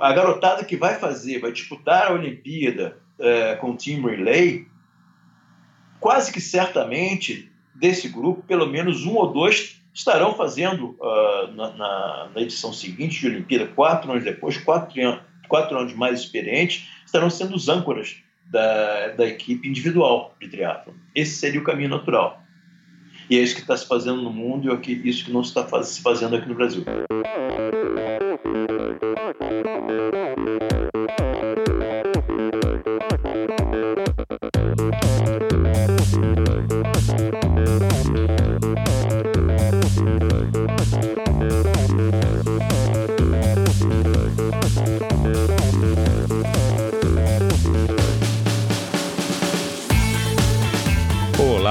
a garotada que vai fazer, vai disputar a Olimpíada é, com o Team Relay, quase que certamente desse grupo, pelo menos um ou dois estarão fazendo uh, na, na, na, edição seguinte de Olimpíada, quatro anos depois, quatro, quatro anos mais experientes, estarão sendo os âncoras da, da equipe individual de triatlo. Esse seria o caminho natural. E é isso que está se fazendo no mundo e é isso que não está se fazendo aqui no Brasil.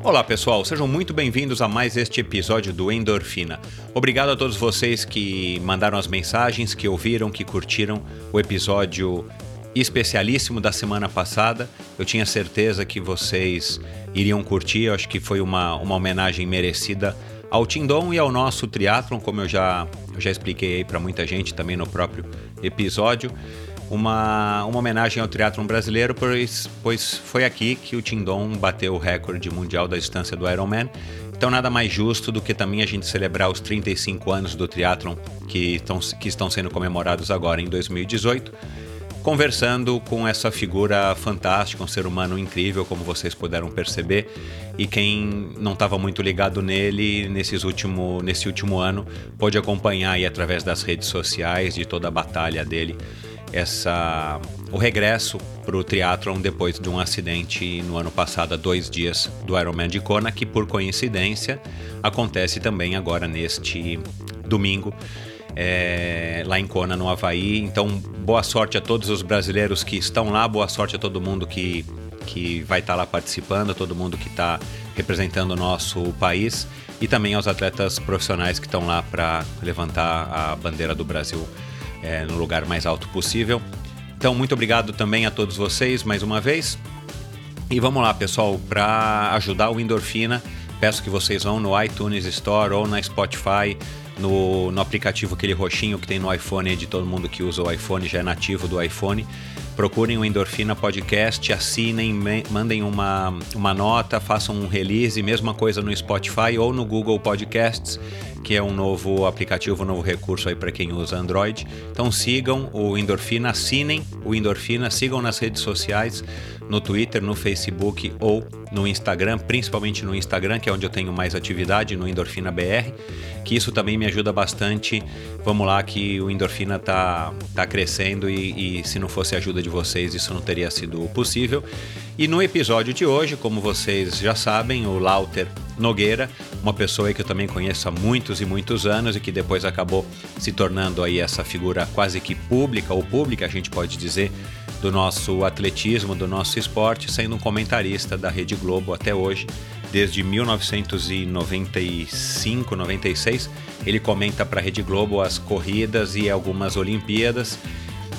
Olá pessoal, sejam muito bem-vindos a mais este episódio do Endorfina. Obrigado a todos vocês que mandaram as mensagens, que ouviram, que curtiram o episódio especialíssimo da semana passada. Eu tinha certeza que vocês iriam curtir, eu acho que foi uma, uma homenagem merecida ao Tindom e ao nosso triatlon, como eu já, eu já expliquei aí para muita gente também no próprio episódio uma, uma homenagem ao triatlon brasileiro, pois, pois foi aqui que o Tindom bateu o recorde mundial da distância do Ironman. Então nada mais justo do que também a gente celebrar os 35 anos do triatlon que que estão sendo comemorados agora em 2018, conversando com essa figura fantástica, um ser humano incrível, como vocês puderam perceber, e quem não estava muito ligado nele nesses último, nesse último ano pôde acompanhar aí através das redes sociais de toda a batalha dele essa o regresso para o triatlon depois de um acidente no ano passado, há dois dias do Ironman de Kona, que por coincidência acontece também agora neste domingo. É, lá em Kona, no Havaí. Então, boa sorte a todos os brasileiros que estão lá, boa sorte a todo mundo que, que vai estar lá participando, a todo mundo que está representando o nosso país e também aos atletas profissionais que estão lá para levantar a bandeira do Brasil é, no lugar mais alto possível. Então, muito obrigado também a todos vocês mais uma vez. E vamos lá, pessoal, para ajudar o Endorfina, peço que vocês vão no iTunes Store ou na Spotify, no, no aplicativo aquele roxinho que tem no iPhone de todo mundo que usa o iPhone, já é nativo do iPhone. Procurem o Endorfina Podcast, assinem, mandem uma, uma nota, façam um release, mesma coisa no Spotify ou no Google Podcasts que é um novo aplicativo, um novo recurso aí para quem usa Android. Então sigam o Endorfina, assinem o Endorfina, sigam nas redes sociais, no Twitter, no Facebook ou no Instagram, principalmente no Instagram, que é onde eu tenho mais atividade, no Endorfina BR, que isso também me ajuda bastante. Vamos lá que o Endorfina tá, tá crescendo e, e se não fosse a ajuda de vocês, isso não teria sido possível. E no episódio de hoje, como vocês já sabem, o Lauter Nogueira, uma pessoa que eu também conheço há muitos e muitos anos e que depois acabou se tornando aí essa figura quase que pública ou pública, a gente pode dizer, do nosso atletismo, do nosso esporte, sendo um comentarista da Rede Globo até hoje, desde 1995, 96. Ele comenta para a Rede Globo as corridas e algumas Olimpíadas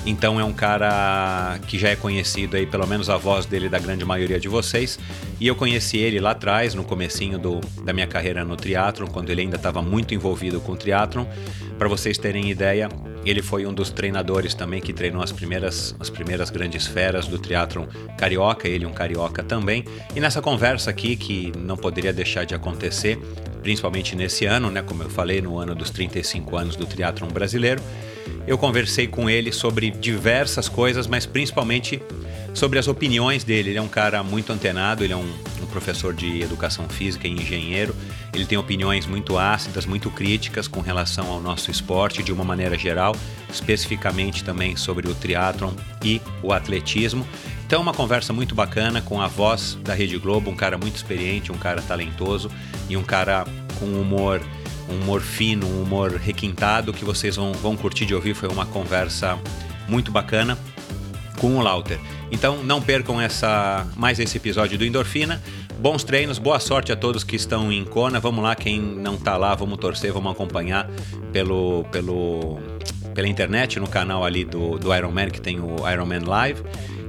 Então é um cara que já é conhecido aí, pelo menos a voz dele da grande maioria de vocês. E eu conheci ele lá atrás, no comecinho do, da minha carreira no triatlon, quando ele ainda estava muito envolvido com o triatlon. Para vocês terem ideia, ele foi um dos treinadores também que treinou as primeiras, as primeiras grandes feras do triatlon carioca, ele um carioca também. E nessa conversa aqui, que não poderia deixar de acontecer, principalmente nesse ano, né, como eu falei, no ano dos 35 anos do triatlon brasileiro, eu conversei com ele sobre diversas coisas, mas principalmente sobre as opiniões dele. Ele é um cara muito antenado, ele é um, um, professor de educação física e engenheiro. Ele tem opiniões muito ácidas, muito críticas com relação ao nosso esporte de uma maneira geral, especificamente também sobre o triatlon e o atletismo. Então, uma conversa muito bacana com a voz da Rede Globo, um cara muito experiente, um cara talentoso e um cara com humor um humor fino, um humor requintado que vocês vão, vão curtir de ouvir. Foi uma conversa muito bacana com o Lauter. Então não percam essa mais esse episódio do Endorfina. Bons treinos, boa sorte a todos que estão em Kona. Vamos lá, quem não está lá, vamos torcer, vamos acompanhar pelo, pelo, pela internet, no canal ali do, do Ironman, que tem o Ironman Live.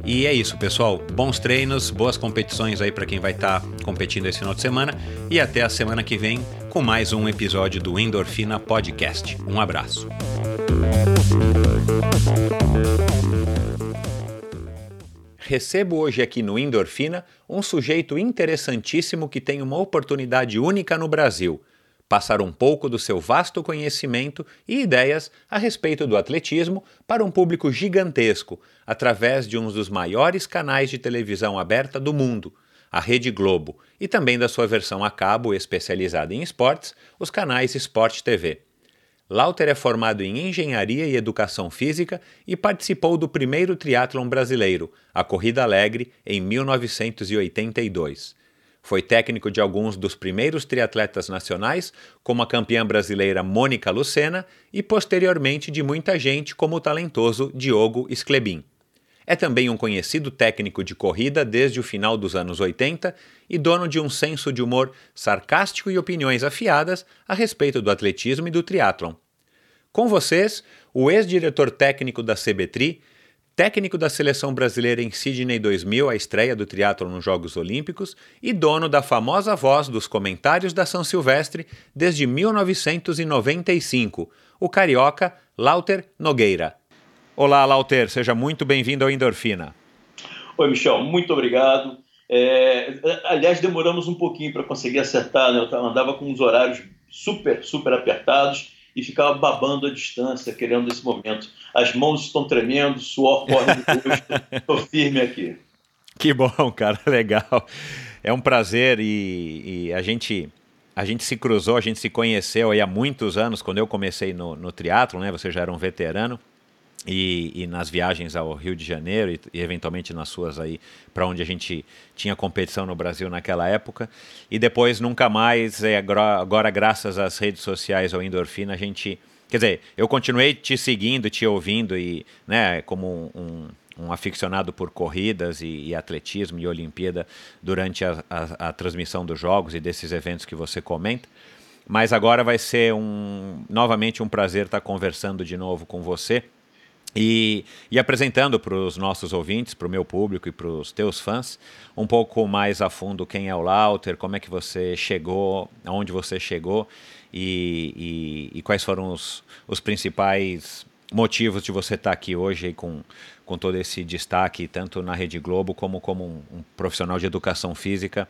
E é isso, pessoal. Bons treinos, boas competições aí para quem vai estar tá competindo esse final de semana. E até a semana que vem com mais um episódio do Endorfina Podcast. Um abraço. Recebo hoje aqui no Endorfina um sujeito interessantíssimo que tem uma oportunidade única no Brasil passar um pouco do seu vasto conhecimento e ideias a respeito do atletismo para um público gigantesco, através de um dos maiores canais de televisão aberta do mundo, a Rede Globo, e também da sua versão a cabo especializada em esportes, os canais Sport TV. Lauter é formado em Engenharia e Educação Física e participou do primeiro triatlon brasileiro, a Corrida Alegre, em 1982. Foi técnico de alguns dos primeiros triatletas nacionais, como a campeã brasileira Mônica Lucena, e posteriormente de muita gente, como o talentoso Diogo Sclebin. É também um conhecido técnico de corrida desde o final dos anos 80 e dono de um senso de humor sarcástico e opiniões afiadas a respeito do atletismo e do triatlon. Com vocês, o ex-diretor técnico da CBTRI, técnico da seleção brasileira em Sydney 2000, a estreia do triatlo nos Jogos Olímpicos, e dono da famosa voz dos comentários da São Silvestre desde 1995, o carioca Lauter Nogueira. Olá, Lauter, seja muito bem-vindo ao Endorfina. Oi, Michel, muito obrigado. É, aliás, demoramos um pouquinho para conseguir acertar, né? eu andava com uns horários super, super apertados e ficava babando à distância, querendo esse momento. As mãos estão tremendo, suor corre rosto, estou firme aqui. Que bom, cara, legal. É um prazer e, e, a gente a gente se cruzou, a gente se conheceu aí há muitos anos, quando eu comecei no, no triatlo, né? Você já era um veterano. E, e, nas viagens ao Rio de Janeiro e, e eventualmente nas suas aí para onde a gente tinha competição no Brasil naquela época. E depois nunca mais é, agora graças às redes sociais ao Endorfina a gente quer dizer eu continuei te seguindo te ouvindo e né como um, um, um aficionado por corridas e, e, atletismo e Olimpíada durante a, a, a transmissão dos jogos e desses eventos que você comenta. Mas agora vai ser um novamente um prazer estar conversando de novo com você e, e, apresentando para os nossos ouvintes, para o meu público e para os teus fãs, um pouco mais a fundo quem é o Lauter, como é que você chegou, aonde você chegou e, e, e quais foram os, os, principais motivos de você estar aqui hoje com, com todo esse destaque, tanto na Rede Globo como como um, um profissional de educação física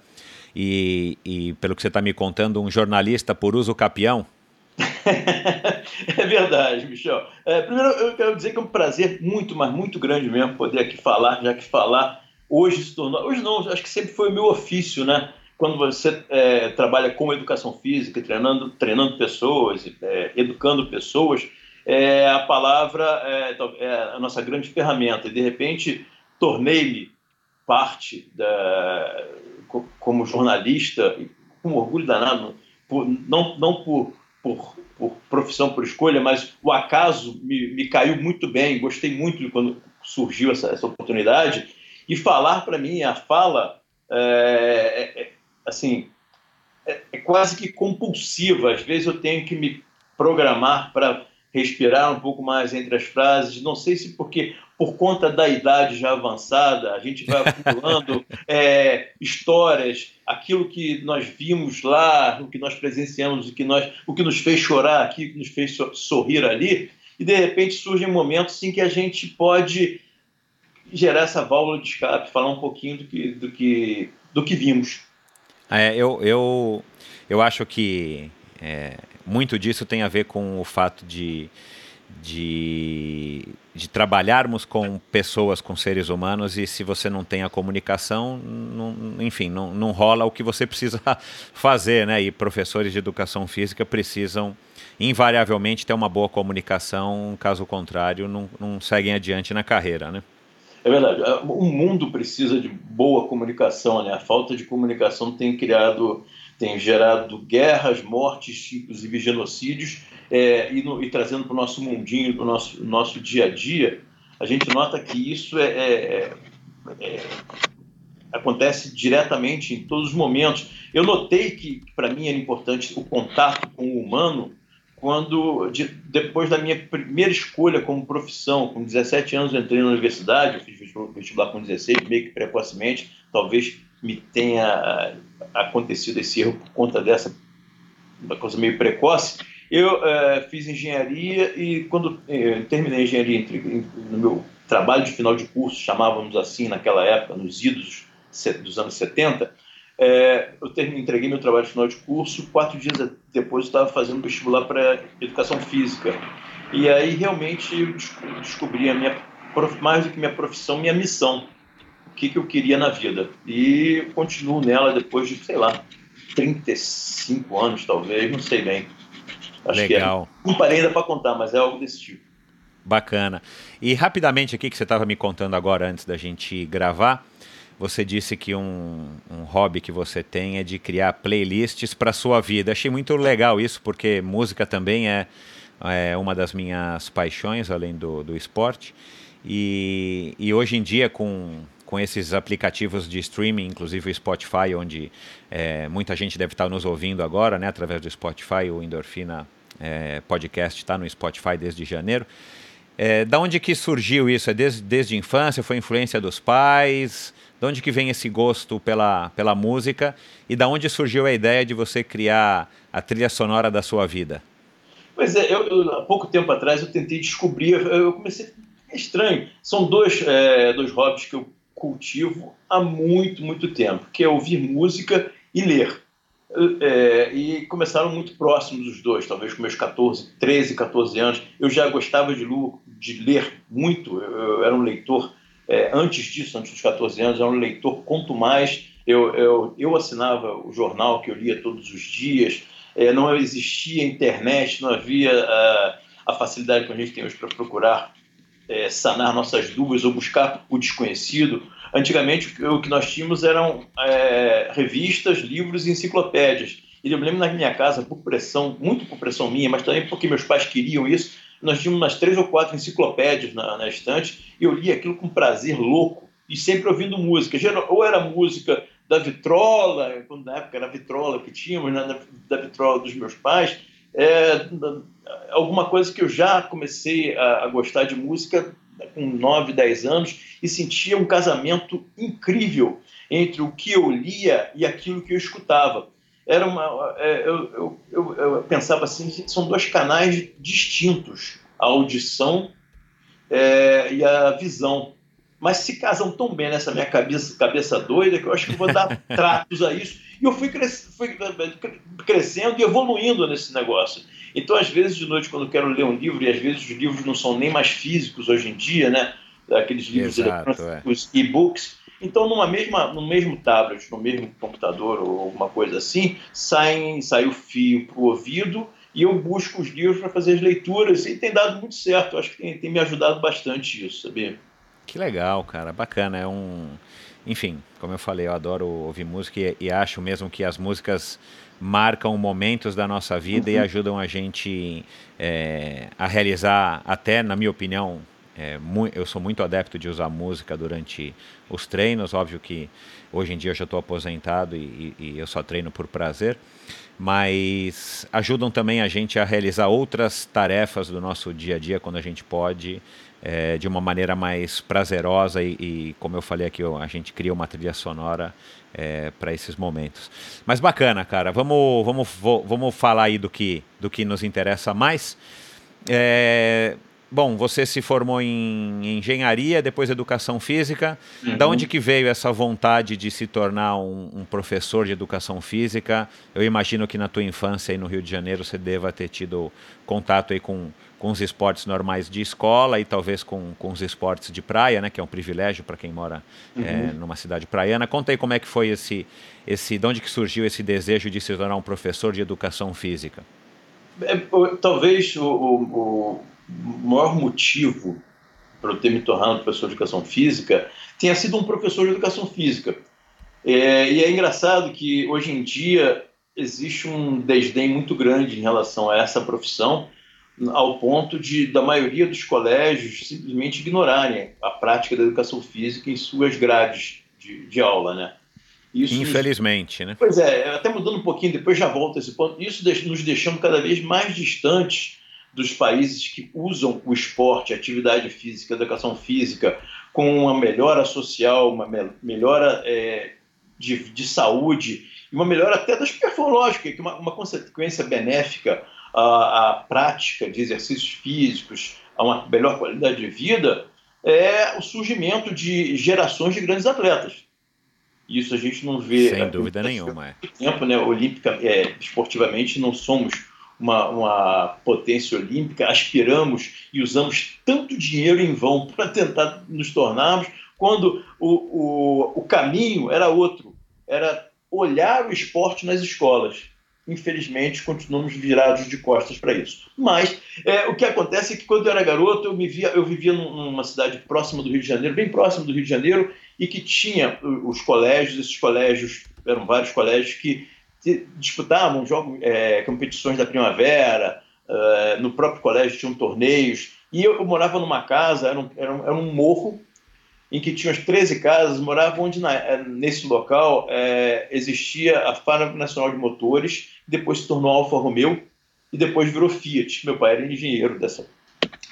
e, e, pelo que você está me contando, um jornalista por uso capião. é verdade, Michel. É, primeiro, eu quero dizer que é um prazer muito, mas muito grande mesmo poder aqui falar, já que falar hoje se tornou. Hoje não, acho que sempre foi o meu ofício, né? Quando você é, trabalha com educação física, treinando, treinando pessoas, é, educando pessoas, é, a palavra é, é, a nossa grande ferramenta. E de repente tornei-me parte da, como jornalista, com orgulho danado, por, não, não por por, por profissão, por escolha, mas o acaso me, me caiu muito bem, gostei muito quando surgiu essa, essa oportunidade. E falar para mim, a fala, é, é, é, assim, é, é, quase que compulsiva. Às vezes eu tenho que me programar para respirar um pouco mais entre as frases. Não sei se porque por conta da idade já avançada, a gente vai acumulando é, histórias, aquilo que nós vimos lá, o que nós presenciamos, o que, nós, o que nos fez chorar aqui, o que nos fez sorrir ali, e de repente surgem momentos em que a gente pode gerar essa válvula de escape, falar um pouquinho do que, do que, do que vimos. É, eu, eu, eu acho que é, muito disso tem a ver com o fato de, de, de, trabalharmos com pessoas, com seres humanos, e se você não tem a comunicação, não, enfim, não, não rola o que você precisa fazer, né? E professores de educação física precisam invariavelmente ter uma boa comunicação, caso contrário, não, não seguem adiante na carreira, né? É verdade. O mundo precisa de boa comunicação, né? A falta de comunicação tem criado, tem gerado guerras, mortes, inclusive genocídios, é, e, no, e, trazendo para o nosso mundinho, para o nosso, nosso dia a dia, a gente nota que isso é, é, é, é acontece diretamente em todos os momentos. Eu notei que, para mim, era importante o contato com o humano quando de, depois da minha primeira escolha como profissão, com 17 anos entrei na universidade, eu fiz vestibular com 16, meio que precocemente, talvez me tenha acontecido esse erro por conta dessa uma coisa meio precoce. Eu é, fiz engenharia e quando é, terminei a engenharia entre, no meu trabalho de final de curso, chamávamos assim naquela época, nos idos dos anos 70, é, eu terminei, entreguei meu trabalho de final de curso, quatro dias depois estava fazendo vestibular para educação física. E aí realmente eu descobri a minha, mais do que minha profissão, minha missão. O que, que eu queria na vida. E continuo nela depois de, sei lá, 35 anos talvez, não sei bem. Acho Legal. que é, não parei ainda para contar, mas é algo desse tipo. Bacana. E rapidamente aqui que você estava me contando agora antes da gente gravar, você disse que um, um hobby que você tem é de criar playlists para sua vida. Achei muito legal isso, porque música também é, é uma das minhas paixões, além do, do esporte. E, e hoje em dia, com, com esses aplicativos de streaming, inclusive o Spotify, onde é, muita gente deve estar nos ouvindo agora, né, através do Spotify, o Endorfina é, Podcast está no Spotify desde janeiro. É, da onde que surgiu isso? É desde, desde infância? Foi influência dos pais? De onde que vem esse gosto pela, pela música e da onde surgiu a ideia de você criar a trilha sonora da sua vida? Pois é, eu, eu, há pouco tempo atrás eu tentei descobrir, eu comecei, é estranho, são dois, é, dois hobbies que eu cultivo há muito, muito tempo, que é ouvir música e ler. É, e começaram muito próximos os dois, talvez com meus 14, 13, 14 anos. Eu já gostava de, de ler muito, eu, eu era um leitor é, antes disso, antes dos 14 anos, eu era um leitor quanto mais. Eu, eu, eu assinava o jornal que eu lia todos os dias, é, não existia internet, não havia a, a, facilidade que a gente tem hoje para procurar é, sanar nossas dúvidas ou buscar o desconhecido. Antigamente, o que nós tínhamos eram é, revistas, livros e enciclopédias. E eu lembro na minha casa, por pressão, muito por pressão minha, mas também porque meus pais queriam isso, nós tínhamos umas três ou quatro enciclopédias na, na estante e eu lia aquilo com prazer louco e sempre ouvindo música. Ou era música da vitrola, quando na época era a vitrola que tínhamos, né, da vitrola dos meus pais, é, alguma coisa que eu já comecei a, a gostar de música com 9, 10 anos e sentia um casamento incrível entre o que eu lia e aquilo que eu escutava era uma, é, eu, eu, eu, pensava assim, são dois canais distintos, a audição é, e a visão. Mas se casam tão bem nessa minha cabeça, cabeça doida que eu acho que vou dar tratos a isso. E eu fui, cres, fui crescendo e evoluindo nesse negócio. Então, às vezes, de noite, quando eu quero ler um livro, e às vezes os livros não são nem mais físicos hoje em dia, né? Aqueles livros Exato, eletrônicos, é. e-books, então, numa mesma, no mesmo tablet, no mesmo computador ou alguma coisa assim, sai, sai o fio para o ouvido e eu busco os livros para fazer as leituras e tem dado muito certo. Eu acho que tem, tem me ajudado bastante isso, sabia? Que legal, cara, bacana. É um, enfim, como eu falei, eu adoro ouvir música e, e acho mesmo que as músicas marcam momentos da nossa vida uhum. e ajudam a gente é, a realizar, até na minha opinião, é, eu sou muito adepto de usar música durante os treinos. Óbvio que hoje em dia eu já estou aposentado e, e, eu só treino por prazer, mas ajudam também a gente a realizar outras tarefas do nosso dia a dia quando a gente pode, é, de uma maneira mais prazerosa e, e, como eu falei aqui, a gente cria uma trilha sonora é, para esses momentos. Mas bacana, cara. Vamos, vamos, vamos falar aí do que, do que nos interessa mais. É, Bom, você se formou em engenharia, depois educação física. Uhum. Da onde que veio essa vontade de se tornar um, um, professor de educação física? Eu imagino que na tua infância aí no Rio de Janeiro você deva ter tido contato aí com, com os esportes normais de escola e talvez com, com os esportes de praia, né? Que é um privilégio para quem mora uhum. é, numa cidade praiana. Conta aí como é que foi esse, esse, de onde que surgiu esse desejo de se tornar um professor de educação física? É, talvez o, o o maior motivo para eu ter me tornado professor de educação física tenha sido um professor de educação física. É, e é engraçado que hoje em dia existe um desdém muito grande em relação a essa profissão, ao ponto de da maioria dos colégios simplesmente ignorarem a prática da educação física em suas grades de, de aula, né? Isso Infelizmente, nos... né? Pois é, até mudando um pouquinho, depois já volto a esse ponto. Isso nos deixando cada vez mais distantes dos países que usam o esporte, a atividade física, a educação física, com uma melhora social, uma melhora é, de, de saúde e uma melhora até das perforlógicas, que uma, uma consequência benéfica à, à, prática de exercícios físicos, a uma melhor qualidade de vida, é o surgimento de gerações de grandes atletas. Isso a gente não vê. Sem dúvida nenhuma. É. Tempo, né? Olímpica, é, esportivamente, não somos uma, uma potência olímpica, aspiramos e usamos tanto dinheiro em vão para tentar nos tornarmos, quando o, o, o caminho era outro, era olhar o esporte nas escolas. Infelizmente, continuamos virados de costas para isso. Mas é, o que acontece é que quando eu era garoto, eu, me via, eu vivia numa cidade próxima do Rio de Janeiro, bem próximo do Rio de Janeiro, e que tinha os colégios, esses colégios, eram vários colégios que disputavam jogos, é, competições da primavera, é, no próprio colégio tinham torneios, e eu, eu morava numa casa, era um, era, um, era um, morro, em que tinha as 13 casas, morava onde na, é, nesse local é, existia a Fábrica Nacional de Motores, depois se tornou Alfa Romeo, e depois virou Fiat. Meu pai era engenheiro dessa,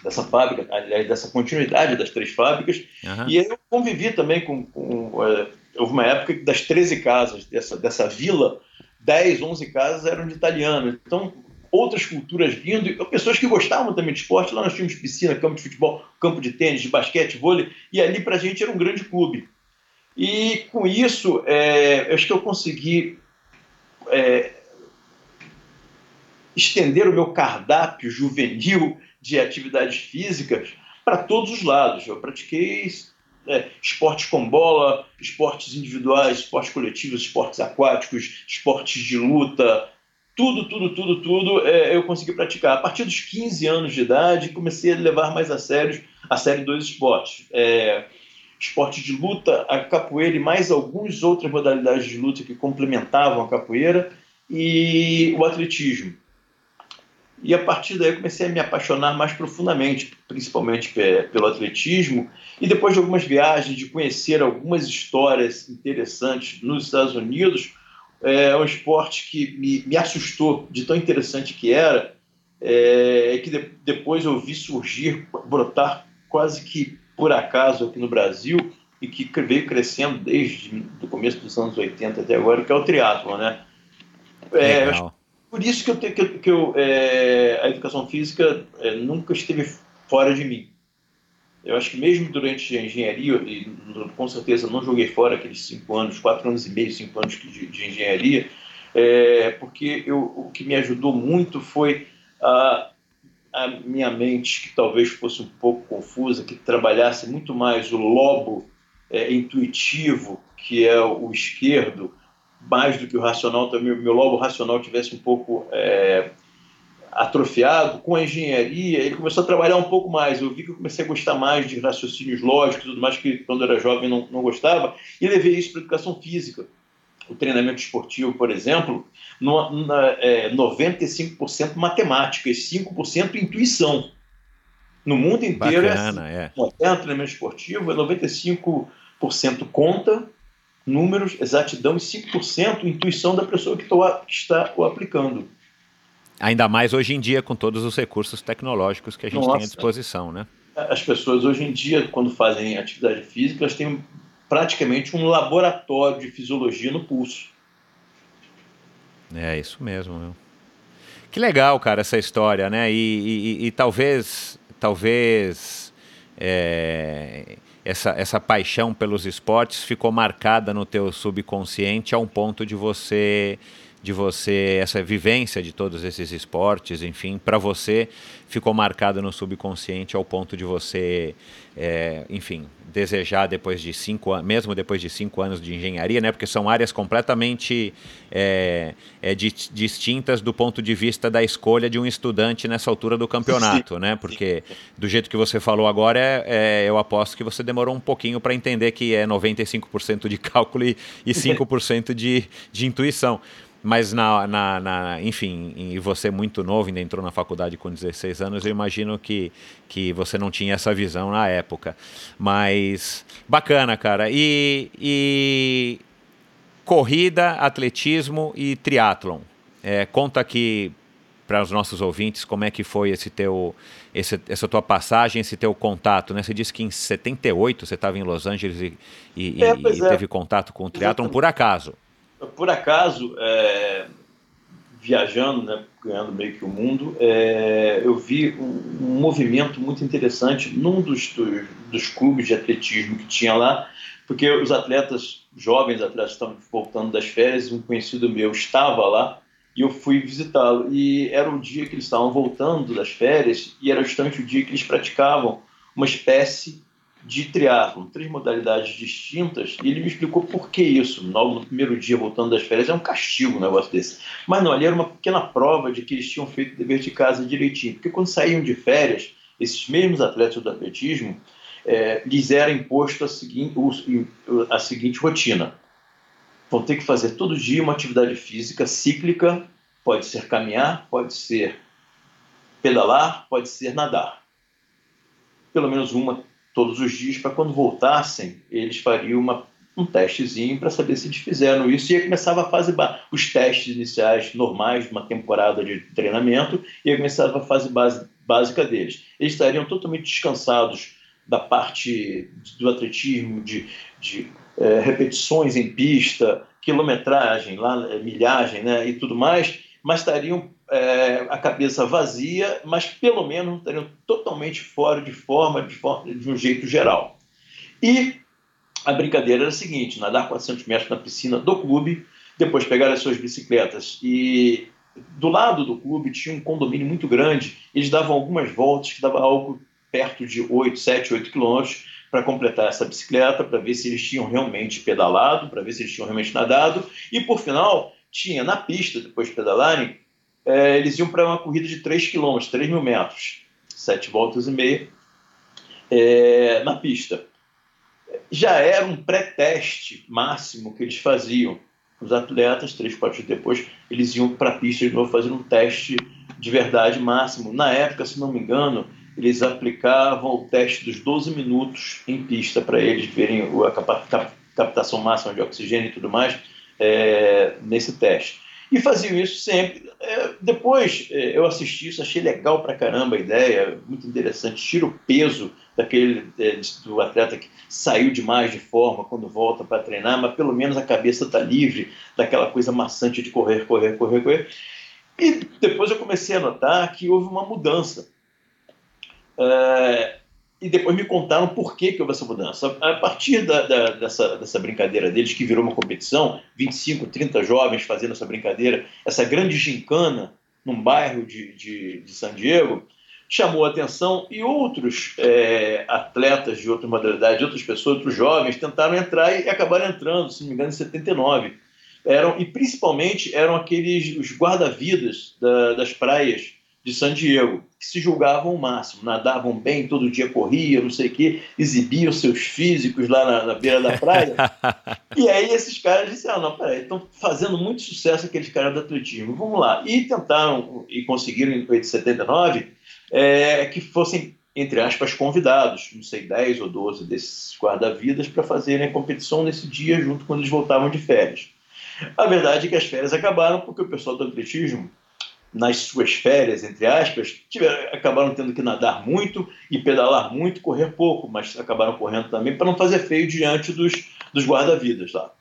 dessa fábrica, aliás, dessa continuidade das três fábricas, uhum. e eu convivi também com... com é, houve uma época das 13 casas dessa, dessa vila, 10, 11 casas eram de italianos. Então, outras culturas vindo, pessoas que gostavam também de esporte. Lá nós tínhamos piscina, campo de futebol, campo de tênis, de basquete, vôlei, e ali para a gente era um grande clube. E com isso, é, acho que eu consegui é, estender o meu cardápio juvenil de atividades físicas para todos os lados. Eu pratiquei é, esportes com bola, esportes individuais, esportes coletivos, esportes aquáticos, esportes de luta, tudo, tudo, tudo, tudo é, eu consegui praticar. A partir dos 15 anos de idade, comecei a levar mais a sério a série dois esportes. É, esportes de luta, a capoeira e mais algumas outras modalidades de luta que complementavam a capoeira e o atletismo. E a partir daí comecei a me apaixonar mais profundamente, principalmente pelo atletismo. E depois de algumas viagens, de conhecer algumas histórias interessantes nos Estados Unidos, é um esporte que me, me assustou de tão interessante que era, é, que de, depois eu vi surgir, brotar quase que por acaso aqui no Brasil e que veio crescendo desde o começo dos anos 80 até agora, que é o triatlo, né? É, por isso que, eu, que, eu, que eu, é, a educação física é, nunca esteve fora de mim. Eu acho que mesmo durante a engenharia, e com certeza não joguei fora aqueles cinco anos, quatro anos e meio, cinco anos de, de engenharia, é, porque eu, o que me ajudou muito foi a, a minha mente, que talvez fosse um pouco confusa, que trabalhasse muito mais o lobo é, intuitivo, que é o esquerdo, mais do que o racional, também meu lobo racional tivesse um pouco é, atrofiado, com a engenharia, ele começou a trabalhar um pouco mais. Eu vi que eu comecei a gostar mais de raciocínios lógicos e tudo mais, que quando eu era jovem não, não gostava, e levei isso para a educação física. O treinamento esportivo, por exemplo, no, na, é, 95% matemática e 5% intuição. No mundo inteiro Bacana, é assim. É. Moderno treinamento esportivo é 95% conta, números, exatidão e 5% intuição da pessoa que, que está o aplicando. Ainda mais hoje em dia, com todos os recursos tecnológicos que a gente Nossa. tem à disposição, né? As pessoas hoje em dia, quando fazem atividade física, elas têm praticamente um laboratório de fisiologia no pulso. É isso mesmo. Meu. Que legal, cara, essa história, né? E, e, e talvez, talvez é, essa, essa paixão pelos esportes ficou marcada no teu subconsciente a um ponto de você de você, essa vivência de todos esses esportes, enfim, para você ficou marcado no subconsciente ao ponto de você, é, enfim, desejar depois de cinco anos, mesmo depois de cinco anos de engenharia, né? Porque são áreas completamente é, é, di distintas do ponto de vista da escolha de um estudante nessa altura do campeonato, né? Porque do jeito que você falou agora, é, é eu aposto que você demorou um pouquinho para entender que é 95% de cálculo e, e 5% de, de intuição. Mas, na, na, na, enfim, e você muito novo, ainda entrou na faculdade com 16 anos, eu imagino que, que você não tinha essa visão na época. Mas, bacana, cara. E, e corrida, atletismo e triatlon. É, conta aqui para os nossos ouvintes como é que foi esse teu, esse, essa tua passagem, esse teu contato. Né? Você disse que em 78 você estava em Los Angeles e, e, é, e é. teve contato com o triatlon por acaso por acaso, é, viajando, né, ganhando meio que o mundo, é, eu vi um, um, movimento muito interessante num dos, dos, dos, clubes de atletismo que tinha lá, porque os atletas, jovens atletas, estavam voltando das férias, um conhecido meu estava lá, e eu fui visitá-lo. E era o dia que eles estavam voltando das férias, e era justamente o dia que eles praticavam uma espécie de triatlon, três modalidades distintas, e ele me explicou por que isso. Logo no primeiro dia, voltando das férias, é um castigo um negócio desse. Mas não, ali era uma pequena prova de que eles tinham feito o dever de casa direitinho. Porque quando saíam de férias, esses mesmos atletas do atletismo, é, lhes era imposto a a seguinte rotina. Vão ter que fazer todo dia uma atividade física cíclica, pode ser caminhar, pode ser pedalar, pode ser nadar. Pelo menos uma todos os dias para quando voltassem eles fariam uma, um testezinho para saber se eles fizeram isso e aí começava a fase os testes iniciais normais de uma temporada de treinamento e aí começava a fase base, básica deles. Eles estariam totalmente descansados da parte do atletismo, de, de é, repetições em pista, quilometragem, lá, é, milhagem né, e tudo mais, mas estariam é, a cabeça vazia, mas pelo menos estariam totalmente fora de forma, de forma, de um jeito geral. E a brincadeira era a seguinte: nadar 400 metros na piscina do clube, depois pegar as suas bicicletas e do lado do clube tinha um condomínio muito grande. Eles davam algumas voltas, que dava algo perto de 8, 7, 8 quilômetros para completar essa bicicleta, para ver se eles tinham realmente pedalado, para ver se eles tinham realmente nadado. E por final, tinha na pista, depois de pedalarem, é, eles iam para uma corrida de 3 km, 3 mil metros, 7 voltas e meia, é, na pista. Já era um pré-teste máximo que eles faziam. Os atletas, três, quatro dias depois, eles iam para a pista de novo fazer um teste de verdade máximo. Na época, se não me engano, eles aplicavam o teste dos 12 minutos em pista para eles verem a captação máxima de oxigênio e tudo mais é, nesse teste. E faziam isso sempre. É, depois é, eu assisti isso, achei legal pra caramba a ideia, muito interessante. Tira o peso daquele é, do atleta que saiu demais de forma quando volta para treinar, mas pelo menos a cabeça está livre daquela coisa maçante de correr, correr, correr, correr. E depois eu comecei a notar que houve uma mudança. E depois me contaram por que, que houve essa mudança. A partir da, da, dessa, dessa brincadeira deles, que virou uma competição, 25, 30 jovens fazendo essa brincadeira, essa grande gincana num bairro de, de, de San Diego, chamou a atenção e outros é, atletas de outra modalidade, outras pessoas, outros jovens, tentaram entrar e acabaram entrando, se não me engano, em 79. Eram, e principalmente eram aqueles os guarda-vidas da, das praias de San Diego, que se julgavam o máximo, nadavam bem, todo dia corriam, não sei o quê, exibiam seus físicos lá na, na beira da praia. e aí esses caras disseram, ah, não, peraí, estão fazendo muito sucesso aqueles caras do atletismo, vamos lá. E tentaram, e conseguiram em 1979, é, que fossem entre aspas, convidados, não sei, 10 ou 12 desses guarda-vidas para fazerem a competição nesse dia junto quando eles voltavam de férias. A verdade é que as férias acabaram porque o pessoal do atletismo, nas suas férias, entre aspas, tiveram, acabaram tendo que nadar muito e pedalar muito, correr pouco, mas acabaram correndo também para não fazer feio diante dos, dos guarda-vidas lá.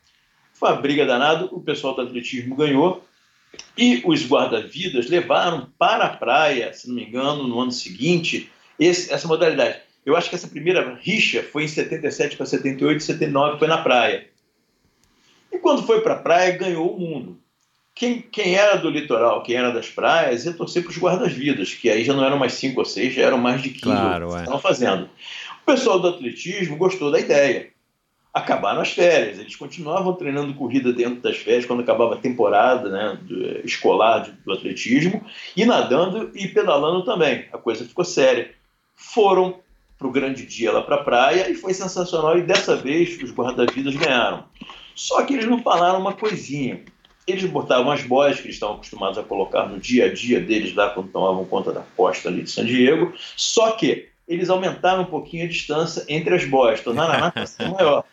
Foi uma briga danada, o pessoal do atletismo ganhou e os guarda-vidas levaram para a praia, se não me engano, no ano seguinte, esse, essa modalidade. Eu acho que essa primeira rixa foi em 77 para 78, 79 foi na praia. E quando foi para a praia, ganhou o mundo. Quem, quem, era do litoral, quem era das praias, ia torcer para os guardas-vidas, que aí já não eram mais cinco ou seis, já eram mais de 15 claro, que é. estavam fazendo. O pessoal do atletismo gostou da ideia. Acabaram as férias, eles continuavam treinando corrida dentro das férias, quando acabava a temporada né, escolar do atletismo, e nadando e pedalando também. A coisa ficou séria. Foram para o grande dia lá para a praia e foi sensacional, e dessa vez os guarda-vidas ganharam. Só que eles não falaram uma coisinha. Eles botavam as boias que eles estavam acostumados a colocar no dia a dia deles lá quando tomavam conta da costa ali de San Diego, só que eles aumentaram um pouquinho a distância entre as boias, tornaram a natação maior.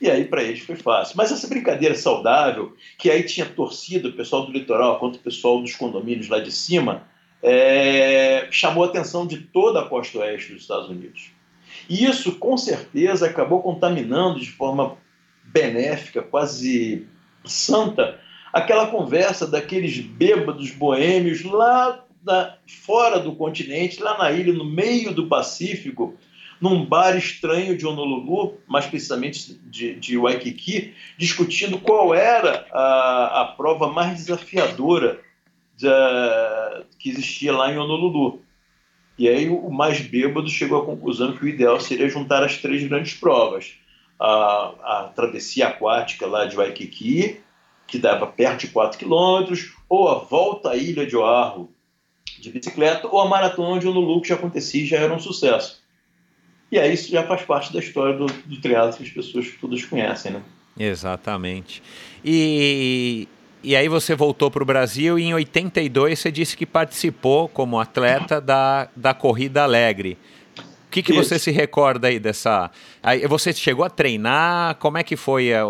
E aí para eles foi fácil. Mas essa brincadeira saudável, que aí tinha torcida, o pessoal do litoral quanto o pessoal dos condomínios lá de cima, é... chamou a atenção de toda a costa oeste dos Estados Unidos. E isso, com certeza, acabou contaminando de forma benéfica, quase santa, aquela conversa daqueles bêbados boêmios lá da, fora do continente, lá na ilha, no meio do Pacífico, num bar estranho de Honolulu, mais precisamente de, de Waikiki, discutindo qual era a, a prova mais desafiadora de, que existia lá em Honolulu. E aí o mais bêbado chegou à conclusão que o ideal seria juntar as três grandes provas a, a travessia aquática lá de Waikiki, que dava perto de 4 quilômetros, ou a volta à ilha de Oahu de bicicleta, ou a maratona de Honolulu, que já acontecia já era um sucesso. E aí isso já faz parte da história do, do triatlo que as pessoas todas conhecem, né? Exatamente. E, e aí você voltou para o Brasil e em 82 você disse que participou como atleta da, da Corrida Alegre. O que, que você se recorda aí dessa. Aí você chegou a treinar? Como é que foi é,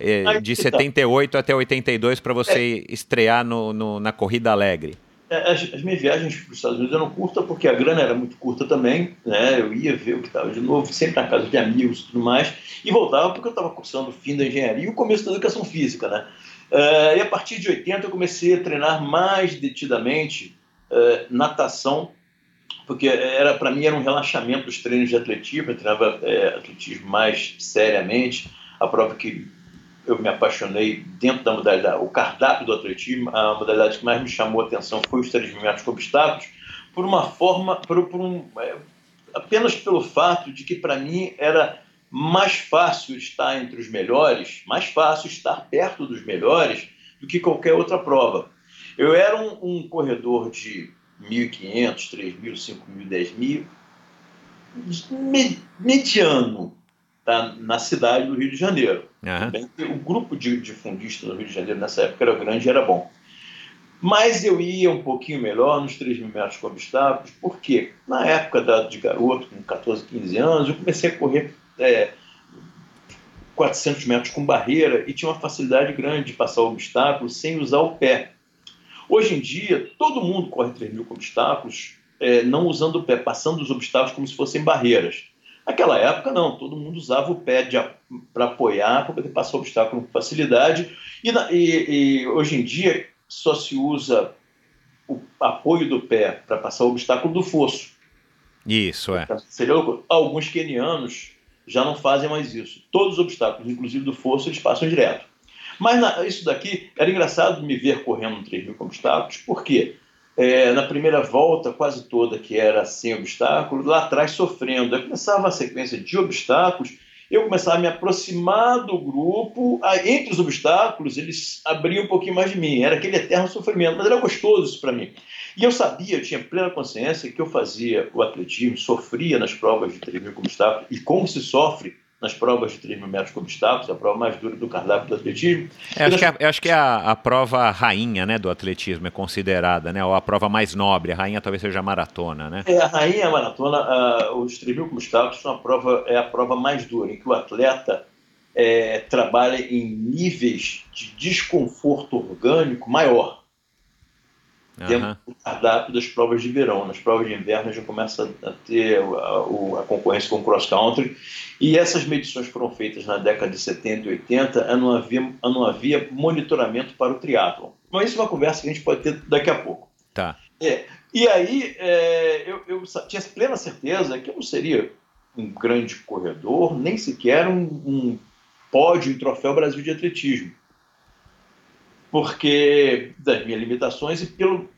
é, de 78 tá. até 82 para você é. estrear no, no, na Corrida Alegre? É, as, as, minhas viagens para os Estados Unidos eram curtas porque a grana era muito curta também, né? Eu ia ver o que estava de novo, sempre na casa de amigos e tudo mais, e voltava porque eu estava cursando o fim da engenharia e o começo da educação física, né? Uh, e a partir de 80 eu comecei a treinar mais detidamente uh, natação porque era para mim era um relaxamento dos treinos de atletismo, eu treinava é, atletismo mais seriamente, a prova que eu me apaixonei dentro da modalidade, o cardápio do atletismo, a modalidade que mais me chamou a atenção foi os 3 mil metros com obstáculos, por uma forma, por, por um, é, apenas pelo fato de que para mim era mais fácil estar entre os melhores, mais fácil estar perto dos melhores do que qualquer outra prova. Eu era um, um corredor de 1.500, 3.000, 5.000, 10.000, mediano tá, na cidade do Rio de Janeiro. Uhum. o grupo de, de fundistas no Rio de Janeiro nessa época era grande e era bom. Mas eu ia um pouquinho melhor nos 3 mil metros com obstáculos, porque na época da, de garoto, com 14, 15 anos, eu comecei a correr é, 400 metros com barreira e tinha uma facilidade grande de passar o obstáculo sem usar o pé. Hoje em dia, todo mundo corre 3 mil com obstáculos, é, não usando o pé, passando os obstáculos como se fossem barreiras. Naquela época, não, todo mundo usava o pé para apoiar, para poder passar o obstáculo com facilidade. E, e, e, hoje em dia, só se usa o apoio do pé para passar o obstáculo do fosso. Isso, é. Seria, alguns quenianos já não fazem mais isso. Todos os obstáculos, inclusive do fosso, eles passam direto. Mas na, isso daqui era engraçado me ver correndo 3 mil obstáculos, porque é, na primeira volta, quase toda que era sem obstáculos, lá atrás sofrendo. Aí começava a sequência de obstáculos, eu começava a me aproximar do grupo, entre os obstáculos eles abriam um pouquinho mais de mim, era aquele eterno sofrimento, mas era gostoso isso para mim. E eu sabia, eu tinha plena consciência que eu fazia o atletismo, sofria nas provas de 3 mil obstáculos, e como se sofre nas provas de 3 mil metros com obstáculos, a prova mais dura do cardápio do atletismo. É, acho, que é, acho que é a, a, prova rainha né, do atletismo, é considerada, né? Ou a prova mais nobre, a rainha talvez seja a maratona, né? É, a rainha a maratona, uh, os 3 mil com obstáculos são a prova, é a prova mais dura, em que o atleta é, trabalha em níveis de desconforto orgânico maior uhum. o cardápio das provas de verão. Nas provas de inverno já começa a ter a, a concorrência com o cross-country. E essas medições foram feitas na década de 70 e 80, não havia, não havia monitoramento para o triatlon. Mas isso é uma conversa que a gente pode ter daqui a pouco. Tá. É, e aí é, eu, eu, tinha plena certeza que eu não seria um grande corredor, nem sequer um, um pódio em troféu Brasil de atletismo porque das minhas limitações e pelo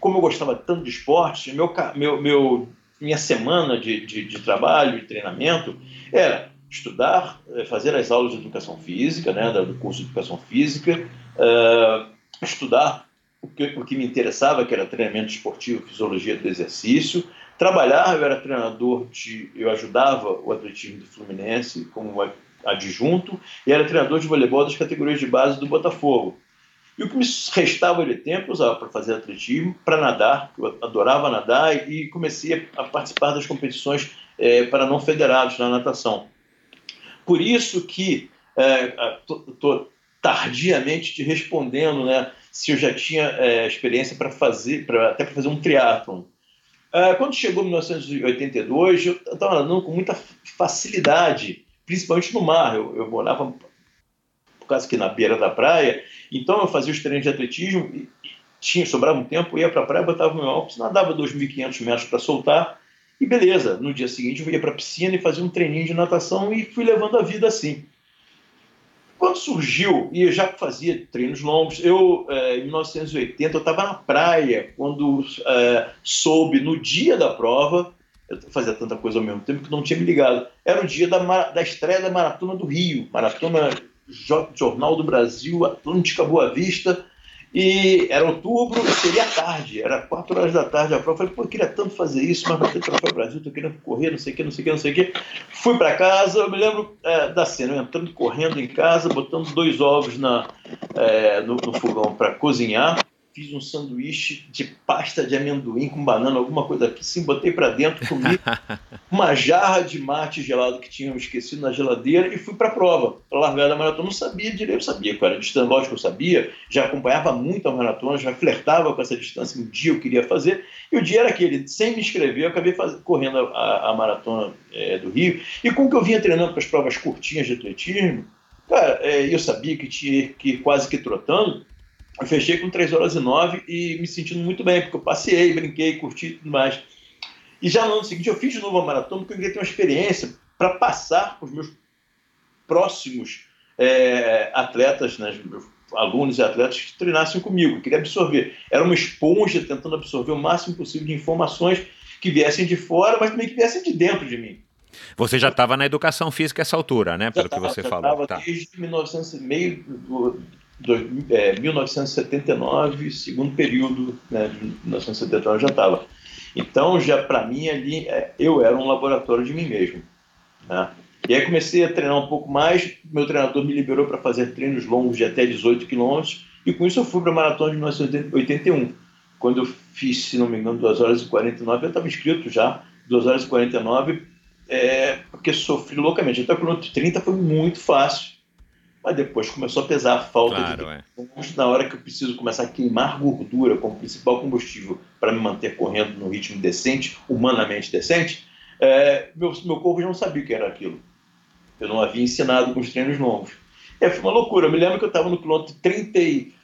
como eu gostava tanto de esporte, meu, meu, meu minha semana de, de, de, trabalho, de treinamento, era estudar, eh, fazer as aulas de educação física, né, do curso de educação física, uh, estudar o que, o que me interessava, que era treinamento esportivo, fisiologia do exercício, trabalhar, eu era treinador de, eu ajudava o atletismo do Fluminense como adjunto, e era treinador de voleibol das categorias de base do Botafogo. E o que me restava de tempo usava para fazer atletismo, para nadar, eu adorava nadar, e comecei a participar das competições é, para não federados na natação. Por isso que estou é, tardiamente te respondendo né, se eu já tinha é, experiência para fazer, pra, até para fazer um triatlon. É, quando chegou 1982, eu estava nadando com muita facilidade, principalmente no mar. Eu, eu morava quase que na beira da praia. Então eu fazia os treinos de atletismo, e tinha, sobrava um tempo, ia para a praia, botava meu óculos, nadava 2.500 metros para soltar, e beleza. No dia seguinte eu ia para a piscina e fazia um treininho de natação e fui levando a vida assim. Quando surgiu, e eu já fazia treinos longos, eu, eh, em 1980, eu estava na praia, quando eh, soube, no dia da prova, eu fazia tanta coisa ao mesmo tempo que não tinha me ligado. Era o dia da, da estreia da Maratona do Rio, Maratona Jornal do Brasil, Atlântica Boa Vista, e era outubro seria tarde, era quatro horas da tarde a prova. Eu falei, pô, eu queria tanto fazer isso, mas não tem troféu Brasil, tô querendo correr, não sei o que, não sei o que, não sei o que. Fui para casa, eu me lembro é, da cena, eu entrando correndo em casa, botando dois ovos na, é, no, no fogão para cozinhar fiz um sanduíche de pasta de amendoim com banana, alguma coisa aqui, sim, botei para dentro, comi uma jarra de mate gelado que tinha esquecido na geladeira e fui para a prova, para largar da maratona. Não sabia direito, sabia qual era a distância, lógico que eu sabia, já acompanhava muito a maratona, já flertava com essa distância, um dia eu queria fazer, e o dia era aquele, sem me inscrever, eu acabei faz... correndo a, a maratona é, do Rio, e com que eu vinha treinando para as provas curtinhas de atletismo, cara, é, eu sabia que tinha que ir quase que trotando, eu fechei com 3 horas e 9 e me sentindo muito bem, porque eu passei, brinquei, curti e tudo mais. E já no ano seguinte eu fiz de novo a maratona, porque eu queria ter uma experiência para passar para os meus próximos é, atletas, né, meus alunos e atletas que treinassem comigo. Eu queria absorver. Era uma esponja tentando absorver o máximo possível de informações que viessem de fora, mas também que viessem de dentro de mim. Você já estava na educação física essa altura, né? Pelo tava, que você falou. Estava tá. desde 1900, meio do, é, 1979, segundo período né, de 1979 já estava. Então, já para mim ali, é, eu era um laboratório de mim mesmo. Né? E aí comecei a treinar um pouco mais, meu treinador me liberou para fazer treinos longos de até 18 quilômetros, e com isso eu fui para a maratona de 1981. Quando eu fiz, se não me engano, 2 horas e 49, eu estava inscrito já, 2 horas e 49, é, porque sofri loucamente. Até o quilômetro 30 foi muito fácil, mas depois começou a pesar a falta claro, de é. na hora que eu preciso começar a queimar gordura como principal combustível para me manter correndo no ritmo decente, humanamente decente, é, meu, meu corpo já não sabia o que era aquilo. Eu não havia ensinado com os treinos longos. É, foi uma loucura. Eu me lembro que eu estava no quilômetro 30 e...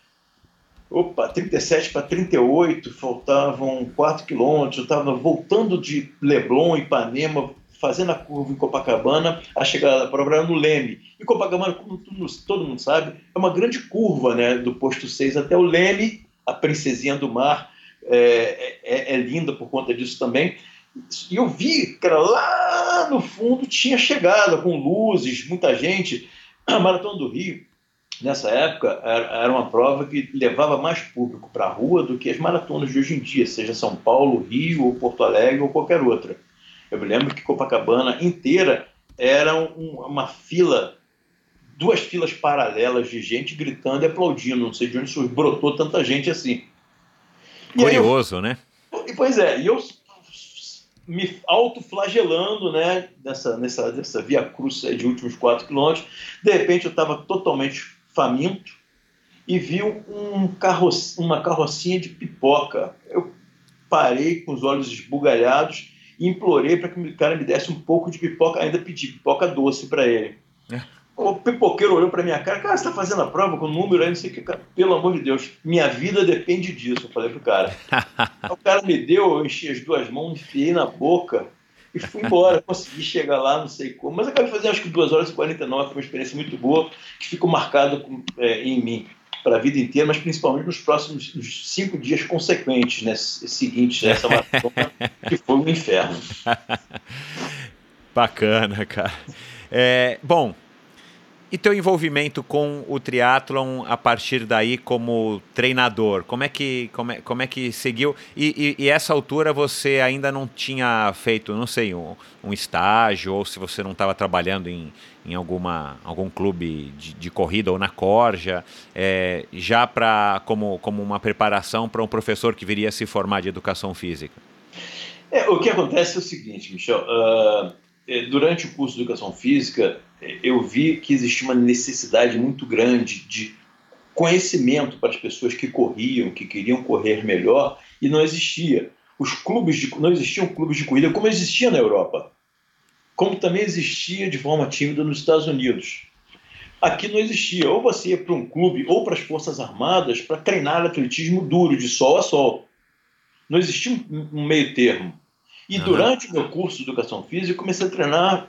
Opa, 37 para 38, faltavam 4 quilômetros. Eu estava voltando de Leblon, Ipanema, fazendo a curva em Copacabana, a chegada da prova no Leme. E Copacabana, como todo mundo sabe, é uma grande curva né, do posto 6 até o Leme, a princesinha do mar é, é, é linda por conta disso também. E eu vi era lá no fundo tinha chegada com luzes, muita gente. A Maratona do Rio, nessa época, era uma prova que levava mais público para a rua do que as maratonas de hoje em dia, seja São Paulo, Rio, ou Porto Alegre ou qualquer outra. Eu me lembro que Copacabana inteira era um, uma fila, duas filas paralelas de gente gritando e aplaudindo. Não sei de onde brotou tanta gente assim. E Curioso, eu, né? Pois é, e eu me autoflagelando, né, nessa, nessa, nessa via cruz de últimos quatro quilômetros. De repente eu estava totalmente faminto e vi um carro, uma carrocinha de pipoca. Eu parei com os olhos esbugalhados e implorei para que o cara me desse um pouco de pipoca, ainda pedi pipoca doce para ele. É. O pipoqueiro olhou para minha cara, cara, você está fazendo a prova com o número aí, não sei o que, cara. Pelo amor de Deus, minha vida depende disso, eu falei pro cara. o cara me deu, eu enchi as duas mãos, enfiei na boca e fui embora. Consegui chegar lá, não sei como, mas acabei fazendo acho que 2 horas e 49, foi uma experiência muito boa, que ficou marcada é, em mim para a vida inteira, mas principalmente nos próximos nos cinco dias consequentes, né, seguintes essa maratona, que foi um inferno. Bacana, cara. É, bom, e teu envolvimento com o triatlon a partir daí como treinador? Como é que, como é, como é que seguiu? E, e, e essa altura você ainda não tinha feito, não sei, um, um estágio, ou se você não estava trabalhando em, em alguma, algum clube de, de corrida ou na Corja, é, já pra, como, como uma preparação para um professor que viria a se formar de educação física? É, o que acontece é o seguinte, Michel. Uh, durante o curso de educação física, eu vi que existia uma necessidade muito grande de conhecimento para as pessoas que corriam, que queriam correr melhor, e não existia. Os clubes de, não existiam clubes de corrida como existia na Europa, como também existia de forma tímida nos Estados Unidos. Aqui não existia. Ou você ia para um clube ou para as Forças Armadas para treinar atletismo duro, de sol a sol. Não existia um meio termo. E uhum. durante o meu curso de educação física, eu comecei a treinar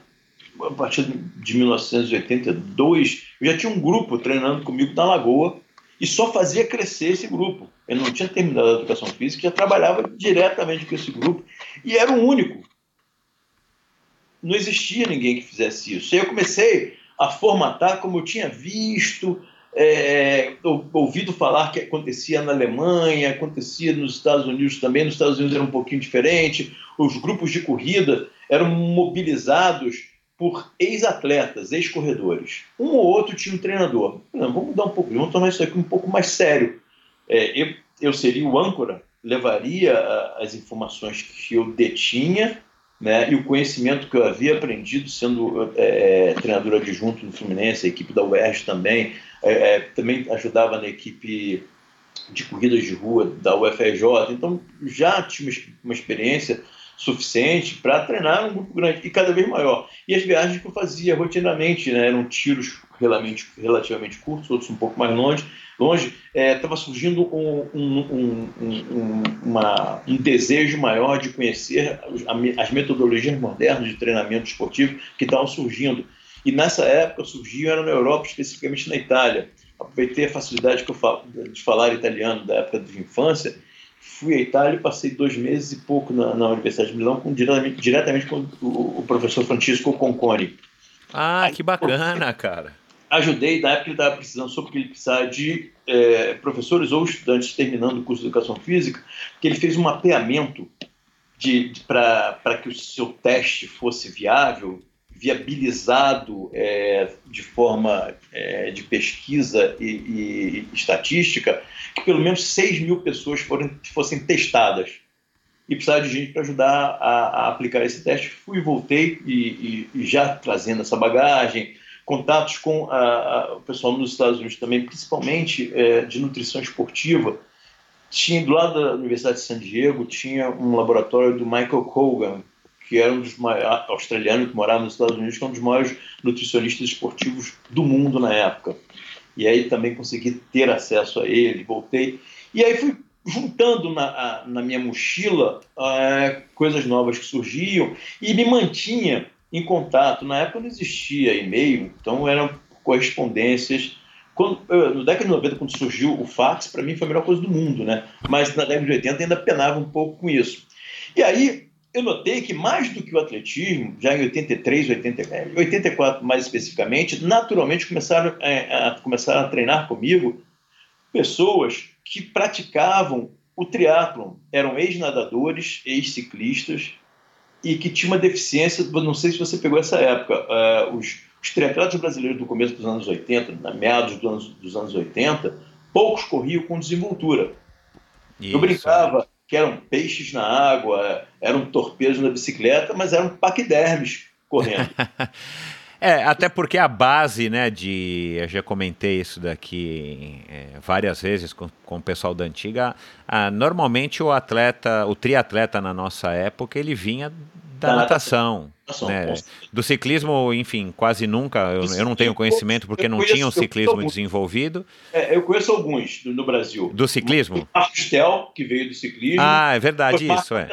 a partir de 1982, eu já tinha um grupo treinando comigo na Lagoa e só fazia crescer esse grupo. Eu não tinha terminado a educação física, já trabalhava diretamente com esse grupo e era o único. Não existia ninguém que fizesse isso. E eu comecei a formatar como eu tinha visto, é, ouvido falar que acontecia na Alemanha, acontecia nos Estados Unidos também. Nos Estados Unidos era um pouquinho diferente. Os grupos de corrida eram mobilizados por ex-atletas, ex-corredores. Um ou outro tinha um treinador. Não, vamos mudar um pouco, vamos tornar isso aqui um pouco mais sério. É, eu, eu seria o âncora, levaria as informações que eu detinha né, e o conhecimento que eu havia aprendido sendo é, treinador adjunto do Fluminense, a equipe da UERJ também, é, é, também ajudava na equipe de corridas de rua da UFRJ, então já tinha uma experiência suficiente para treinar um grupo grande e cada vez maior. E as viagens que eu fazia rotineiramente né, eram tiros relativamente, relativamente curtos, outros um pouco mais longe. Longe, estava é, surgindo um, um, um, uma, um desejo maior de conhecer as metodologias modernas de treinamento esportivo que estavam surgindo. E nessa época surgiam era na Europa, especificamente na Itália. Aproveitei a facilidade que eu falo, de falar italiano da época de infância fui à Itália e passei dois meses e pouco na, na Universidade de Milão com, diretamente, diretamente com o, o, professor Francisco Conconi. Ah, Aí, que bacana, cara. Ajudei, na época ele estava precisando, só porque ele precisava de é, professores ou estudantes terminando o curso de Educação Física, que ele fez um mapeamento de, de para que o seu teste fosse viável, viabilizado é, de forma é, de pesquisa e, e, estatística, que pelo menos 6 mil pessoas foram, fossem testadas. E precisava de gente para ajudar a, a, aplicar esse teste. Fui e voltei, e, já trazendo essa bagagem, contatos com a, o pessoal nos Estados Unidos também, principalmente é, de nutrição esportiva. Tinha do lado da Universidade de San Diego, tinha um laboratório do Michael Kogan, que era um dos maiores, australiano que morava nos Estados Unidos, que é um dos maiores nutricionistas esportivos do mundo na época. E aí também consegui ter acesso a ele, voltei. E aí fui juntando na, na minha mochila é, coisas novas que surgiam e me mantinha em contato. Na época não existia e-mail, então eram correspondências. Quando, no década de 90, quando surgiu o fax, para mim foi a melhor coisa do mundo, né? Mas na década de 80 ainda penava um pouco com isso. E aí eu notei que mais do que o atletismo, já em 83, 80, 84 mais especificamente, naturalmente começaram, é, a, começaram a treinar comigo pessoas que praticavam o triatlon. Eram ex-nadadores, ex-ciclistas, e que tinha uma deficiência, não sei se você pegou essa época, uh, os, os triatletas brasileiros do começo dos anos 80, na meados dos anos, dos anos 80, poucos corriam com desenvoltura. Isso. Eu brincava que eram peixes na água, eram torpedos na bicicleta, mas eram paquidermes correndo. É, até porque a base, né, de. Eu já comentei isso daqui é, várias vezes com, com o pessoal da antiga. A, normalmente o atleta, o triatleta na nossa época, ele vinha da, da natação. natação né? Do ciclismo, enfim, quase nunca. Eu, eu não tenho conhecimento porque não tinha um ciclismo desenvolvido. É, eu conheço alguns no Brasil. Do ciclismo? O Marcos Tel, que veio do ciclismo. Ah, é verdade isso, é.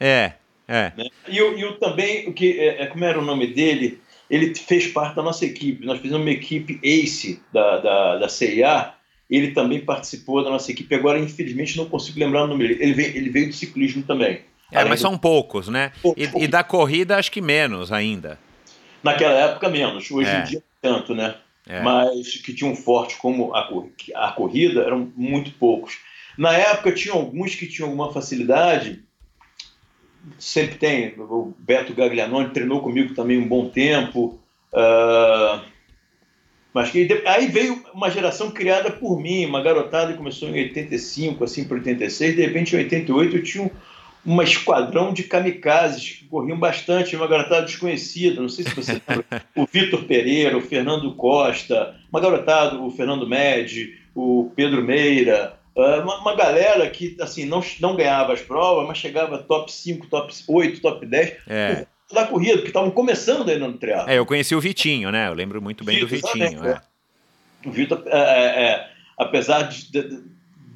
É, é. Né? E, o, e o também, o que, é, é, como era o nome dele, ele fez parte da nossa equipe. Nós fizemos uma equipe ACE da, da, da CIA. Ele também participou da nossa equipe. Agora, infelizmente, não consigo lembrar o nome dele. Ele veio, ele veio do ciclismo também. É, mas do... são poucos, né? E, e, da corrida, acho que menos ainda. Naquela época, menos. Hoje é. em dia, tanto, né? É. Mas que tinham forte como a, a corrida eram muito poucos. Na época, tinha alguns que tinham alguma facilidade sempre tem. O Beto Gaglianoni treinou comigo também um bom tempo. Uh, mas que, aí veio uma geração criada por mim, uma garotada que começou em 85, assim, para 86. De repente, em 88, eu tinha um, uma esquadrão de kamikazes que corriam bastante, uma garotada desconhecida, não sei se você lembra, o Vitor Pereira, o Fernando Costa, uma garotada, o Fernando Med, o Pedro Meira, ah, uma, uma, galera que assim não, não ganhava as provas, mas chegava top 5, top 8, top 10 é. da corrida, que estavam começando ainda no triatlo. É, eu conheci o Vitinho, né? Eu lembro muito bem Vitor, do Vitinho. É. O Vitor, é, é, é, apesar de, de,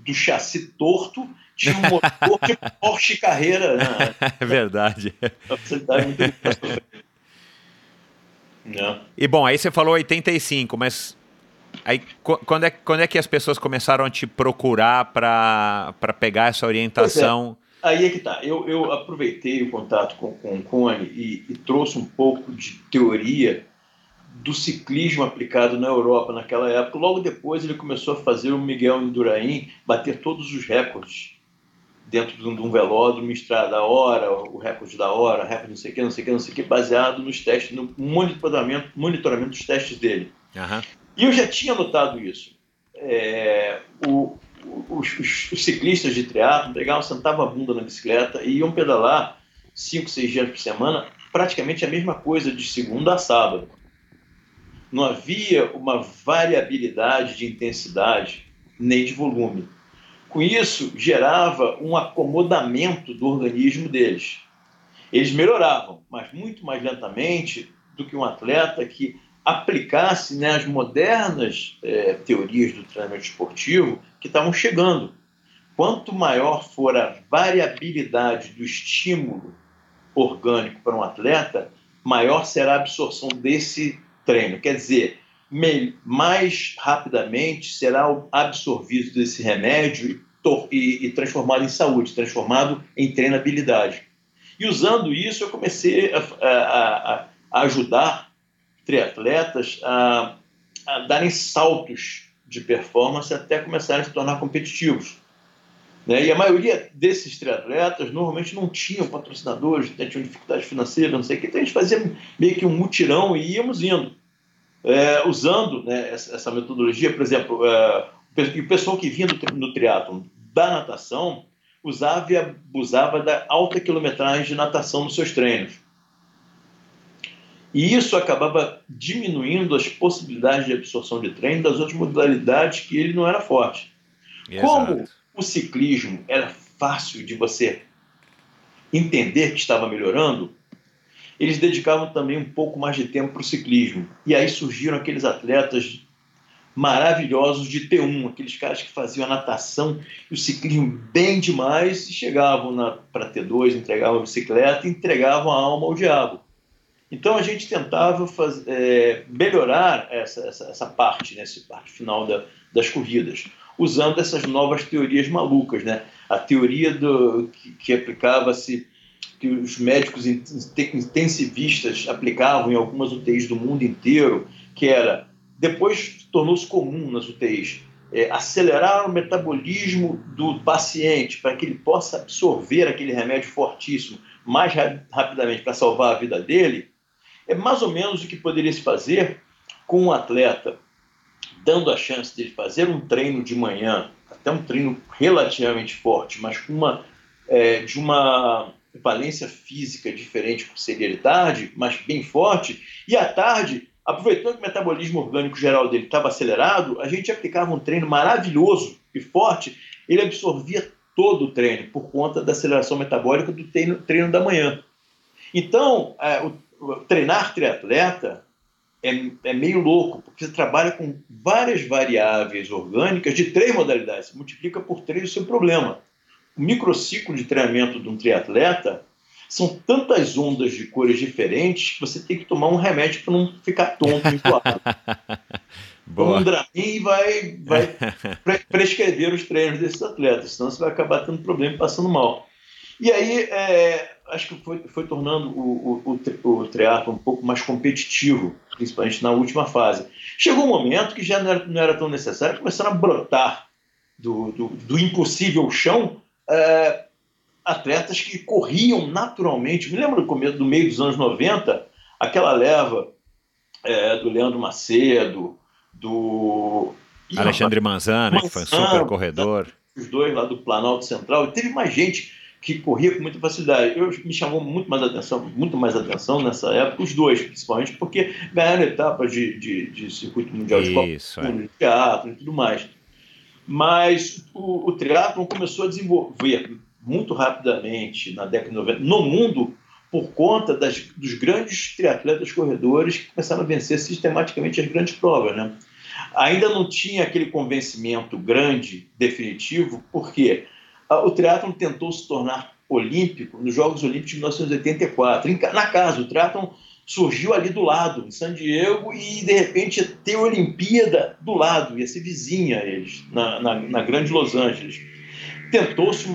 do chassi torto, tinha um motor de Porsche Carreira. Né? É verdade. muito E bom, aí você falou 85, mas Aí, quando é, quando é que as pessoas começaram a te procurar para pegar essa orientação? É. Aí é que tá. Eu, eu aproveitei o contato com, com o Cone e, e trouxe um pouco de teoria do ciclismo aplicado na Europa naquela época. Logo depois ele começou a fazer o Miguel Indurain bater todos os recordes dentro de um velódromo, estrada da hora, o recorde da hora, recorde não sei o que, não sei o que, não sei o que, baseado nos testes, no monitoramento, monitoramento dos testes dele. Uhum. E eu já tinha notado isso. É, o, os, os, os, ciclistas de triatlo pegavam, sentavam a bunda na bicicleta e iam pedalar cinco, seis dias por semana, praticamente a mesma coisa de segunda a sábado. Não havia uma variabilidade de intensidade nem de volume. Com isso, gerava um acomodamento do organismo deles. Eles melhoravam, mas muito mais lentamente do que um atleta que aplicasse né, as modernas é, teorias do treinamento esportivo que estavam chegando. Quanto maior for a variabilidade do estímulo orgânico para um atleta, maior será a absorção desse treino. Quer dizer, mais rapidamente será absorvido desse remédio e, e transformado em saúde, transformado em treinabilidade. E usando isso, eu comecei a, a, a ajudar triatletas a, a darem saltos de performance até começarem a se tornar competitivos. Né? E a maioria desses triatletas normalmente não tinham patrocinadores, tinham dificuldade financeira, não sei o que, então a gente fazia meio que um mutirão e íamos indo. É, usando né, essa, metodologia, por exemplo, é, o pessoal que vinha do, no triatlon da natação usava e abusava da alta quilometragem de natação nos seus treinos. E isso acabava diminuindo as possibilidades de absorção de treino das outras modalidades que ele não era forte. Exato. Como o ciclismo era fácil de você entender que estava melhorando, eles dedicavam também um pouco mais de tempo para o ciclismo. E aí surgiram aqueles atletas maravilhosos de T1, aqueles caras que faziam a natação e o ciclismo bem demais e chegavam para T2, entregavam a bicicleta e entregavam a alma ao diabo. Então a gente tentava faz, é, melhorar essa, essa, essa, parte, né, essa parte final da, das corridas, usando essas novas teorias malucas. Né? A teoria do, que, que aplicava-se, que os médicos intensivistas aplicavam em algumas UTIs do mundo inteiro, que era, depois tornou-se comum nas UTIs, é, acelerar o metabolismo do paciente para que ele possa absorver aquele remédio fortíssimo mais rapidamente para salvar a vida dele, é mais ou menos o que poderia se fazer com um atleta dando a chance de fazer um treino de manhã, até um treino relativamente forte, mas com uma, é, de uma valência física diferente por tarde, mas bem forte, e à tarde, aproveitando que o metabolismo orgânico geral dele estava acelerado, a gente aplicava um treino maravilhoso e forte, ele absorvia todo o treino por conta da aceleração metabólica do treino, treino da manhã. Então, é, o, o, treinar triatleta é, é, meio louco, porque você trabalha com várias variáveis orgânicas de três modalidades, você multiplica por três o seu problema. O microciclo de treinamento de um triatleta são tantas ondas de cores diferentes que você tem que tomar um remédio para não ficar tonto e. Boa. Um Dramin vai, vai prescrever os treinos desses atletas, senão você vai acabar tendo problema e passando mal. E aí, é, acho que foi, foi tornando o, o, o, o triatlo um pouco mais competitivo, principalmente na última fase. Chegou um momento que já não era, não era tão necessário, começaram a brotar do, do, do impossível chão é, atletas que corriam naturalmente. Me lembro do começo do meio dos anos 90, aquela leva é, do Leandro Macedo, do Alexandre Manzana, que foi um super corredor. Os dois lá do Planalto Central. E teve mais gente que corria com muita facilidade. Eu me chamou muito mais atenção, muito mais atenção nessa época, os dois, principalmente, porque ganharam etapas de, de, de circuito mundial de Copa, é. de teatro e tudo mais. Mas o, o triatlon começou a desenvolver muito rapidamente na década de 90 no mundo por conta das, dos grandes triatletas corredores que começaram a vencer sistematicamente as grandes provas, né? Ainda não tinha aquele convencimento grande, definitivo, porque o triatlon tentou se tornar olímpico nos Jogos Olímpicos de 1984. Na casa, o triatlon surgiu ali do lado, em San Diego, e de repente ia ter a Olimpíada do lado, ia ser vizinha a eles, na, na, na grande Los Angeles. Tentou-se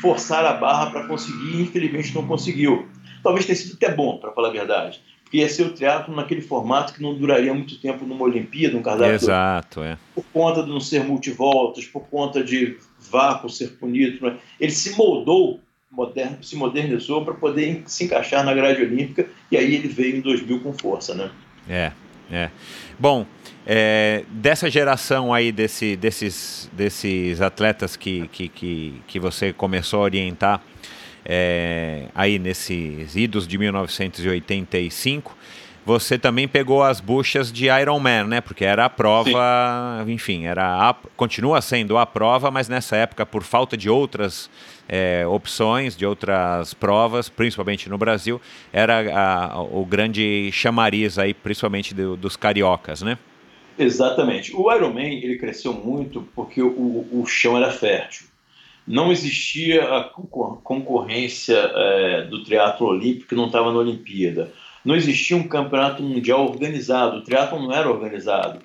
forçar a barra para conseguir e infelizmente não conseguiu. Talvez tenha sido até bom, para falar a verdade, porque ia ser o teatro naquele formato que não duraria muito tempo numa Olimpíada, num cardápio. Exato, é. Por conta de não ser multivoltas, por conta de vácuo ser punido. Né? Ele se moldou, moderno, se modernizou para poder se encaixar na grade olímpica e aí ele veio em 2000 com força, né? É, é. Bom, é, dessa geração aí desse, desses, desses atletas que, que, que, que você começou a orientar é, aí nesses idos de 1985, você também pegou as buchas de Iron Man, né? Porque era a prova, Sim. enfim, era a, continua sendo a prova, mas nessa época, por falta de outras é, opções, de outras provas, principalmente no Brasil, era a, o grande chamariz aí, principalmente do, dos cariocas, né? Exatamente. O Ironman ele cresceu muito porque o, o chão era fértil. Não existia a concorrência é, do triatlo olímpico que não estava na Olimpíada não existia um campeonato mundial organizado, o triatlon não era organizado.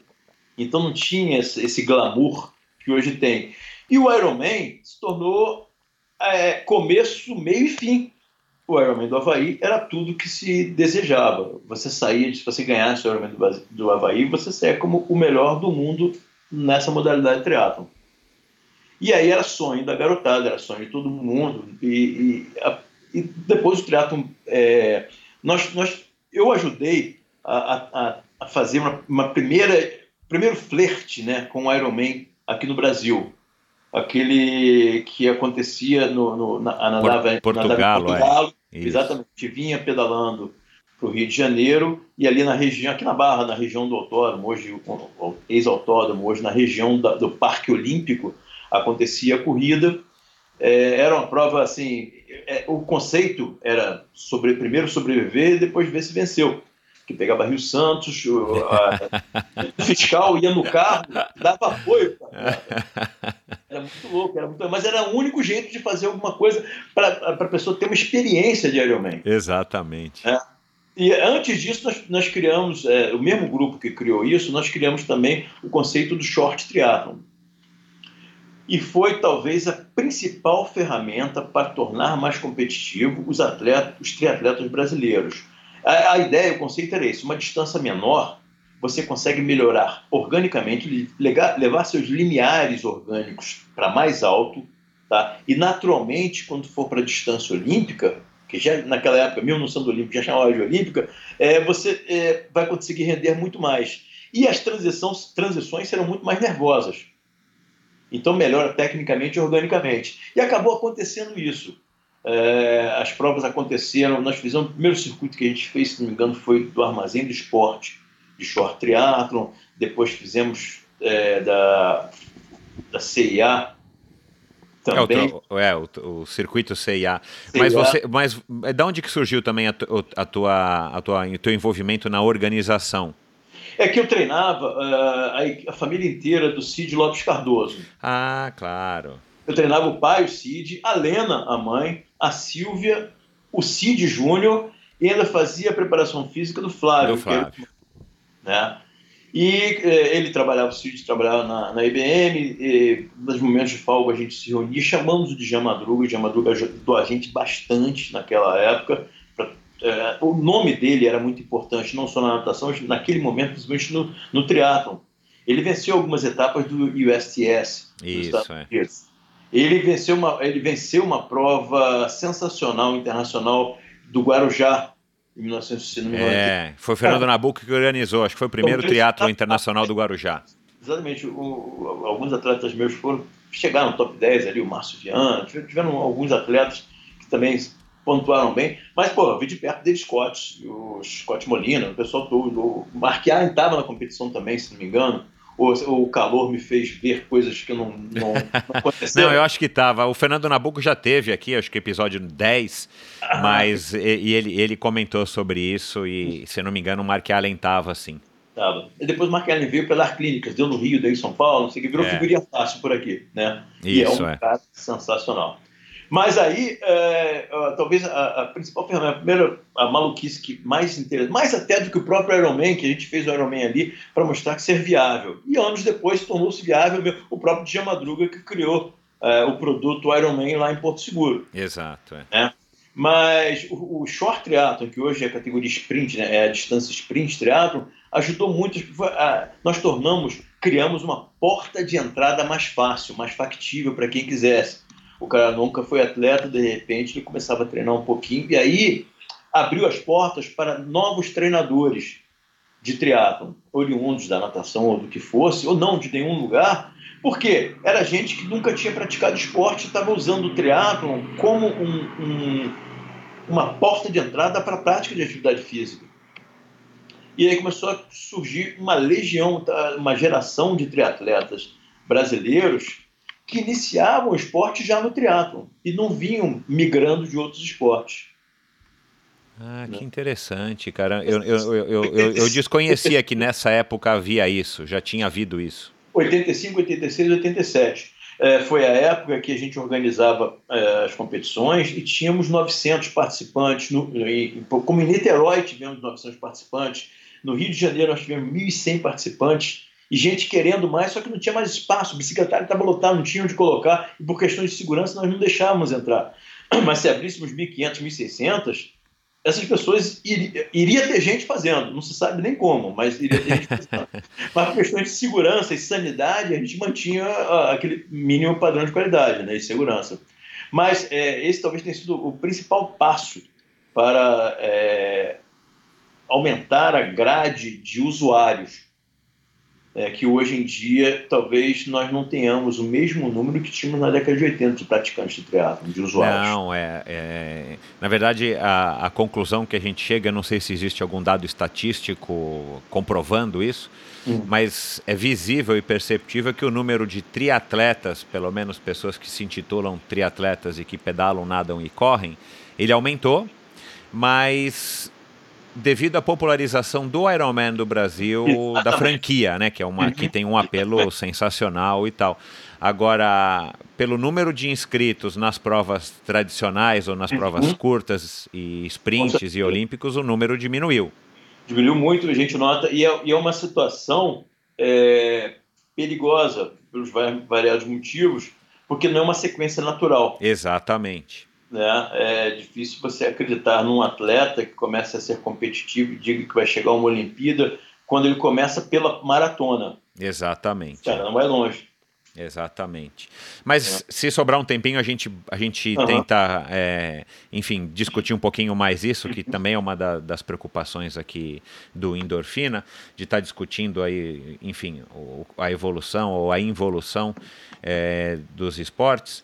Então não tinha esse glamour que hoje tem. E o Ironman se tornou é, começo, meio e fim. O Ironman do Havaí era tudo que se desejava. Você saía, se você ganhasse o Ironman do, do Havaí, você saía como o melhor do mundo nessa modalidade de triatlon. E aí era sonho da garotada, era sonho de todo mundo. E, e, a, e depois o triatlon... É, nós, nós eu ajudei a, a, a fazer uma, uma, primeira primeiro flerte né, com o Ironman aqui no Brasil. Aquele que acontecia no, no na, na, nave, Portugal, é. exatamente, vinha pedalando para o Rio de Janeiro e ali na região, aqui na Barra, na região do autódromo, hoje ex-autódromo, hoje na região da, do Parque Olímpico, acontecia a corrida. É, era uma prova assim, é, o conceito era sobre, primeiro sobreviver e depois ver se venceu. Que pegava Rio Santos, o, a, fiscal ia no carro, dava apoio. Era muito louco, era muito, mas era o único jeito de fazer alguma coisa para a pessoa ter uma experiência de Ironman. Exatamente. É. E antes disso, nós, nós criamos, é, o mesmo grupo que criou isso, nós criamos também o conceito do short triathlon e foi talvez a principal ferramenta para tornar mais competitivo os atletas, os triatletas brasileiros. A, a, ideia, o conceito era esse: uma distância menor, você consegue melhorar organicamente, levar seus limiares orgânicos para mais alto, tá? e naturalmente, quando for para a distância olímpica, que já naquela época, mesmo não sendo olímpico, já chamava de olímpica, é, você é, vai conseguir render muito mais. E as transições, transições serão muito mais nervosas. Então melhora tecnicamente e organicamente. E acabou acontecendo isso. É, as provas aconteceram, nós fizemos o primeiro circuito que a gente fez, se não me engano, foi do Armazém do Esporte, de short triathlon, depois fizemos é, da, da CIA também. É, o, é, o, o CIA. CIA. Mas, você, mas é, da onde que surgiu também a, a tua, a tua, o teu envolvimento na organização? É que eu treinava uh, a, a, família inteira do Cid Lopes Cardoso. Ah, claro. Eu treinava o pai, o Cid, a Lena, a mãe, a Silvia, o Cid Júnior e ainda fazia a preparação física do Flávio. Do Flávio. né? E eh, ele trabalhava, o Cid trabalhava na, na IBM, e nos momentos de folga a gente se reunia, chamamos de Jamadruga, o Jamadruga ajudou a gente bastante naquela época. Pra, eh, o nome dele era muito importante, não só na natação, mas naquele momento, principalmente no, no triatlon. Ele venceu algumas etapas do USTS. Isso, é. Ele venceu, uma, ele venceu uma prova sensacional internacional do Guarujá, em 1990. É, foi o Fernando Nabuco que organizou, acho que foi o primeiro então, teatro internacional do Guarujá. Exatamente, o, alguns atletas meus foram, chegaram no top 10 ali, o Márcio Viana, tiveram alguns atletas que também pontuaram bem, mas, pô, eu vi de perto o David Scott, o Scott Molina, o pessoal todo, o Mark Allen estava na competição também, se não me engano, ou, o calor me fez ver coisas que não, não, não aconteceram? não, eu acho que estava. O Fernando Nabuco já teve aqui, acho que episódio 10, ah, mas e, e ele, ele comentou sobre isso e, se não me engano, o Mark Allen estava assim. Tava. E depois o Mark Allen veio pelas clínicas, deu no Rio, deu em São Paulo, não sei o que, virou é. figurinha fácil por aqui, né? Isso, e é um é. cara sensacional. Mas aí, é, talvez a, a, principal ferramenta, a primeira a maluquice que mais interessa, mais até do que o próprio Ironman, que a gente fez o Ironman ali para mostrar que ser viável. E anos depois tornou-se viável o próprio Dia Madruga que criou é, o produto Ironman lá em Porto Seguro. Exato. É. Né? Mas o, o, short triathlon, que hoje é a categoria sprint, né, é a distância sprint triathlon, ajudou muito. Nós tornamos, criamos uma porta de entrada mais fácil, mais factível para quem quisesse o cara nunca foi atleta, de repente ele começava a treinar um pouquinho e aí abriu as portas para novos treinadores de triatlon, oriundos da natação ou do que fosse, ou não de nenhum lugar, porque era gente que nunca tinha praticado esporte e estava usando o triatlon como um, um, uma porta de entrada para a prática de atividade física. E aí começou a surgir uma legião, tá, uma geração de triatletas brasileiros que iniciavam o esporte já no triatlo e não vinham migrando de outros esportes. Ah, que interessante, cara. Eu, eu, eu, eu, desconhecia que nessa época havia isso, já tinha havido isso. 85, 86, 87. É, foi a época que a gente organizava é, as competições e tínhamos 900 participantes. No, como em Niterói tivemos 900 participantes, no Rio de Janeiro nós tivemos 1.100 participantes e gente querendo mais, só que não tinha mais espaço, o bicicletário estava lotado, não tinha onde colocar, e por questões de segurança nós não deixávamos entrar. Mas se abríssemos 1.500, 1.600, essas pessoas iria, iria ter gente fazendo, não se sabe nem como, mas iria ter gente fazendo. mas por questões de segurança e sanidade, a gente mantinha aquele mínimo padrão de qualidade né, e segurança. Mas é, esse talvez tenha sido o principal passo para é, aumentar a grade de usuários é, que hoje em dia talvez nós não tenhamos o mesmo número que tínhamos na década de 80 de praticantes de triatlo, de usuários. Não, é, é na verdade a, a, conclusão que a gente chega, não sei se existe algum dado estatístico comprovando isso, hum. mas é visível e perceptível que o número de triatletas, pelo menos pessoas que se intitulam triatletas e que pedalam, nadam e correm, ele aumentou, mas devido à popularização do Ironman do Brasil, Exatamente. da franquia, né, que é uma que tem um apelo sensacional e tal. Agora, pelo número de inscritos nas provas tradicionais ou nas uhum. provas curtas e sprints e olímpicos, o número diminuiu. Diminuiu muito, a gente nota, e é, e é uma situação é, perigosa pelos variados motivos, porque não é uma sequência natural. Exatamente. Né? É difícil você acreditar num atleta que começa a ser competitivo e diga que vai chegar a uma Olimpíada quando ele começa pela maratona. Exatamente. Cara, não vai longe. Exatamente. Mas é. se sobrar um tempinho, a gente, a gente uhum. tenta, é, enfim, discutir um pouquinho mais isso, que também é uma da, das preocupações aqui do Endorfina, de estar tá discutindo aí, enfim, a evolução ou a involução é, dos esportes.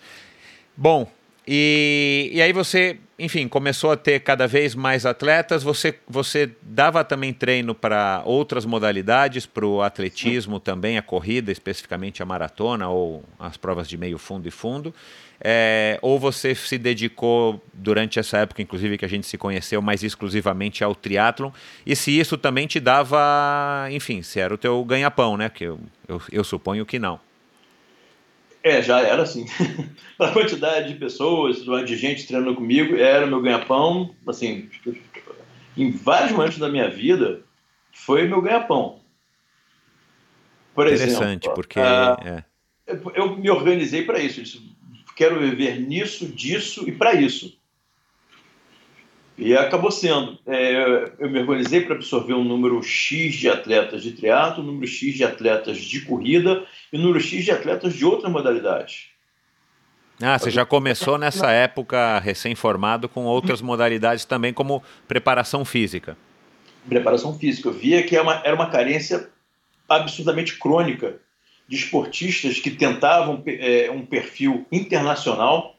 Bom, e, e aí você, enfim, começou a ter cada vez mais atletas. Você, você dava também treino para outras modalidades, para o atletismo Sim. também, a corrida, especificamente a maratona ou as provas de meio fundo e fundo. É, ou você se dedicou durante essa época, inclusive que a gente se conheceu, mais exclusivamente ao triatlon? E se isso também te dava, enfim, se era o teu ganha-pão, né? Que eu, eu, eu suponho que não. É, já era assim. a quantidade de pessoas, de gente treinando comigo, era o meu ganha-pão. Assim, em vários momentos da minha vida, foi meu ganha-pão. Por Interessante, exemplo, porque. Uh, é. Eu me organizei para isso. Quero viver nisso, disso e para isso. E acabou sendo. É, eu me organizei para absorver um número X de atletas de triatlo, um número X de atletas de corrida e número X de atletas de outras modalidades. Ah, você já começou nessa época recém-formado com outras modalidades também, como preparação física. Preparação física. Eu via que era é uma, era uma carência absurdamente crônica de esportistas que tentavam é, um perfil internacional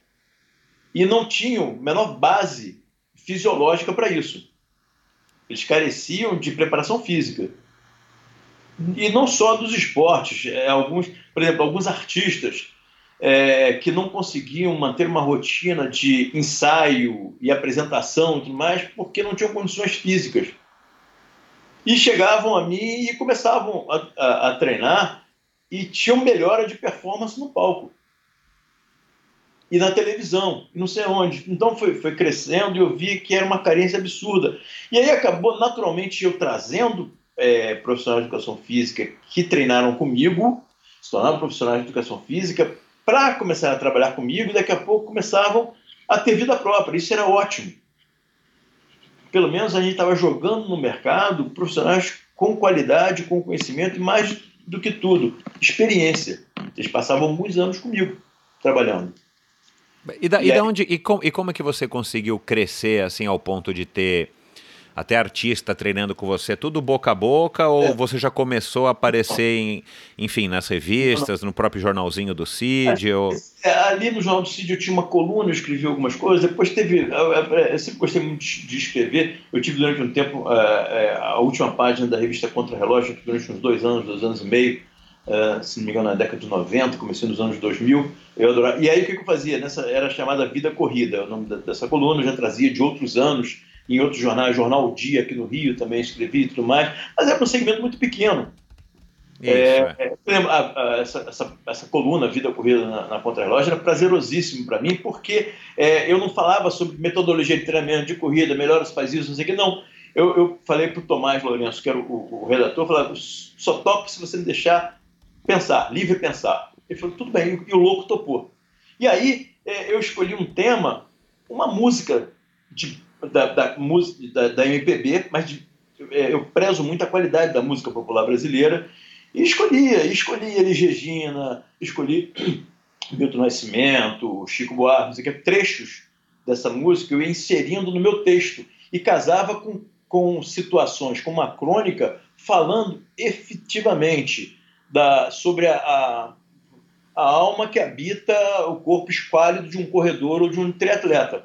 e não tinham menor base fisiológica para isso. Eles careciam de preparação física. E não só dos esportes, é, alguns, por exemplo, alguns artistas é, que não conseguiam manter uma rotina de ensaio e apresentação e tudo mais porque não tinham condições físicas. E chegavam a mim e começavam a, a, a treinar e tinham melhora de performance no palco e na televisão, não sei onde. Então foi, foi crescendo e eu vi que era uma carência absurda. E aí acabou naturalmente eu trazendo é, profissionais de educação física que treinaram comigo, se tornaram profissionais de educação física, para começar a trabalhar comigo e daqui a pouco começavam a ter vida própria. Isso era ótimo. Pelo menos a gente estava jogando no mercado profissionais com qualidade, com conhecimento e mais do que tudo, experiência. Eles passavam muitos anos comigo trabalhando. E, da, e, e, da onde, e, com, e como é que você conseguiu crescer assim ao ponto de ter até artista treinando com você, tudo boca a boca, ou é. você já começou a aparecer, em, enfim, nas revistas, no próprio jornalzinho do CID? É, ou... É, ali no Jornal do CID eu tinha uma coluna, eu escrevi algumas coisas, depois teve, eu, eu sempre gostei muito de escrever, eu tive durante um tempo a última página da revista Contra Relógio, durante uns dois anos, dois anos e meio, Uh, se não me engano, na década de 90, comecei nos anos 2000. Eu adorava. E aí o que eu fazia? Nessa, era chamada Vida Corrida, o nome dessa coluna, eu já trazia de outros anos, em outros jornais, Jornal Dia aqui no Rio também escrevi e tudo mais, mas era um segmento muito pequeno. Isso, é, é. É, a, a, essa, essa, essa, coluna, Vida Corrida na, na Contra-Relógio, era prazerosíssimo para mim, porque é, eu não falava sobre metodologia de treinamento de corrida, melhores faz isso, não sei o que, não. Eu, eu falei para o Tomás Lourenço, que era o, o, o redator, falava, só topo se você me deixar pensar, livre pensar. Ele falou, tudo bem, e o louco topou. E aí é, eu escolhi um tema, uma música de, da, da, da, da MPB, mas de, é, eu prezo muito a qualidade da música popular brasileira, e escolhia, escolhi Elis Regina, escolhi Milton Nascimento, Chico Buarque, que, trechos dessa música eu ia inserindo no meu texto e casava com, com situações, com uma crônica falando efetivamente da, sobre a, a, a, alma que habita o corpo esquálido de um corredor ou de um triatleta.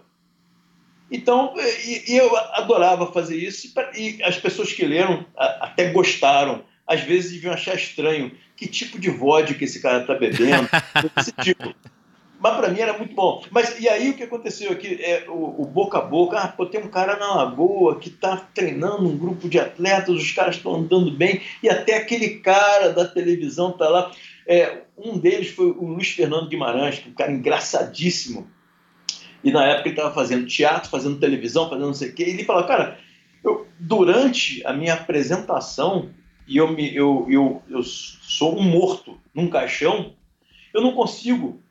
Então, e, eu adorava fazer isso, e, as pessoas que leram até gostaram. Às vezes deviam achar estranho. Que tipo de vodka esse cara está bebendo? Esse tipo. Mas para mim era muito bom. Mas e aí o que aconteceu aqui? É, o, o boca a boca, ah, pô, tem um cara na Lagoa que está treinando um grupo de atletas, os caras estão andando bem, e até aquele cara da televisão está lá. É, um deles foi o Luiz Fernando Guimarães, que é um cara engraçadíssimo. E na época ele estava fazendo teatro, fazendo televisão, fazendo não sei o quê. E ele falou, cara, eu, durante a minha apresentação, e eu, me, eu, eu, eu sou um morto num caixão, eu não consigo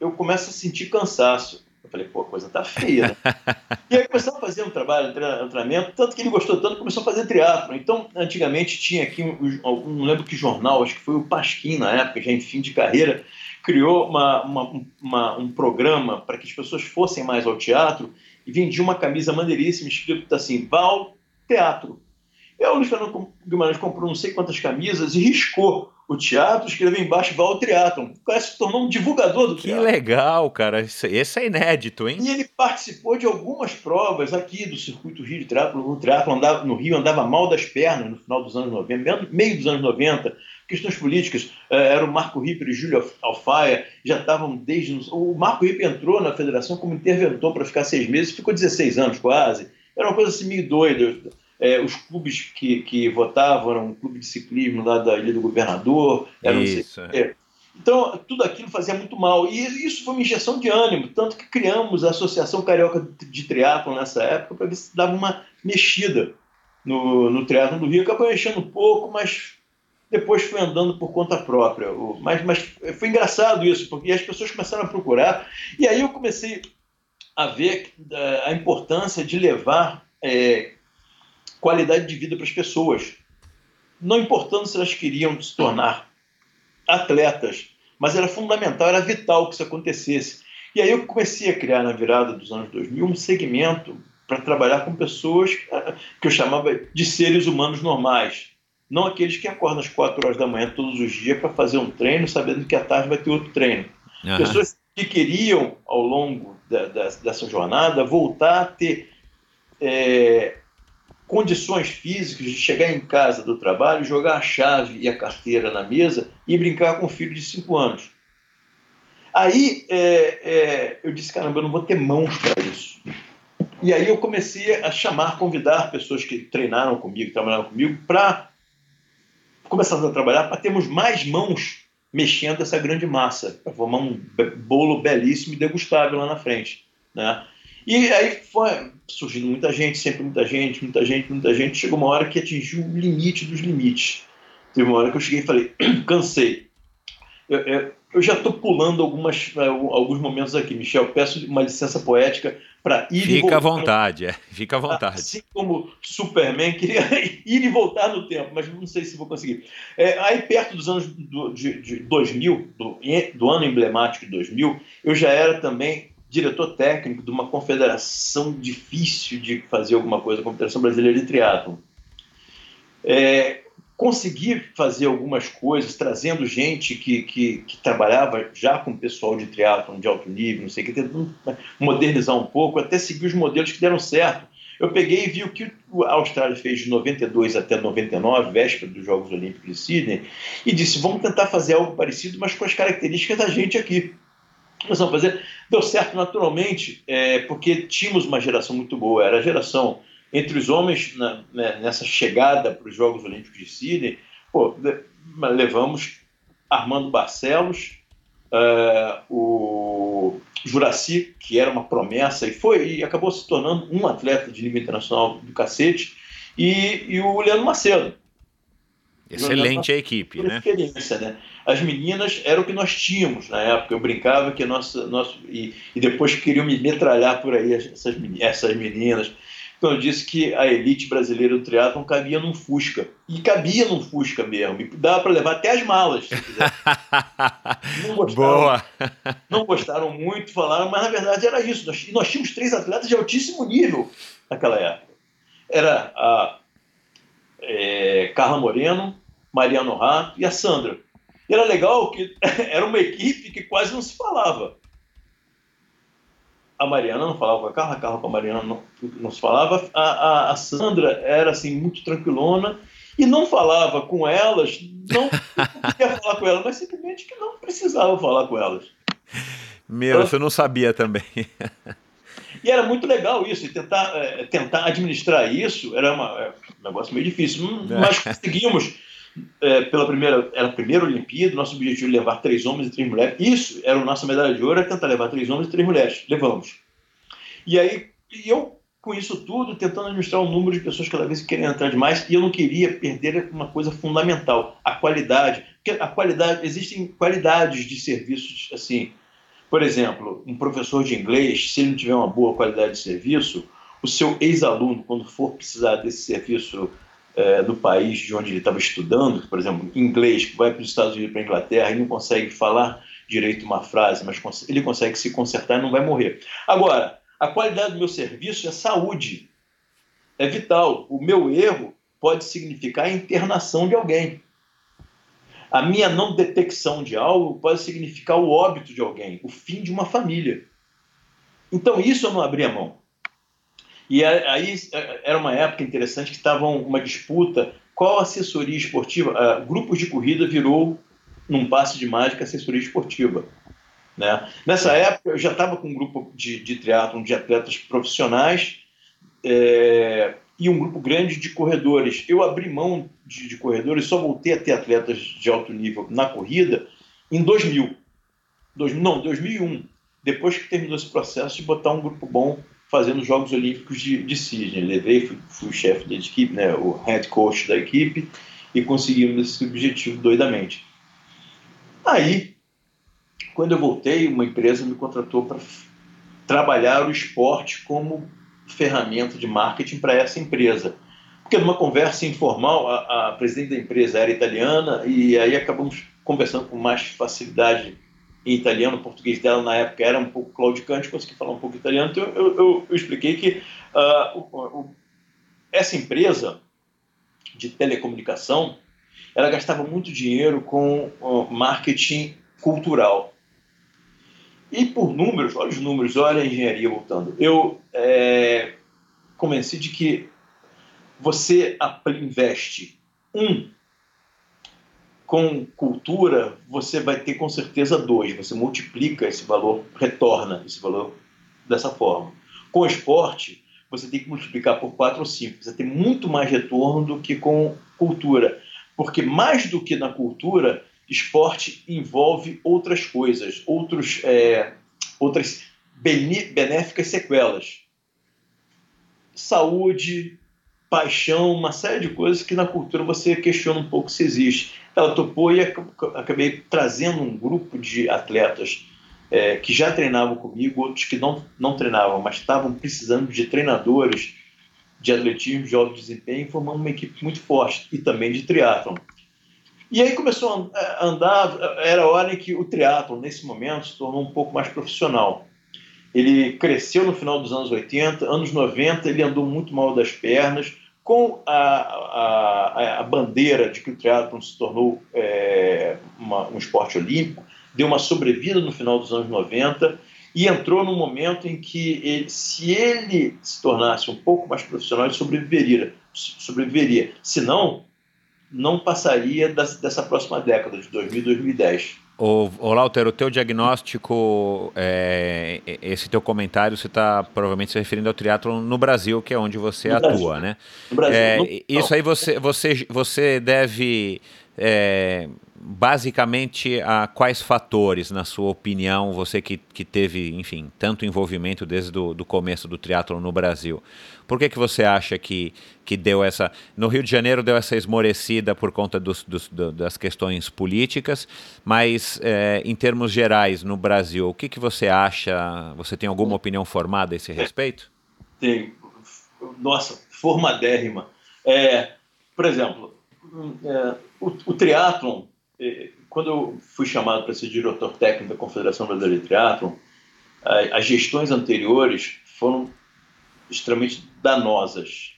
eu começo a sentir cansaço. Eu falei, pô, a coisa tá feia, né? e aí começou a fazer um trabalho, um treinamento, tanto que ele gostou tanto, começou a fazer teatro. Então, antigamente tinha aqui, um, um, não lembro que jornal, acho que foi o Pasquim na época, já em fim de carreira, criou uma, uma, uma, um programa para que as pessoas fossem mais ao teatro e vendia uma camisa maneiríssima escrito assim, Val Teatro. E o Luiz Fernando Guimarães comprou não sei quantas camisas e riscou o teatro, escreveu embaixo Val Triatlon. O cara se tornou um divulgador do que teatro. Que legal, cara. Esse é inédito, hein? E ele participou de algumas provas aqui do circuito Rio de Triatlon. O triatlon andava, no Rio andava mal das pernas no final dos anos 90, meio dos anos 90. Questões políticas, eh, era o Marco Ripper e Júlio Alfaia, já estavam desde. O Marco Ripper entrou na federação como interventor para ficar seis meses, ficou 16 anos quase. Era uma coisa assim meio doida é, os clubes que, que votavam eram um clube de ciclismo lá da Ilha do Governador. Era isso, um... é. Então, tudo aquilo fazia muito mal. E isso foi uma injeção de ânimo, tanto que criamos a Associação Carioca de Triatlon nessa época para ver se dava uma mexida no, no triatlon do Rio. Acabou mexendo um pouco, mas depois foi andando por conta própria. Mas, mas foi engraçado isso, porque as pessoas começaram a procurar. E aí eu comecei a ver é, a importância de levar é, qualidade de vida para as pessoas. Não importando se elas queriam se tornar atletas, mas era fundamental, era vital que isso acontecesse. E aí eu comecei a criar, na virada dos anos 2000, um segmento para trabalhar com pessoas que eu chamava de seres humanos normais. Não aqueles que acordam às quatro horas da manhã todos os dias para fazer um treino, sabendo que à tarde vai ter outro treino. Uhum. Pessoas que queriam, ao longo da, da, dessa jornada, voltar a ter é, condições físicas de chegar em casa do trabalho, jogar a chave e a carteira na mesa e brincar com um filho de 5 anos. Aí é, é, eu disse: caramba, eu não vou ter mãos para isso. E aí eu comecei a chamar, convidar pessoas que treinaram comigo, trabalharam comigo, para começar a trabalhar, para termos mais mãos mexendo essa grande massa, para formar um bolo belíssimo e degustável lá na frente. Né? E aí foi surgindo muita gente, sempre muita gente, muita gente, muita gente. Chegou uma hora que atingiu o limite dos limites. Teve uma hora que eu cheguei e falei: cansei. Eu, eu, eu já estou pulando algumas, eh, alguns momentos aqui, Michel. Peço uma licença poética para ir Fica e voltar. à vontade, é. Fica à vontade. Assim como Superman, queria ir e voltar no tempo, mas não sei se vou conseguir. É, aí, perto dos anos do, de, de 2000, do, do ano emblemático de 2000, eu já era também diretor técnico de uma confederação difícil de fazer alguma coisa, a Confederação Brasileira de Triatlo. É, consegui fazer algumas coisas, trazendo gente que, que, que trabalhava já com pessoal de triatlon de alto nível, não sei o que, tentando modernizar um pouco, até seguir os modelos que deram certo. Eu peguei e vi o que a Austrália fez de 92 até 99, véspera dos Jogos Olímpicos de Sydney, e disse: vamos tentar fazer algo parecido, mas com as características da gente aqui nós vamos fazer. Deu certo naturalmente, é, porque tínhamos uma geração muito boa. Era a geração entre os homens na, né, nessa chegada para os Jogos Olímpicos de Sydney. Pô, levamos Armando Barcelos, uh, o Juraci, que era uma promessa e foi e acabou se tornando um atleta de nível internacional do cacete, e, e o Leandro Macedo. Excelente a equipe, né? Né? As meninas eram o que nós tínhamos na época. Eu brincava que nossa, nosso e, e depois queriam me metralhar por aí essas, essas meninas. Então eu disse que a elite brasileira do triatlon cabia num Fusca. E cabia num Fusca mesmo. E dava para levar até as malas, se quiser. Não gostaram, Boa! não gostaram muito, falaram, mas na verdade era isso. Nós, nós tínhamos três atletas de altíssimo nível naquela época. Era a é, Carla Moreno, Mariano Rato e a Sandra. E era legal que era uma equipe que quase não se falava. A Mariana não falava com a Carla, a Carla com a Mariana não, não se falava. A, a, a, Sandra era assim muito tranquilona e não falava com elas, não queria falar com elas, mas simplesmente que não precisava falar com elas. Meu, então, eu não sabia também. E era muito legal isso, e tentar, é, tentar administrar isso era uma, é, um negócio meio difícil, hum, é. mas conseguimos. É, pela primeira, era a primeira Olimpíada, nosso objetivo era levar três homens e três mulheres. Isso era a nossa medalha de ouro, era tentar levar três homens e três mulheres. Levamos. E aí, eu com isso tudo, tentando administrar o número de pessoas cada vez que querem entrar demais, e eu não queria perder uma coisa fundamental, a qualidade. Porque a qualidade, existem qualidades de serviços, assim, Por exemplo, um professor de inglês, se ele não tiver uma boa qualidade de serviço, o seu ex-aluno, quando for precisar desse serviço é, do país de onde ele estava estudando, por exemplo, inglês, que vai para os Estados Unidos, para a Inglaterra e não consegue falar direito uma frase, mas ele consegue se consertar e não vai morrer. Agora, a qualidade do meu serviço é saúde, é vital. O meu erro pode significar a internação de alguém. A minha não detecção de algo pode significar o óbito de alguém, o fim de uma família. Então, isso eu não abri a mão. E aí é, era uma época interessante que estava uma disputa qual assessoria esportiva. Uh, grupos de corrida virou, num passe de mágica, assessoria esportiva. Né? Nessa época, eu já estava com um grupo de, de triatlon de atletas profissionais é, e um grupo grande de corredores. Eu abri mão de, de corredores, só voltei a ter atletas de alto nível na corrida em 2000. Dois, não, 2001. Depois que terminou esse processo de botar um grupo bom fazendo os Jogos Olímpicos de, de Sydney. Levei, fui, fui chefe da equipe, né, o head coach da equipe, e conseguimos esse objetivo doidamente. Aí, quando eu voltei, uma empresa me contratou para trabalhar o esporte como ferramenta de marketing para essa empresa. Porque numa conversa informal, a, a presidente da empresa era italiana e aí acabamos conversando com mais facilidade italiano, o português dela na época era um pouco claudicante, consegui falar um pouco italiano, então eu, eu, eu expliquei que uh, o, o, essa empresa de telecomunicação, ela gastava muito dinheiro com uh, marketing cultural. E por números, olha os números, olha a engenharia voltando. Eu é, convenci de que você investe um com cultura, você vai ter com certeza dois. Você multiplica esse valor, retorna esse valor dessa forma. Com esporte, você tem que multiplicar por quatro ou cinco. Você tem muito mais retorno do que com cultura. Porque mais do que na cultura, esporte envolve outras coisas, outros, é, outras benéficas sequelas. Saúde, paixão, uma série de coisas que na cultura você questiona um pouco se existe. Ela topou e acabei trazendo um grupo de atletas é, que já treinavam comigo, outros que não, não treinavam, mas estavam precisando de treinadores de atletismo, de alto desempenho, formando uma equipe muito forte e também de triatlon. E aí começou a andar, era a hora em que o triatlon, nesse momento, se tornou um pouco mais profissional. Ele cresceu no final dos anos 80, anos 90 ele andou muito mal das pernas, com a, a, a, bandeira de que o triatlon se tornou é, uma, um esporte olímpico, deu uma sobrevida no final dos anos 90 e entrou num momento em que, ele, se ele se tornasse um pouco mais profissional, ele sobreviveria. sobreviveria. Se não, não passaria das, dessa próxima década, de 2000 2010. Ô, ô Lauter, o teu diagnóstico, é, esse teu comentário, você está provavelmente se referindo ao triatlo no Brasil, que é onde você no atua, Brasil. né? No Brasil. É, no... Isso aí você, você, você deve é, basicamente a quais fatores, na sua opinião, você que, que teve, enfim, tanto envolvimento desde o do começo do triatlo no Brasil, por que, que você acha que, que deu essa. No Rio de Janeiro deu essa esmorecida por conta dos, dos, das questões políticas, mas é, em termos gerais, no Brasil, o que, que você acha? Você tem alguma opinião formada a esse respeito? Tem. Nossa, formadérrima. É, por exemplo, é, o, o triatlon, quando eu fui chamado para ser diretor técnico da Confederação Brasileira de Triatlon, as gestões anteriores foram extremamente danosas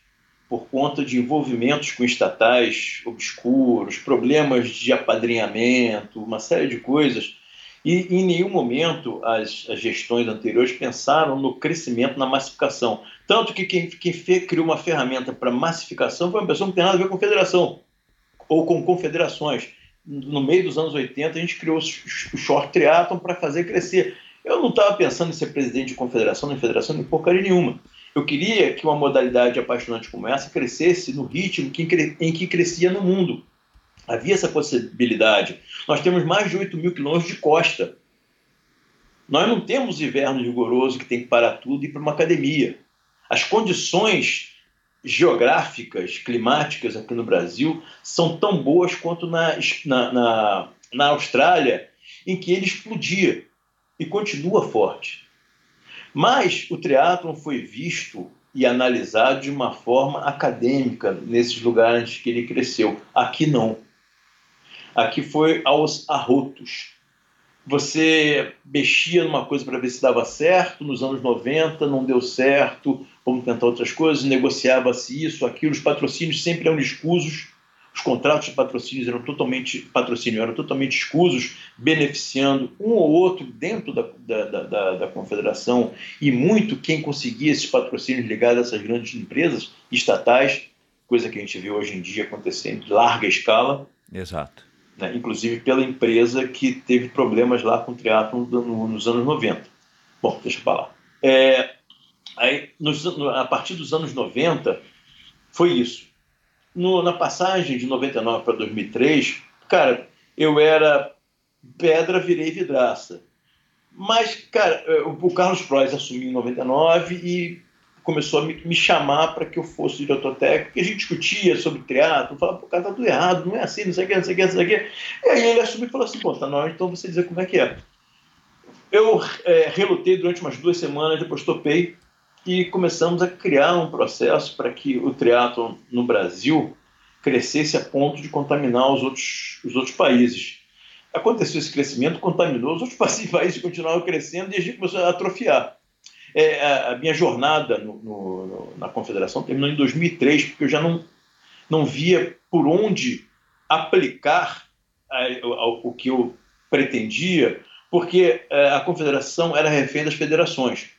por conta de envolvimentos com estatais obscuros, problemas de apadrinhamento, uma série de coisas. E em nenhum momento as, as gestões anteriores pensaram no crescimento, na massificação. Tanto que quem, quem criou uma ferramenta para massificação foi uma pessoa que não tem nada a ver com federação ou com confederações. No meio dos anos 80, a gente criou o short triathlon para fazer crescer. Eu não estava pensando em ser presidente de confederação, nem federação, nem porcaria nenhuma. Eu queria que uma modalidade apaixonante como essa crescesse no ritmo em que crescia no mundo. Havia essa possibilidade. Nós temos mais de 8 mil quilômetros de costa. Nós não temos inverno rigoroso que tem que parar tudo e ir para uma academia. As condições geográficas, climáticas aqui no Brasil são tão boas quanto na, na, na, na Austrália, em que ele explodia. e continua forte. Mas o triatlon foi visto e analisado de uma forma acadêmica nesses lugares que ele cresceu. Aqui não. Aqui foi aos arrotos. Você mexia numa coisa para ver se dava certo, nos anos 90 não deu certo, vamos tentar outras coisas, negociava-se isso, aquilo, os patrocínios sempre eram escusos, os contratos de patrocínios eram totalmente patrocínio eram totalmente escusos, beneficiando um ou outro dentro da, da, da, da, confederação e muito quem conseguia esses patrocínios ligados a essas grandes empresas estatais, coisa que a gente vê hoje em dia acontecendo em larga escala. Exato. Né? Inclusive pela empresa que teve problemas lá com o triatlon nos anos 90. Bom, deixa eu falar. É, aí, nos, a partir dos anos 90, foi isso no, na passagem de 99 para 2003, cara, eu era pedra, virei vidraça. Mas, cara, o Carlos Prois assumiu em 99 e começou a me, me chamar para que eu fosse diretor técnico, porque a gente discutia sobre teatro, falava, pô, cara, tá tudo errado, não é assim, não sei o que, não sei o que, não sei o que. E aí ele assumiu e falou assim, pô, tá hora então você dizer como é que é. Eu é, relutei durante umas duas semanas, depois topei, e começamos a criar um processo para que o teatro no Brasil crescesse a ponto de contaminar os outros, os outros países. Aconteceu esse crescimento, contaminou, os outros países continuaram crescendo e a gente começou a atrofiar. É, a, a, minha jornada no, no, na confederação terminou em 2003, porque eu já não, não via por onde aplicar a, a, o que eu pretendia, porque é, a confederação era refém das federações.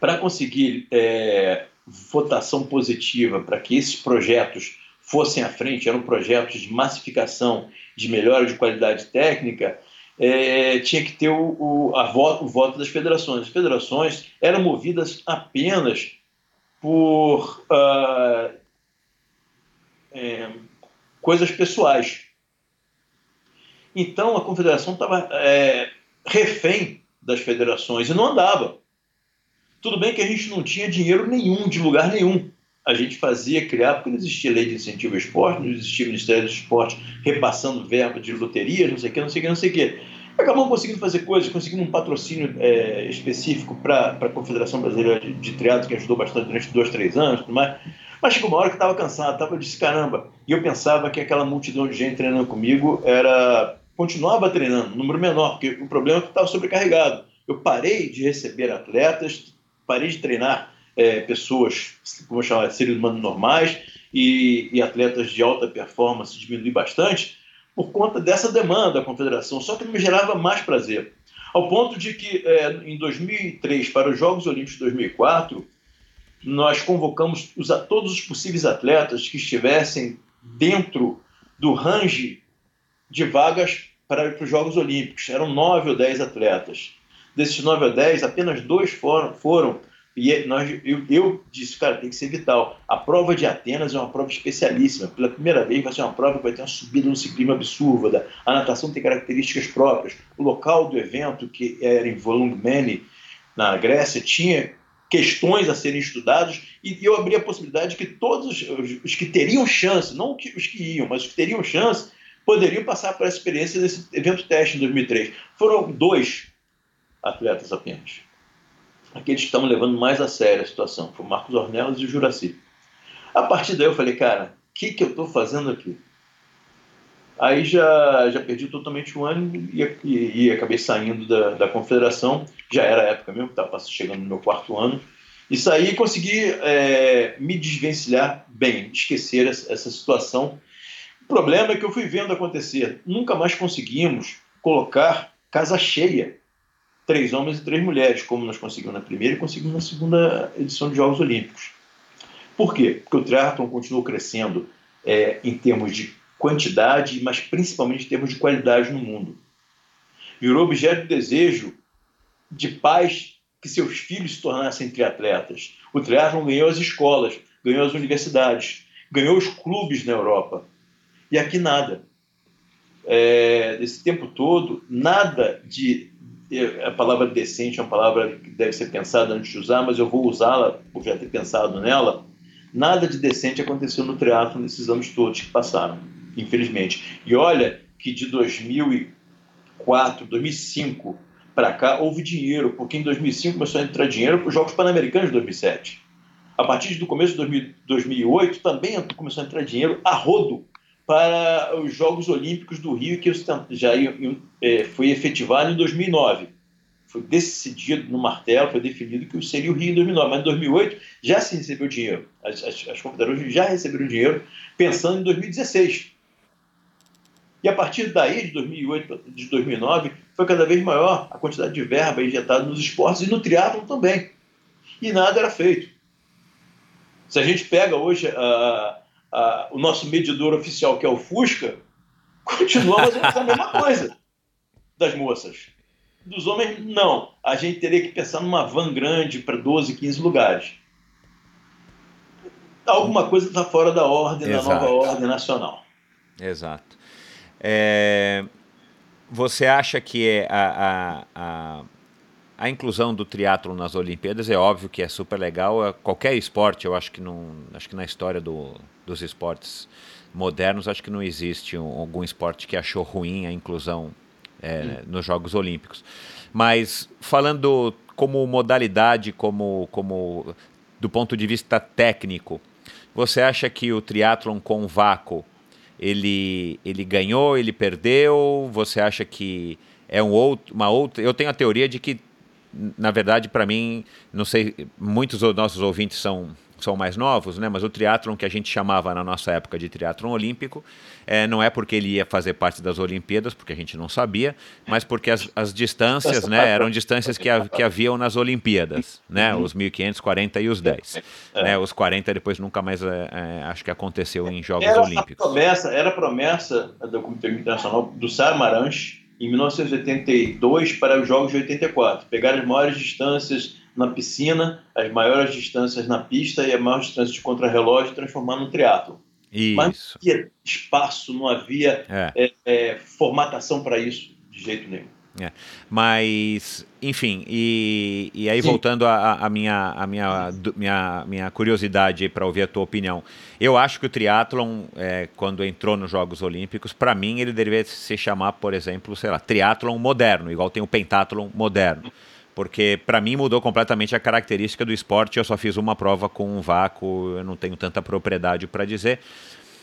Para conseguir é, votação positiva para que esses projetos fossem à frente, eram projetos de massificação, de melhora de qualidade técnica, é, tinha que ter o, o, a voto, o voto das federações. As federações eram movidas apenas por uh, é, coisas pessoais. Então a confederação estava é, refém das federações e não andava. Tudo bem que a gente não tinha dinheiro nenhum, de lugar nenhum. A gente fazia criar, porque não existia lei de incentivo ao esporte, não existia Ministério do Esporte repassando verba de loterias, não sei o que, não sei o que, não sei o que. Acabamos conseguindo fazer coisas, conseguimos um patrocínio é, específico para a Confederação Brasileira de, de que ajudou bastante durante dois, três anos, tudo mais. Mas chegou uma hora que estava cansado, tava, eu disse, caramba, e eu pensava que aquela multidão de gente treinando comigo era continuava treinando, número menor, porque o problema é que estava sobrecarregado. Eu parei de receber atletas, parei de treinar é, pessoas, como eu chamar, seres humanos normais e, e, atletas de alta performance diminui bastante por conta dessa demanda da confederação, só que me gerava mais prazer. Ao ponto de que, é, em 2003, para os Jogos Olímpicos de 2004, nós convocamos os, todos os possíveis atletas que estivessem dentro do range de vagas para, para os Jogos Olímpicos. Eram nove ou dez atletas. Desses 9 a 10, apenas dois foram, foram e é, nós, eu, eu, disse, cara, tem que ser vital. A prova de Atenas é uma prova especialíssima. Pela primeira vez vai ser uma prova que vai ter uma subida no ciclismo absurda. A natação tem características próprias. O local do evento, que era em Volungmeni, na Grécia, tinha questões a serem estudadas e eu abri a possibilidade de que todos os, os que teriam chance, não os que iam, mas os que teriam chance, poderiam passar essa experiência desse evento teste em 2003. Foram dois atletas apenas. Aqueles que estavam levando mais a sério a situação, foi o Marcos Ornelas e o Juraci. A partir daí eu falei, cara, o que, que eu estou fazendo aqui? Aí já, já perdi totalmente o ânimo e, e, e acabei saindo da, da confederação. Já era a época mesmo, estava chegando no meu quarto ano. E saí e consegui é, me desvencilhar bem, esquecer essa, essa situação. O problema é que eu fui vendo acontecer. Nunca mais conseguimos colocar casa cheia três homens e três mulheres, como nós conseguimos na primeira e conseguimos na segunda edição de Jogos Olímpicos. Por quê? Porque o triatlon continuou crescendo é, em termos de quantidade, mas principalmente em termos de qualidade no mundo. Virou objeto de desejo de pais que seus filhos se tornassem triatletas. O triatlon ganhou as escolas, ganhou as universidades, ganhou os clubes na Europa. E aqui nada. É, esse tempo todo, nada de a palavra decente é uma palavra que deve ser pensada antes de usar, mas eu vou usá-la por já ter pensado nela. Nada de decente aconteceu no teatro nesses anos todos que passaram, infelizmente. E olha que de 2004, 2005 para cá houve dinheiro, porque em 2005 começou a entrar dinheiro para os Jogos Pan-Americanos de 2007. A partir do começo de 2008 também começou a entrar dinheiro a rodo para os Jogos Olímpicos do Rio, que já é, foi efetivado em 2009. Foi decidido no martelo, foi definido que seria o Rio em 2009, mas em 2008 já se recebeu dinheiro. As, as, as confederações já receberam dinheiro pensando em 2016. E a partir daí, de 2008 de 2009, foi cada vez maior a quantidade de verba injetada nos esportes e no triatlo também. E nada era feito. Se a gente pega hoje a, a, o nosso medidor oficial, que é o Fusca, continuamos a mesma coisa das moças. Dos homens, não. A gente teria que pensar numa van grande para 12, 15 lugares. Alguma coisa está fora da ordem, Exato. da nova ordem nacional. Exato. É, você acha que é a, a, a, a inclusão do triatlo nas Olimpíadas é óbvio que é super legal. É, qualquer esporte, eu acho que não, acho que na história do, dos esportes modernos, acho que não existe um, algum esporte que achou ruim a inclusão é, nos Jogos Olímpicos. Mas falando como modalidade, como, como do ponto de vista técnico, você acha que o triatlon com vácuo ele, ele ganhou, ele perdeu? Você acha que é um outro, uma outra? Eu tenho a teoria de que, na verdade, para mim, não sei, muitos dos nossos ouvintes são são mais novos, né? Mas o triatlon que a gente chamava na nossa época de triatlon olímpico, é, não é porque ele ia fazer parte das Olimpíadas, porque a gente não sabia, mas porque as, as distâncias, né, eram distâncias que, que haviam nas Olimpíadas, né? Os 1500, 40 e os 10. É. Né? Os 40 depois nunca mais, é, é, acho que aconteceu em Jogos era Olímpicos. Promessa, era promessa do Comitê Internacional do Samaranch em 1982 para os Jogos de 84, pegar as maiores distâncias na piscina, as maiores distâncias na pista e a maior distância de contrarrelógio transformar no triatlo. Isso. Mas não havia espaço, não havia é. É, é, formatação para isso de jeito nenhum. É. Mas, enfim, e, e aí Sim. voltando à minha, a minha, minha, minha curiosidade para ouvir a tua opinião. Eu acho que o triatlon, é, quando entrou nos Jogos Olímpicos, para mim ele deveria se chamar, por exemplo, sei lá, triatlon moderno, igual tem o pentatlon moderno porque para mim mudou completamente a característica do esporte. Eu só fiz uma prova com um vácuo, eu não tenho tanta propriedade para dizer.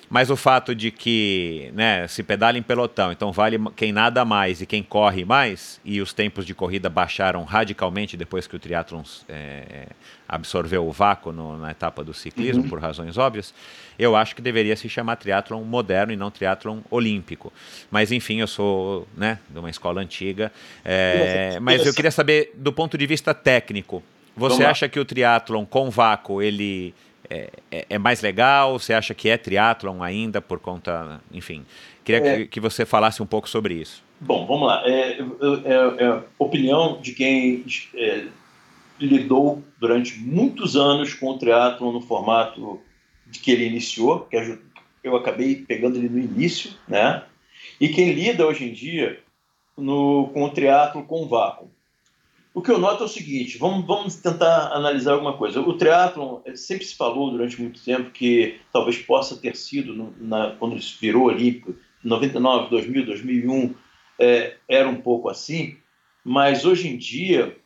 Mas o fato de que né, se pedala em pelotão, então vale quem nada mais e quem corre mais, e os tempos de corrida baixaram radicalmente depois que o triatlon é, absorveu o vácuo no, na etapa do ciclismo, uhum. por razões óbvias, eu acho que deveria se chamar triatlon moderno e não triatlon olímpico. Mas enfim, eu sou né, de uma escola antiga, é, mas eu queria saber, do ponto de vista técnico, você acha que o triatlon com vácuo, ele é, é, é, mais legal? Você acha que é triatlon ainda por conta, enfim? Queria é. que, que, você falasse um pouco sobre isso. Bom, vamos lá. É, é, é opinião de quem lidou durante muitos anos com o triatlon no formato de que ele iniciou, que eu acabei pegando ele no início, né? E quem lida hoje em dia no, com o triatlo com vácuo. O que eu noto é o seguinte, vamos, vamos tentar analisar alguma coisa. O triatlon, eh, sempre se falou durante muito tempo que talvez possa ter sido, no, na, quando ele virou olímpico, 99, 2000, 2001, é, era um pouco assim, mas hoje em dia,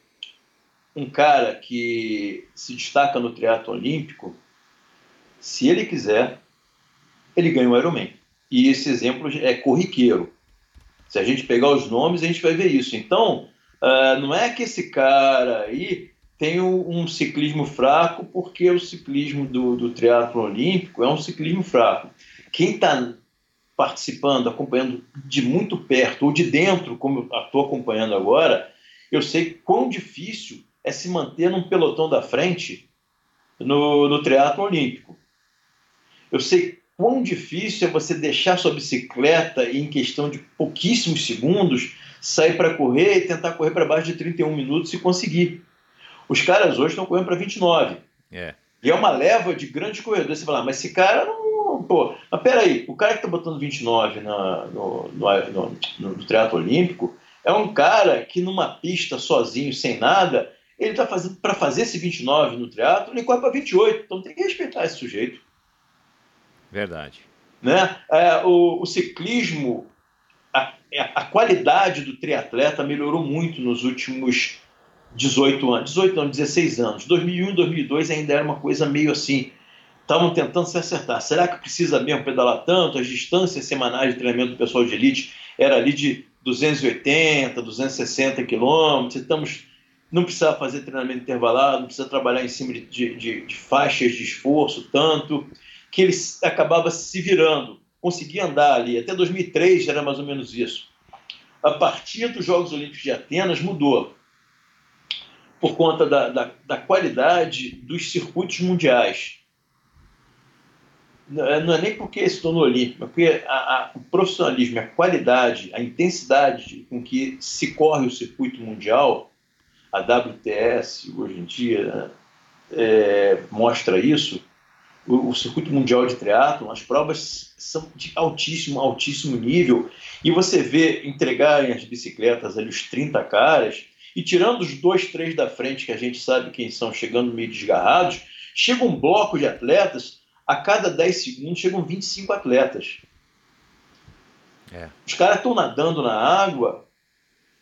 um cara que se destaca no triatlo olímpico, se ele quiser, ele ganha o Ironman. E esse exemplo é corriqueiro. Se a gente pegar os nomes, a gente vai ver isso. Então, Uh, não é que esse cara aí tem um ciclismo fraco porque o ciclismo do, do triatlo olímpico é um ciclismo fraco. Quem está participando, acompanhando de muito perto ou de dentro, como eu estou acompanhando agora, eu sei quão difícil é se manter num pelotão da frente no, no triatlo olímpico. Eu sei quão difícil é você deixar sua bicicleta em questão de pouquíssimos segundos sair para correr e tentar correr para baixo de 31 minutos e conseguir. Os caras hoje estão correndo para 29. É. E é uma leva de grandes corredores. Você fala, ah, mas esse cara não. Pô, mas peraí, o cara que está botando 29 na, no, no, no, no triatlo olímpico é um cara que numa pista sozinho, sem nada, ele está fazendo para fazer esse 29 no triatlo, ele corre para 28. Então tem que respeitar esse sujeito. Verdade. Né? É, o, o ciclismo a, a qualidade do triatleta melhorou muito nos últimos 18 anos, 18 anos, 16 anos. 2001, 2002 ainda era uma coisa meio assim. Estavam tentando se acertar. Será que precisa mesmo pedalar tanto? As distâncias semanais de treinamento do pessoal de elite era ali de 280, 260 quilômetros. Estamos, não precisa fazer treinamento intervalado, não precisa trabalhar em cima de, de, de faixas de esforço tanto, que ele acabava se virando, conseguia andar ali. Até 2003 era mais ou menos isso. A partir dos Jogos Olímpicos de Atenas mudou por conta da, da, da qualidade dos circuitos mundiais. Não é, não é nem porque se tornou olímpico, é porque a, a, o profissionalismo, a qualidade, a intensidade com que se corre o circuito mundial, a WTS hoje em dia é, mostra isso, o, o, circuito mundial de triatlon, as provas são de altíssimo, altíssimo nível, e você vê entregarem as bicicletas ali os 30 caras, e tirando os dois, três da frente, que a gente sabe quem são, chegando meio desgarrados, chega um bloco de atletas, a cada 10 segundos chegam 25 atletas. É. Os caras estão nadando na água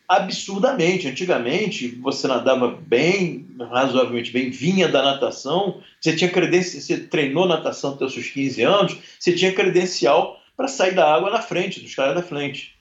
absurdamente. Antigamente, você nadava bem, razoavelmente bem, vinha da natação, você tinha credencial, você treinou natação até os seus 15 anos, você tinha credencial para sair da água na frente, dos caras da frente.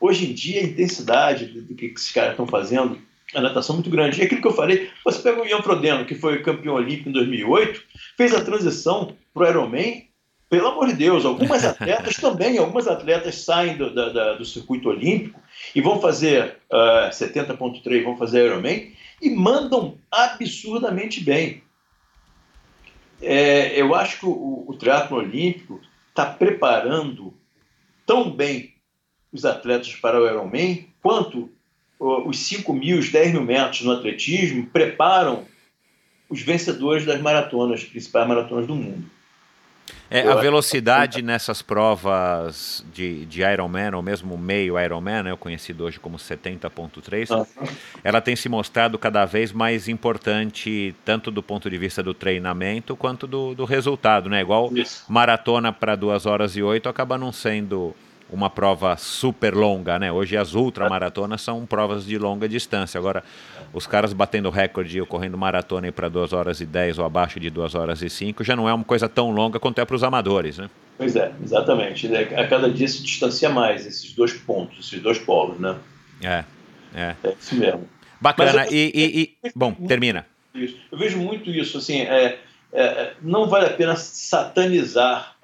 Hoje em dia, a intensidade do que esses caras estão fazendo a natação muito grande. E aquilo que eu falei, você pega o Ian Frodeno, que foi campeão olímpico em 2008, fez a transição para o Ironman, pelo amor de Deus, algumas atletas também, algumas atletas saem do, da, do circuito olímpico e vão fazer uh, ah, 70.3, vão fazer Ironman e mandam absurdamente bem. É, eu acho que o, o triatlo olímpico está preparando tão bem os atletas para o Ironman quanto os 5 mil, os 10 mil metros no atletismo preparam os vencedores das maratonas, principais maratonas do mundo. É, a velocidade nessas provas de, de Ironman, ou mesmo meio Ironman, né, eu conhecido hoje como 70.3, uhum. ela tem se mostrado cada vez mais importante, tanto do ponto de vista do treinamento, quanto do, do resultado. Né? Igual Isso. maratona para 2 horas e 8 acaba não sendo uma prova super longa, né? Hoje as ultramaratonas são provas de longa distância. Agora, os caras batendo recorde e correndo maratona para 2 horas e 10 ou abaixo de 2 horas e 5 já não é uma coisa tão longa quanto é para os amadores, né? Pois é, exatamente. Né? A cada dia se distancia mais esses dois pontos, esses dois polos, né? É, é. É isso mesmo. Bacana. Eu, e, e, e, Bom, termina. Eu vejo muito isso, assim, é, é, não vale a pena satanizar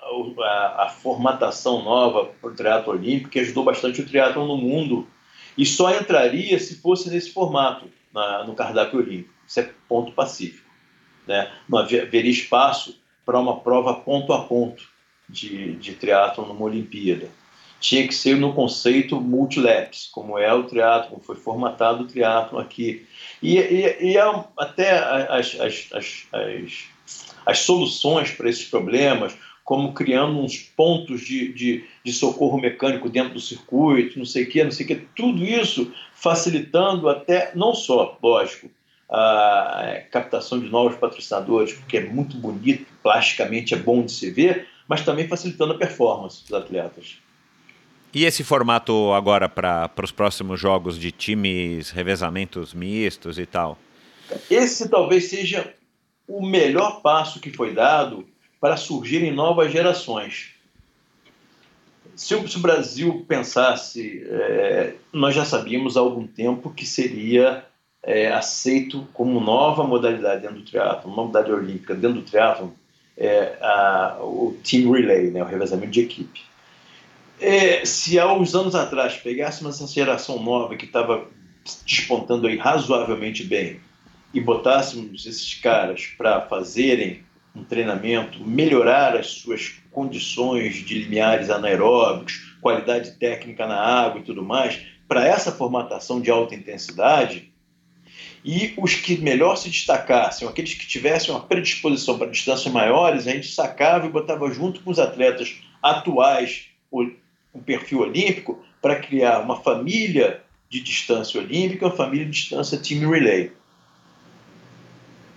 a, a formatação nova para o triatlo olímpico, que ajudou bastante o triatlo no mundo, e só entraria se fosse nesse formato, na, no cardápio olímpico. Isso é ponto pacífico. Né? Não haveria espaço para uma prova ponto a ponto de, de triatlo numa Olimpíada. Tinha que ser no conceito multilaps, como é o triatlo, como foi formatado o triatlo aqui. E, e, e até as, as, as, as, as soluções para esses problemas, como criando uns pontos de, de, de, socorro mecânico dentro do circuito, não sei o que, não sei o que, tudo isso facilitando até, não só, lógico, a captação de novos patrocinadores, porque é muito bonito, plasticamente é bom de se ver, mas também facilitando a performance dos atletas. E esse formato agora para os próximos jogos de times, revezamentos mistos e tal? Esse talvez seja o melhor passo que foi dado para surgirem novas gerações. Se o, Brasil pensasse, é, nós já sabíamos há algum tempo que seria é, aceito como nova modalidade dentro do triatlo, uma modalidade olímpica dentro do triatlo, é, o team relay, né, o revezamento de equipe. É, se há uns anos atrás pegássemos essa geração nova que estava despontando aí razoavelmente bem e botássemos esses caras para fazerem um treinamento, melhorar as suas condições de limiares anaeróbicos, qualidade técnica na água e tudo mais, para essa formatação de alta intensidade, e os que melhor se destacassem, aqueles que tivessem uma predisposição para distâncias maiores, a gente sacava e botava junto com os atletas atuais, o perfil olímpico, para criar uma família de distância olímpica, uma família de distância team relay.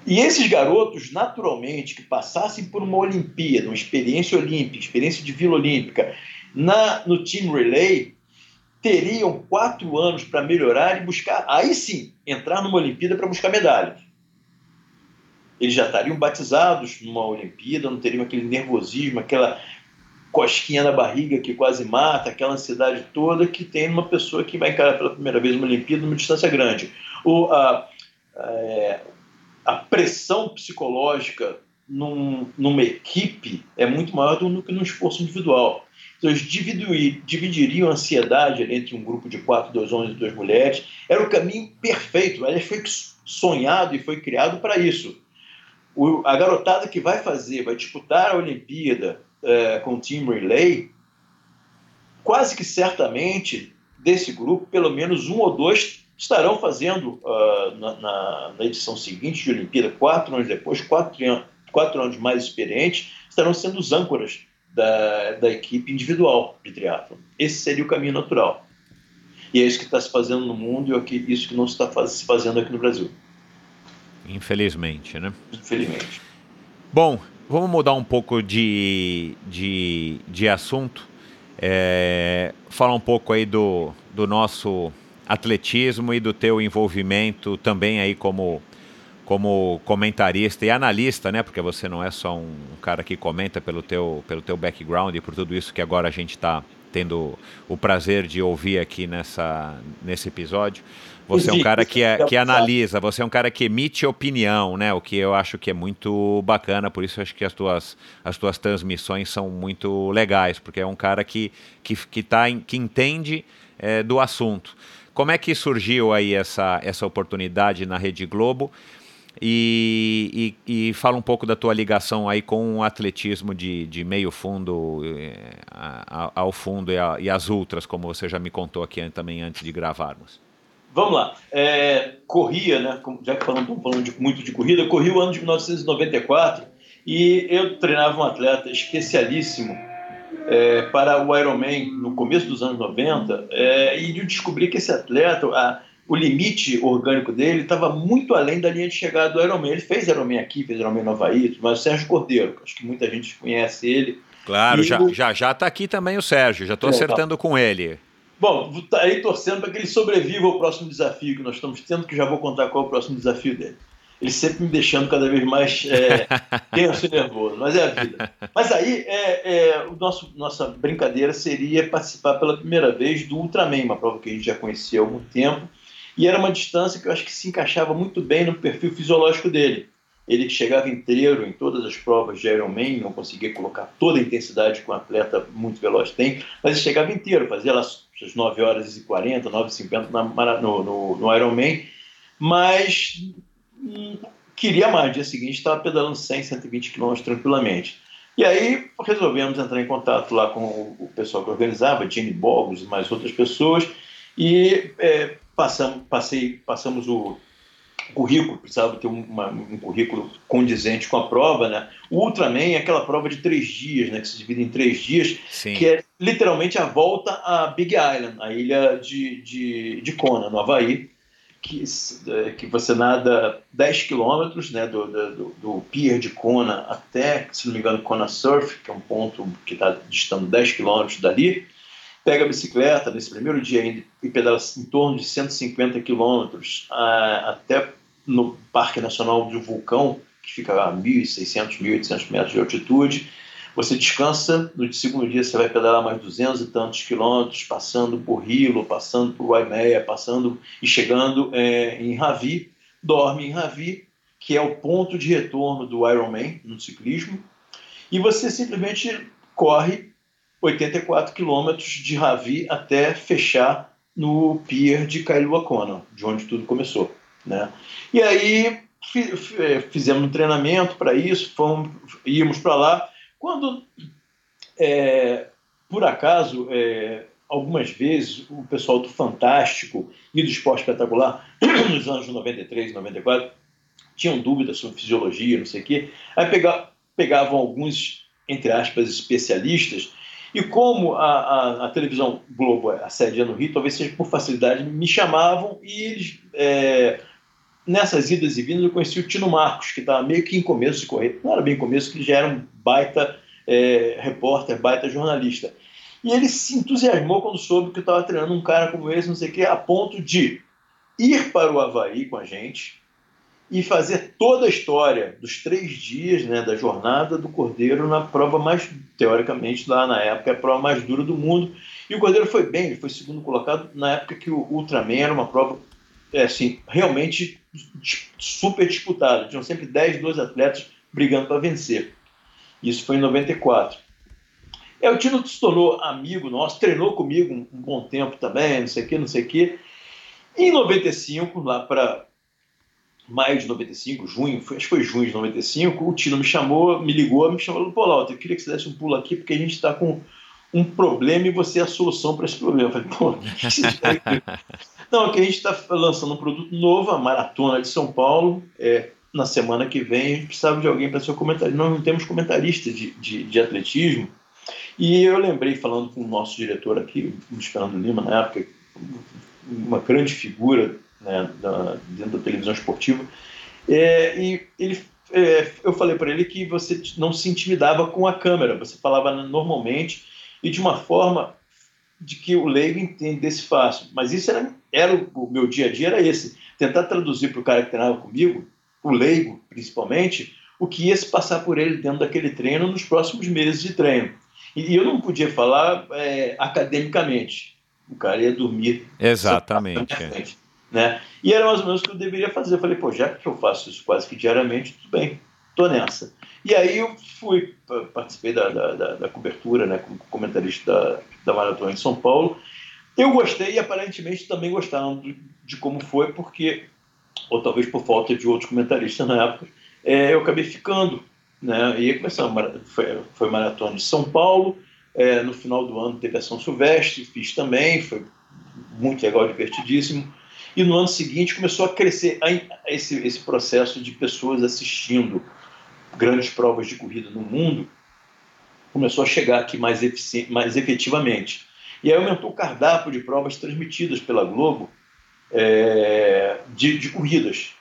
E esses garotos, naturalmente, que passassem por uma Olimpíada, uma experiência olímpica, experiência de Vila Olímpica, na, no Team Relay, teriam quatro anos para melhorar e buscar, aí sim, entrar numa Olimpíada para buscar medalhas. Eles já estariam batizados numa Olimpíada, não teriam aquele nervosismo, aquela cosquinha na barriga que quase mata, aquela ansiedade toda que tem numa pessoa que vai encarar pela primeira vez uma Olimpíada numa distância grande. O, a, a, é, a pressão psicológica num, numa equipe é muito maior do que num esforço individual. Então, eles dividiriam a ansiedade entre um grupo de quatro, dois homens e duas mulheres. Era o caminho perfeito. Ele foi sonhado e foi criado para isso. O, a garotada que vai fazer, vai disputar a Olimpíada é, com o Team Relay, quase que certamente desse grupo, pelo menos um ou dois estarão fazendo uh, na, na, na, edição seguinte de Olimpíada, quatro anos depois, quatro, quatro anos mais experientes, estarão sendo os âncoras da, da equipe individual de triatlo. Esse seria o caminho natural. E é isso que está se fazendo no mundo e é isso que não está faz, se fazendo aqui no Brasil. Infelizmente, né? Infelizmente. Bom, vamos mudar um pouco de, de, de assunto. É, falar um pouco aí do, do nosso atletismo e do teu envolvimento também aí como como comentarista e analista, né? Porque você não é só um cara que comenta pelo teu, pelo teu background e por tudo isso que agora a gente está tendo o prazer de ouvir aqui nessa, nesse episódio. Você é um cara que, é, que analisa, você é um cara que emite opinião, né? O que eu acho que é muito bacana, por isso eu acho que as tuas, as tuas transmissões são muito legais, porque é um cara que, que, que, tá, que entende é, do assunto. Como é que surgiu aí essa, essa oportunidade na Rede Globo? E, e, e, fala um pouco da tua ligação aí com o atletismo de, de meio fundo eh, ao fundo e, a, e, as ultras, como você já me contou aqui também antes de gravarmos. Vamos lá. É, corria, né? Já que falamos, falando de, muito de corrida, corri o ano de 1994 e eu treinava um atleta especialíssimo é, para o Ironman no começo dos anos 90 é, e eu descobri que esse atleta, a, o limite orgânico dele estava muito além da linha de chegada do Ironman. Ele fez Ironman aqui, fez Ironman no Havaí, mas o Sérgio Cordeiro, acho que muita gente conhece ele. Claro, e já, o... já já está aqui também o Sérgio, já estou é, acertando tá. com ele. Bom, tá aí torcendo para que ele sobreviva ao próximo desafio que nós estamos tendo, que já vou contar qual é o próximo desafio dele. Ele sempre me deixando cada vez mais é, tenso e nervoso, mas é a vida. Mas aí, é, é, o nosso, nossa brincadeira seria participar pela primeira vez do Ultraman, uma prova que a gente já conhecia há algum tempo, e era uma distância que eu acho que se encaixava muito bem no perfil fisiológico dele. Ele que chegava inteiro em todas as provas de Ironman, não conseguia colocar toda a intensidade que um atleta muito veloz tem, mas ele chegava inteiro, fazia lá suas 9 horas e 40, 9 e 50 no, no, no Ironman, mas hum, queria mais. No dia seguinte estava pedalando 100, 120 quilômetros tranquilamente. E aí resolvemos entrar em contato lá com o pessoal que organizava, Jenny Bogos e mais outras pessoas, e é, passamos, passei, passamos o currículo, precisava ter uma, um currículo condizente com a prova, né? O Ultraman é aquela prova de três dias, né? Que se divide em três dias, Sim. que é literalmente a volta a Big Island, a ilha de, de, de Kona, no Havaí, que, é, que você nada 10 quilômetros né, do, do, do, pier de Kona até, se não me engano, Kona Surf, que é um ponto que está distando 10 quilômetros dali, pega a bicicleta nesse primeiro dia ainda e pedala em torno de 150 quilômetros até no Parque Nacional do Vulcão, que fica a 1.600, 1.800 metros de altitude. Você descansa, no segundo dia você vai pedalar mais 200 e tantos quilômetros, passando por Hilo, passando por Waimea, passando e chegando é, em Ravi, dorme em Ravi, que é o ponto de retorno do Ironman no ciclismo, e você simplesmente corre 84 quilômetros de Ravi até fechar no pier de Kailua Kona, de onde tudo começou. Né? E aí fizemos um treinamento para isso, fomos, íamos para lá. Quando, é, por acaso, é, algumas vezes o pessoal do Fantástico e do Esporte Espetacular, nos anos 93, 94, tinham dúvidas sobre fisiologia, não sei o quê, aí pegavam alguns, entre aspas, especialistas e como a, a, a, televisão Globo é a sede no Rio, talvez seja por facilidade, me chamavam e eles, é, nessas idas e vindas, eu conheci o Tino Marcos, que estava meio que em começo de correr. Não era bem começo, que já era um baita é, repórter, baita jornalista. E ele se entusiasmou quando soube que eu estava treinando um cara como esse, não sei o quê, a ponto de ir para o Havaí com a gente e fazer toda a história dos três dias né, da jornada do Cordeiro na prova mais, teoricamente, lá na época, a prova mais dura do mundo. E o Cordeiro foi bem, ele foi segundo colocado na época que o Ultraman era uma prova é, assim, realmente super disputada. Tinham sempre 10, 12 atletas brigando para vencer. Isso foi em 94. É, o Tino se tornou amigo nosso, treinou comigo um, um bom tempo também, não sei o que, não sei o que. Em 95, lá para maio de 95, junho, foi, acho que foi junho de 95, o Tino me chamou, me ligou, me chamou, pô, Lauter, eu queria que você desse um pulo aqui, porque a gente está com um problema e você é a solução para esse problema. Eu falei, pô, não, aqui a gente está lançando um produto novo, a Maratona de São Paulo, é, na semana que vem a gente precisava de alguém para ser comentarista. Nós não temos comentarista de, de, de, atletismo. E eu lembrei, falando com o nosso diretor aqui, o Fernando Lima, na época, uma grande figura né, da, dentro da televisão esportiva. É, e ele, é, eu falei para ele que você não se intimidava com a câmera, você falava normalmente e de uma forma de que o leigo entendesse fácil. Mas isso era, era o, meu dia a dia era esse, tentar traduzir para o cara que treinava comigo, o leigo principalmente, o que ia se passar por ele dentro daquele treino nos próximos meses de treino. E, e eu não podia falar é, academicamente. O cara ia dormir. Exatamente. Né? E era mais ou menos o que eu deveria fazer. Eu falei, pô, já que eu faço isso quase que diariamente, tudo bem, tô nessa. E aí eu fui, participei da, da, da, da cobertura, né, como comentarista da, da Maratona de São Paulo. Eu gostei e aparentemente também gostaram de, como foi, porque, ou talvez por falta de outros comentaristas na época, é, eu acabei ficando. Né? E aí começamos, foi, foi Maratona de São Paulo, é, no final do ano teve a São Silvestre, fiz também, foi muito legal, divertidíssimo. E no ano seguinte começou a crescer esse, esse processo de pessoas assistindo grandes provas de corrida no mundo, começou a chegar aqui mais, mais efetivamente. E aí aumentou o cardápio de provas transmitidas pela Globo é, de, de, corridas.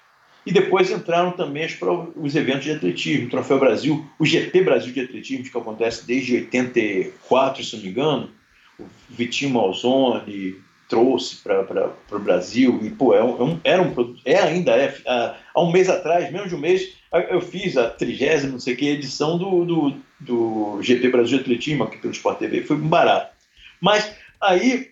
E depois entraram também as provas, os eventos de atletismo, o Troféu Brasil, o GP Brasil de Atletismo, que acontece desde 84, se não me engano, o Vitinho Malzone, trouxe para o Brasil e pô, é um, era um é ainda é, há, um mês atrás, menos de um mês, eu fiz a trigésima, não sei que, edição do, do, do GP Brasil Atletismo aqui pelo Sport TV, foi barato. Mas aí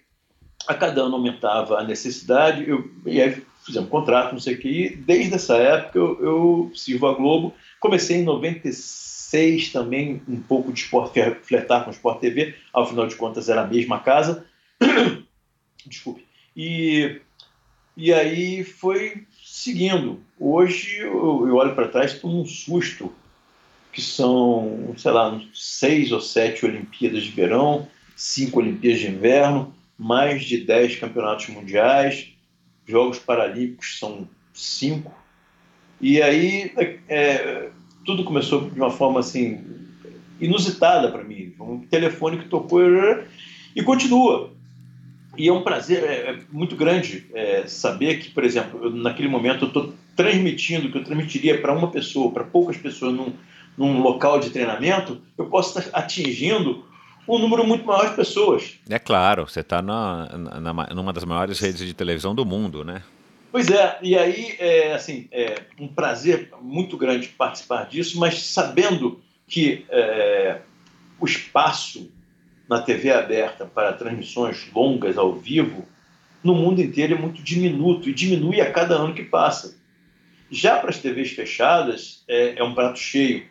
a cada ano aumentava a necessidade, eu, e aí fizemos um contrato, não sei o que, e desde essa época eu, eu sirvo a Globo, comecei em 96 também um pouco de esporte, flertar com o Sport TV, ao final de contas era a mesma casa, Desculpe. E, e aí foi seguindo. Hoje eu, eu olho para trás tomo um susto, que são, sei lá, seis ou sete Olimpíadas de verão, cinco Olimpíadas de inverno, mais de dez campeonatos mundiais, Jogos Paralímpicos são cinco. E aí é, tudo começou de uma forma assim inusitada para mim. Um telefone que tocou e continua. E é um prazer é, é muito grande é, saber que, por exemplo, eu, naquele momento eu estou transmitindo, que eu transmitiria para uma pessoa, para poucas pessoas num, num local de treinamento, eu posso estar atingindo um número muito maior de pessoas. É claro, você está na, na, numa das maiores redes de televisão do mundo, né? Pois é, e aí é assim, é um prazer muito grande participar disso, mas sabendo que é, o espaço na TV aberta para transmissões longas ao vivo, no mundo inteiro é muito diminuto e diminui a cada ano que passa. Já para as TVs fechadas, é, é um prato cheio.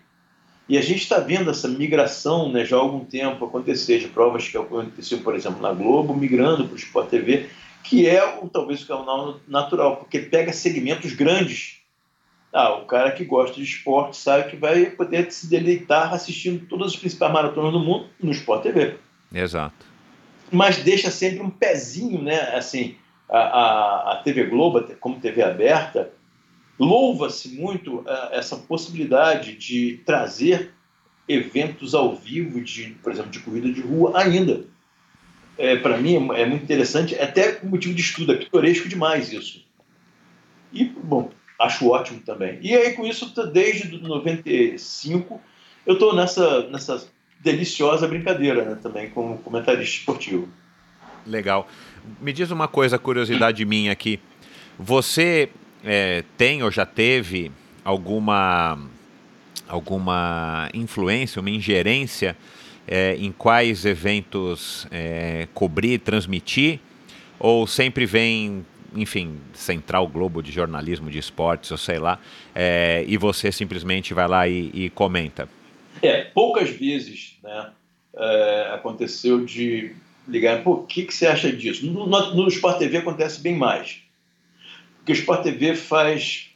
E a gente está vendo essa migração né, já há algum tempo acontecer, de provas que aconteceu, por exemplo, na Globo, migrando para o Sport TV, que é o, talvez o canal natural, porque pega segmentos grandes. Ah, o cara que gosta de esporte sabe que vai poder se deleitar assistindo todas as principais maratonas do mundo no Sport TV. Exato. Mas deixa sempre um pezinho, né? Assim, a, a, a TV Globo, como TV aberta, louva-se muito uh, essa possibilidade de trazer eventos ao vivo, de, por exemplo, de corrida de rua ainda. É, Para mim é, muito interessante, até motivo de estudo, é pitoresco demais isso. E, bom, acho ótimo também. E aí, com isso, desde 95, eu estou nessa, nessa deliciosa brincadeira né, também como comentarista esportivo. Legal. Me diz uma coisa, curiosidade minha aqui. Você é, tem ou já teve alguma alguma influência, uma ingerência é, em quais eventos é, cobrir, transmitir? Ou sempre vem, enfim, Central Globo de jornalismo de esportes, ou sei lá, é, e você simplesmente vai lá e, e comenta? É, poucas vezes né, é, aconteceu de ligar, pô, o que, que você acha disso? No, no, no Sport TV acontece bem mais. Porque o Sport TV faz,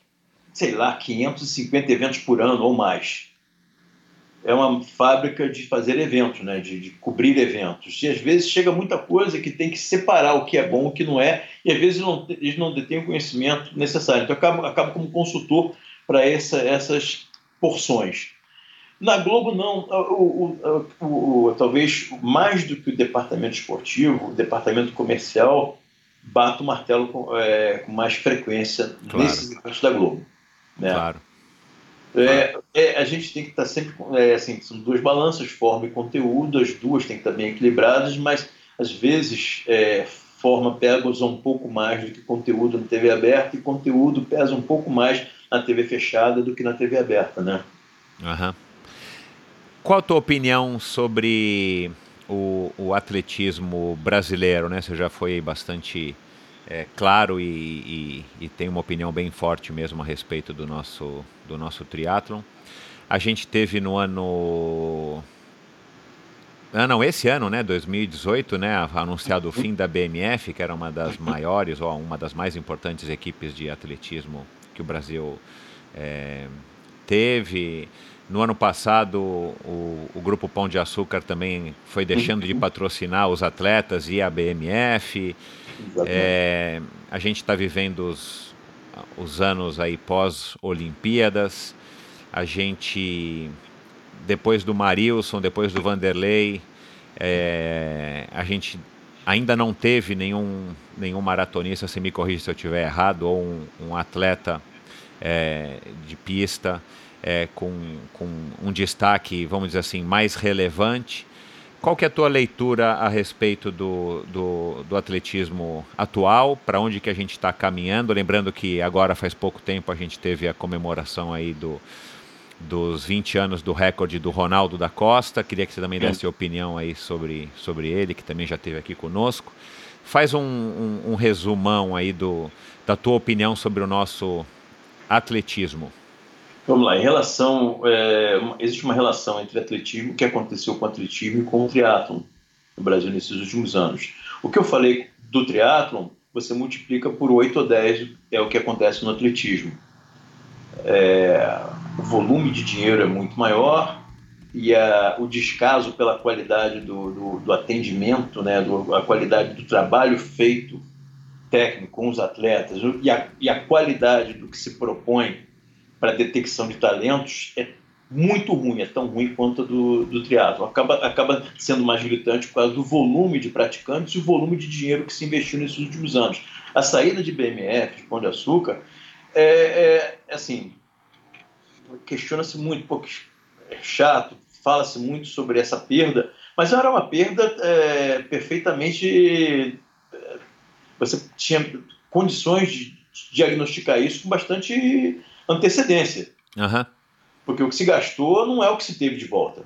sei lá, 550 eventos por ano ou mais. É uma fábrica de fazer eventos, né? de, de cobrir eventos. E às vezes chega muita coisa que tem que separar o que é bom o que não é, e às vezes não, eles não detêm o conhecimento necessário. Então, acabo como consultor para essa, essas porções. Na Globo, não. O, o, o, talvez mais do que o departamento esportivo, o departamento comercial bate o martelo com, é, com mais frequência claro. nesses eventos da Globo. Né? Claro. É, é, a gente tem que estar sempre. É, assim, são duas balanças, forma e conteúdo, as duas têm que estar bem equilibradas, mas às vezes é, forma pega um pouco mais do que conteúdo na TV aberta e conteúdo pesa um pouco mais na TV fechada do que na TV aberta, né? Aham. Uhum. Qual a tua opinião sobre o, o atletismo brasileiro? Né? Você já foi bastante é, claro e, e, e, tem uma opinião bem forte mesmo a respeito do nosso, do nosso triatlon. A gente teve no ano... Ah, não, esse ano, né, 2018, né, anunciado o fim da BMF, que era uma das maiores ou uma das mais importantes equipes de atletismo que o Brasil é, teve. No ano passado, o, o, Grupo Pão de Açúcar também foi deixando de patrocinar os atletas e a BMF. É, a gente está vivendo os, os anos aí pós-Olimpíadas. A gente, depois do Marilson, depois do Vanderlei, é, a gente ainda não teve nenhum, nenhum maratonista, se me corrija se eu estiver errado, ou um, um atleta é, de pista é, com, com um destaque, vamos dizer assim, mais relevante. Qual que é a tua leitura a respeito do, do, do atletismo atual? Para onde que a gente está caminhando? Lembrando que agora faz pouco tempo a gente teve a comemoração aí do, dos 20 anos do recorde do Ronaldo da Costa. Queria que você também desse opinião aí sobre, sobre ele, que também já esteve aqui conosco. Faz um, um, um resumão aí do, da tua opinião sobre o nosso atletismo. Vamos lá, em relação. É, existe uma relação entre atletismo, o que aconteceu com o atletismo e com o triatlon no Brasil nesses últimos anos. O que eu falei do triatlon, você multiplica por 8 ou 10, é o que acontece no atletismo. É, o volume de dinheiro é muito maior e a, o descaso pela qualidade do, do, do atendimento, né, do, a qualidade do trabalho feito técnico com os atletas e a, e a qualidade do que se propõe para detecção de talentos é muito ruim, é tão ruim quanto a do, do triatlo. Acaba, acaba sendo mais gritante por causa do volume de praticantes e o volume de dinheiro que se investiu nesses últimos anos. A saída de BMF, de Pão de Açúcar, é, é, assim, questiona-se muito, porque é chato, fala-se muito sobre essa perda, mas era uma perda é, perfeitamente. É, você tinha condições de diagnosticar isso com bastante antecedência. Uhum. Porque o que se gastou não é o que se teve de volta.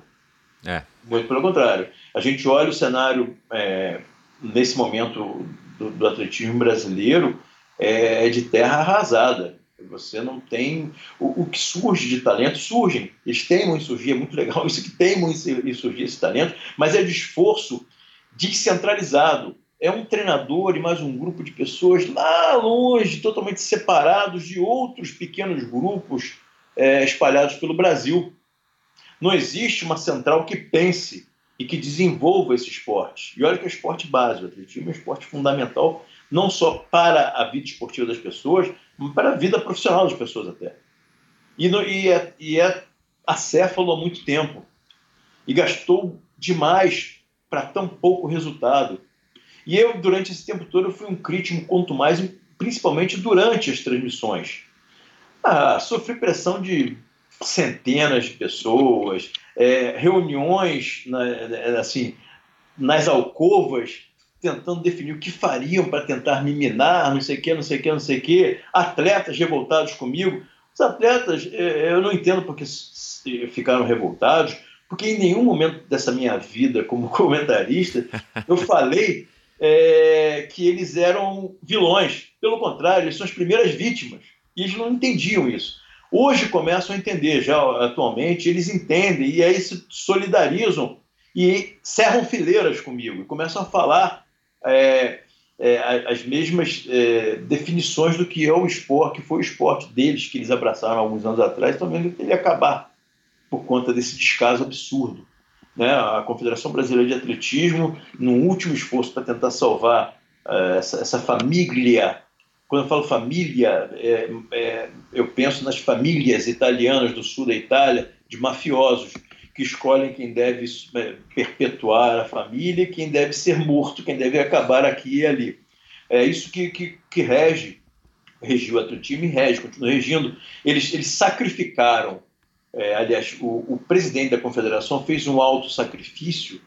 É. Muito pelo contrário. A gente olha o cenário é, nesse momento do, do, atletismo brasileiro é, é de terra arrasada. Você não tem. O, o, que surge de talento, surgem. Eles teimam em surgir, é muito legal isso que teimam em surgir esse talento, mas é de esforço descentralizado é um treinador e mais um grupo de pessoas lá longe, totalmente separados de outros pequenos grupos é, espalhados pelo Brasil. Não existe uma central que pense e que desenvolva esse esporte. E olha que é esporte básico, atletismo é um esporte fundamental não só para a vida esportiva das pessoas, mas para a vida profissional das pessoas até. E, no, e, é, e é acéfalo há muito tempo. E gastou demais para tão pouco resultado. E eu, durante esse tempo todo, fui um crítico, quanto mais, principalmente durante as transmissões. Ah, sofri pressão de centenas de pessoas, é, reuniões na, assim, nas alcovas, tentando definir o que fariam para tentar me minar, não sei o que, não sei o que, não sei o que, atletas revoltados comigo. Os atletas, é, eu não entendo porque ficaram revoltados, porque em nenhum momento dessa minha vida como comentarista eu falei é, que eles eram vilões. Pelo contrário, eles são as primeiras vítimas. E eles não entendiam isso. Hoje começam a entender, já atualmente, eles entendem e aí se solidarizam e cerram fileiras comigo e começam a falar é, é, as mesmas é, definições do que é o esporte, que foi o esporte deles que eles abraçaram alguns anos atrás, que ele acabar por conta desse descaso absurdo. Né? A Confederação Brasileira de Atletismo, no último esforço para tentar salvar uh, essa, essa, família, quando eu falo família, é, é, eu penso nas famílias italianas do sul da Itália, de mafiosos, que escolhem quem deve é, perpetuar a família quem deve ser morto, quem deve acabar aqui e ali. É isso que, que, que rege, regiu o atletismo e rege, continua regindo. Eles, eles sacrificaram é, aliás, o, o, presidente da confederação fez um alto sacrifício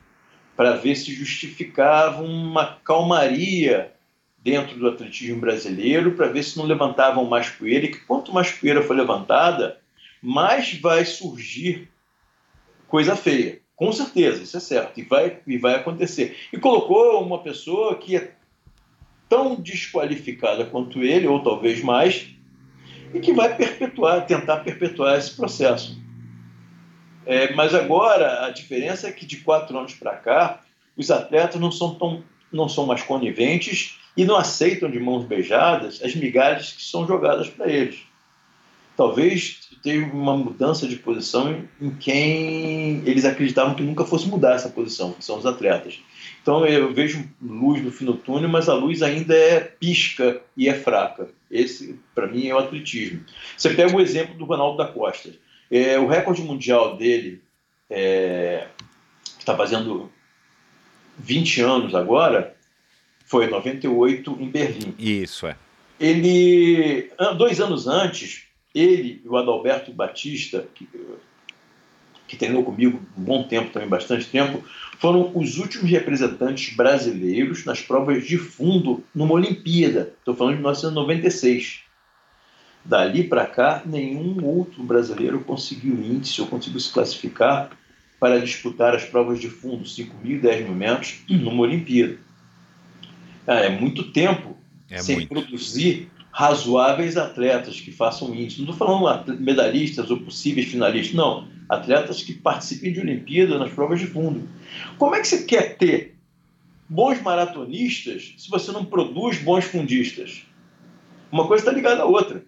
para ver se justificava uma calmaria dentro do atletismo brasileiro, para ver se não levantavam mais poeira, e que quanto mais poeira for levantada, mais vai surgir coisa feia. Com certeza, isso é certo, e vai, e vai acontecer. E colocou uma pessoa que é tão desqualificada quanto ele, ou talvez mais, e que vai perpetuar, tentar perpetuar esse processo. É, mas agora a diferença é que de quatro anos para cá os atletas não são tão não são mais coniventes e não aceitam de mãos beijadas as migalhas que são jogadas para eles. Talvez tenha uma mudança de posição em quem eles acreditavam que nunca fosse mudar essa posição, que são os atletas. Então eu vejo luz no fim do túnel, mas a luz ainda é pisca e é fraca. Esse, para mim, é o atletismo. Você pega o exemplo do Ronaldo da Costa. É, o recorde mundial dele, é, que está fazendo 20 anos agora, foi 98 em Berlim. Isso, é. Ele, dois anos antes, ele e o Adalberto Batista, que, que treinou comigo um bom tempo, também bastante tempo, foram os últimos representantes brasileiros nas provas de fundo numa Olimpíada. Estou falando de 1996. Dali para cá, nenhum outro brasileiro conseguiu índice ou conseguiu se classificar para disputar as provas de fundo, 5 mil e 10 mil metros, numa Olimpíada. Ah, é muito tempo é sem muito. produzir razoáveis atletas que façam índice. Não estou falando medalhistas ou possíveis finalistas, não atletas que participem de Olimpíada nas provas de fundo. Como é que você quer ter bons maratonistas se você não produz bons fundistas? Uma coisa está ligada à outra.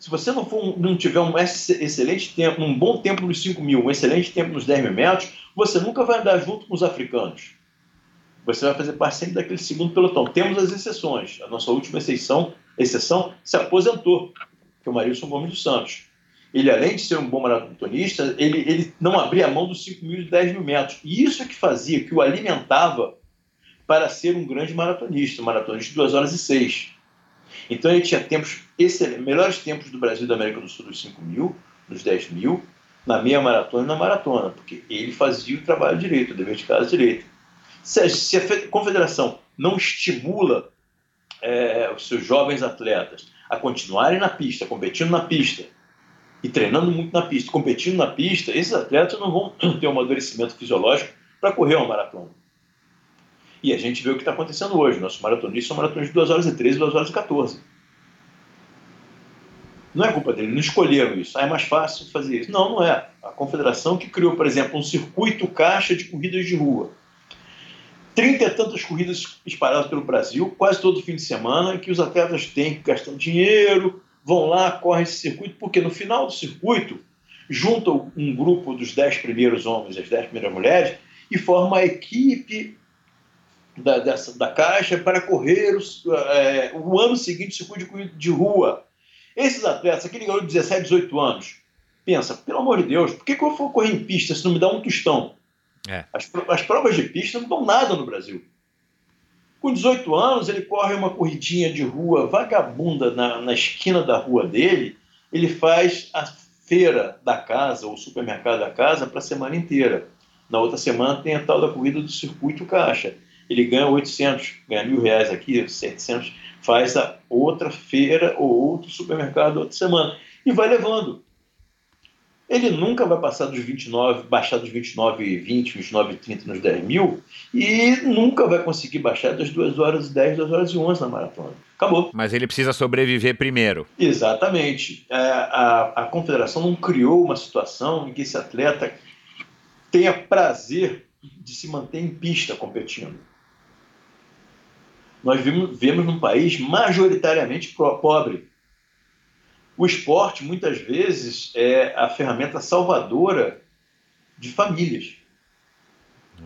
Se você não, for, não tiver um excelente tempo, um bom tempo nos 5 mil, um excelente tempo nos 10 mil metros, você nunca vai andar junto com os africanos. Você vai fazer parte sempre daquele segundo pelotão. Temos as exceções. A nossa última exceção, exceção se aposentou, que é o Marilson Gomes dos Santos ele além de ser um bom maratonista, ele, ele não abria mão dos 5 mil e 10 mil metros. E isso é que fazia, que o alimentava para ser um grande maratonista, um maratonista de 2 horas e 6. Então ele tinha tempos melhores tempos do Brasil e da América do Sul dos 5 mil, dos 10 mil, na meia maratona e na maratona, porque ele fazia o trabalho direito, o dever de casa direito. Se a, se a confederação não estimula é, os seus jovens atletas a continuarem na pista, competindo na pista, e treinando muito na pista, competindo na pista, esses atletas não vão ter um amadurecimento fisiológico para correr uma maratona. E a gente vê o que está acontecendo hoje. Nossos maratonistas são maratonistas de 2 horas e 13 e 2 horas e 14. Não é culpa dele, não escolheram isso. Ah, é mais fácil fazer isso. Não, não é. A confederação que criou, por exemplo, um circuito caixa de corridas de rua. Trinta e tantas corridas espalhadas pelo Brasil, quase todo fim de semana, que os atletas têm que gastar dinheiro, vão lá, correm esse circuito, porque no final do circuito juntam um grupo dos dez primeiros homens e as dez primeiras mulheres e forma a equipe da, dessa, da Caixa para correr os, é, o ano seguinte o circuito de, de rua. Esses atletas, aquele garoto de 17, 18 anos, pensa, pelo amor de Deus, por que, que eu vou correr em pista se não me dá um tostão? É. As, as provas de pista não dão nada no Brasil. Com 18 anos, ele corre uma corridinha de rua vagabunda na, na esquina da rua dele. Ele faz a feira da casa ou supermercado da casa para a semana inteira. Na outra semana tem a tal da corrida do circuito caixa. Ele ganha 800, ganha mil reais aqui, 700, faz a outra feira ou outro supermercado outra semana. E vai levando. Ele nunca vai passar dos 29, baixar dos 29,20, 29,30 nos 10 mil e nunca vai conseguir baixar das 2 horas e 10, 2 horas e 11 na maratona. Acabou. Mas ele precisa sobreviver primeiro. Exatamente. É, a, a confederação não criou uma situação em que esse atleta tenha prazer de se manter em pista competindo. Nós vivemos, vivemos num país majoritariamente pobre. O esporte, muitas vezes, é a ferramenta salvadora de famílias.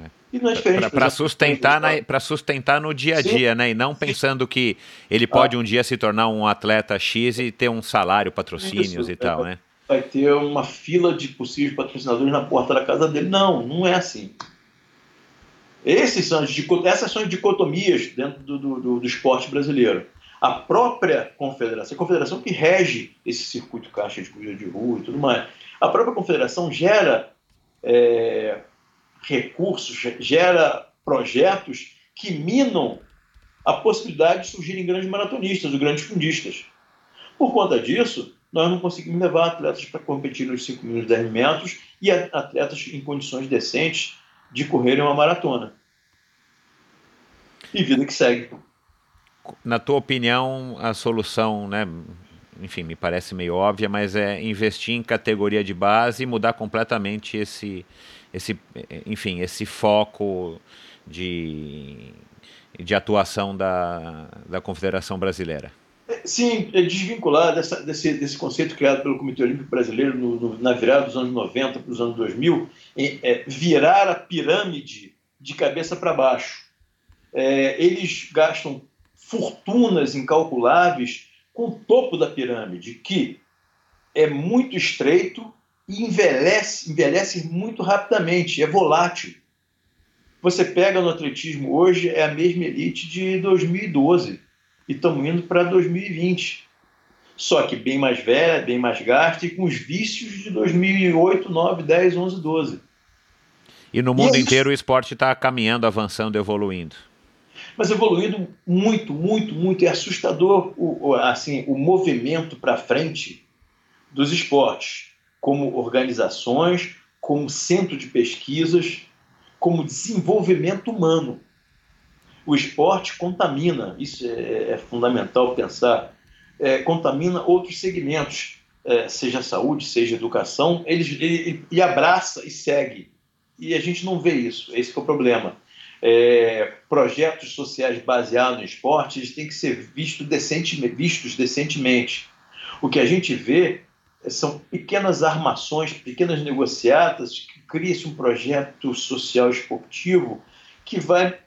É. E não é diferente para sustentar, sustentar no dia a dia, Sim. né? E não pensando que ele pode ah. um dia se tornar um atleta X e ter um salário, patrocínios Isso, e tal, é, né? Vai ter uma fila de possíveis patrocinadores na porta da casa dele. Não, não é assim. Esses são as, essas são as dicotomias dentro do, do, do esporte brasileiro. A própria confederação, a confederação que rege esse circuito caixa de corrida de rua e tudo mais, a própria confederação gera é, recursos, gera projetos que minam a possibilidade de surgirem grandes maratonistas ou grandes fundistas. Por conta disso, nós não conseguimos levar atletas para competir nos 5 mil e 10 metros e atletas em condições decentes de correrem uma maratona. E vida que segue. Na tua opinião, a solução, né, enfim, me parece meio óbvia, mas é investir em categoria de base e mudar completamente esse, esse, enfim, esse foco de, de atuação da, da Confederação Brasileira. Sim, é desvincular dessa, desse, desse conceito criado pelo Comitê Olímpico Brasileiro no, no, na virada dos anos 90 para os anos 2000, é, é, virar a pirâmide de cabeça para baixo. É, eles gastam fortunas incalculáveis com o topo da pirâmide, que é muito estreito e envelhece, envelhece muito rapidamente, é volátil. Você pega no atletismo hoje, é a mesma elite de 2012 e estamos indo para 2020. Só que bem mais velha, bem mais gasta e com os vícios de 2008, 9, 10, 11, 12. E no mundo e inteiro o esporte está caminhando, avançando, evoluindo. Mas evoluindo muito, muito, muito. É assustador o, assim, o movimento para frente dos esportes, como organizações, como centro de pesquisas, como desenvolvimento humano o esporte contamina, isso é, é fundamental pensar, é, contamina outros segmentos, é, seja saúde, seja educação, ele, ele, ele, abraça e segue. E a gente não vê isso, esse é o problema. É, projetos sociais baseados no esporte eles têm que ser visto decentemente, vistos decentemente. O que a gente vê são pequenas armações, pequenas negociatas, que cria-se um projeto social esportivo que vai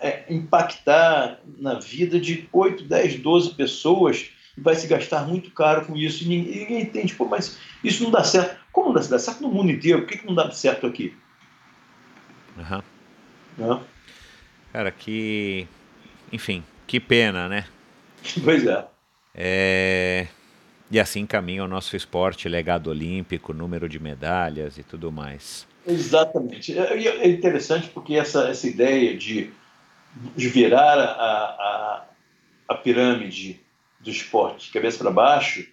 é, impactar na vida de 8, 10, 12 pessoas e vai se gastar muito caro com isso. E ninguém, ninguém entende, pô, mas isso não dá certo. Como não dá certo no mundo inteiro? Por que, que não dá certo aqui? Uhum. Não? Cara, que. Enfim, que pena, né? Pois é. é. E assim caminha o nosso esporte, legado olímpico, número de medalhas e tudo mais. Exatamente. É, é interessante porque essa, essa ideia de de virar a, a, a pirâmide do esporte de cabeça para baixo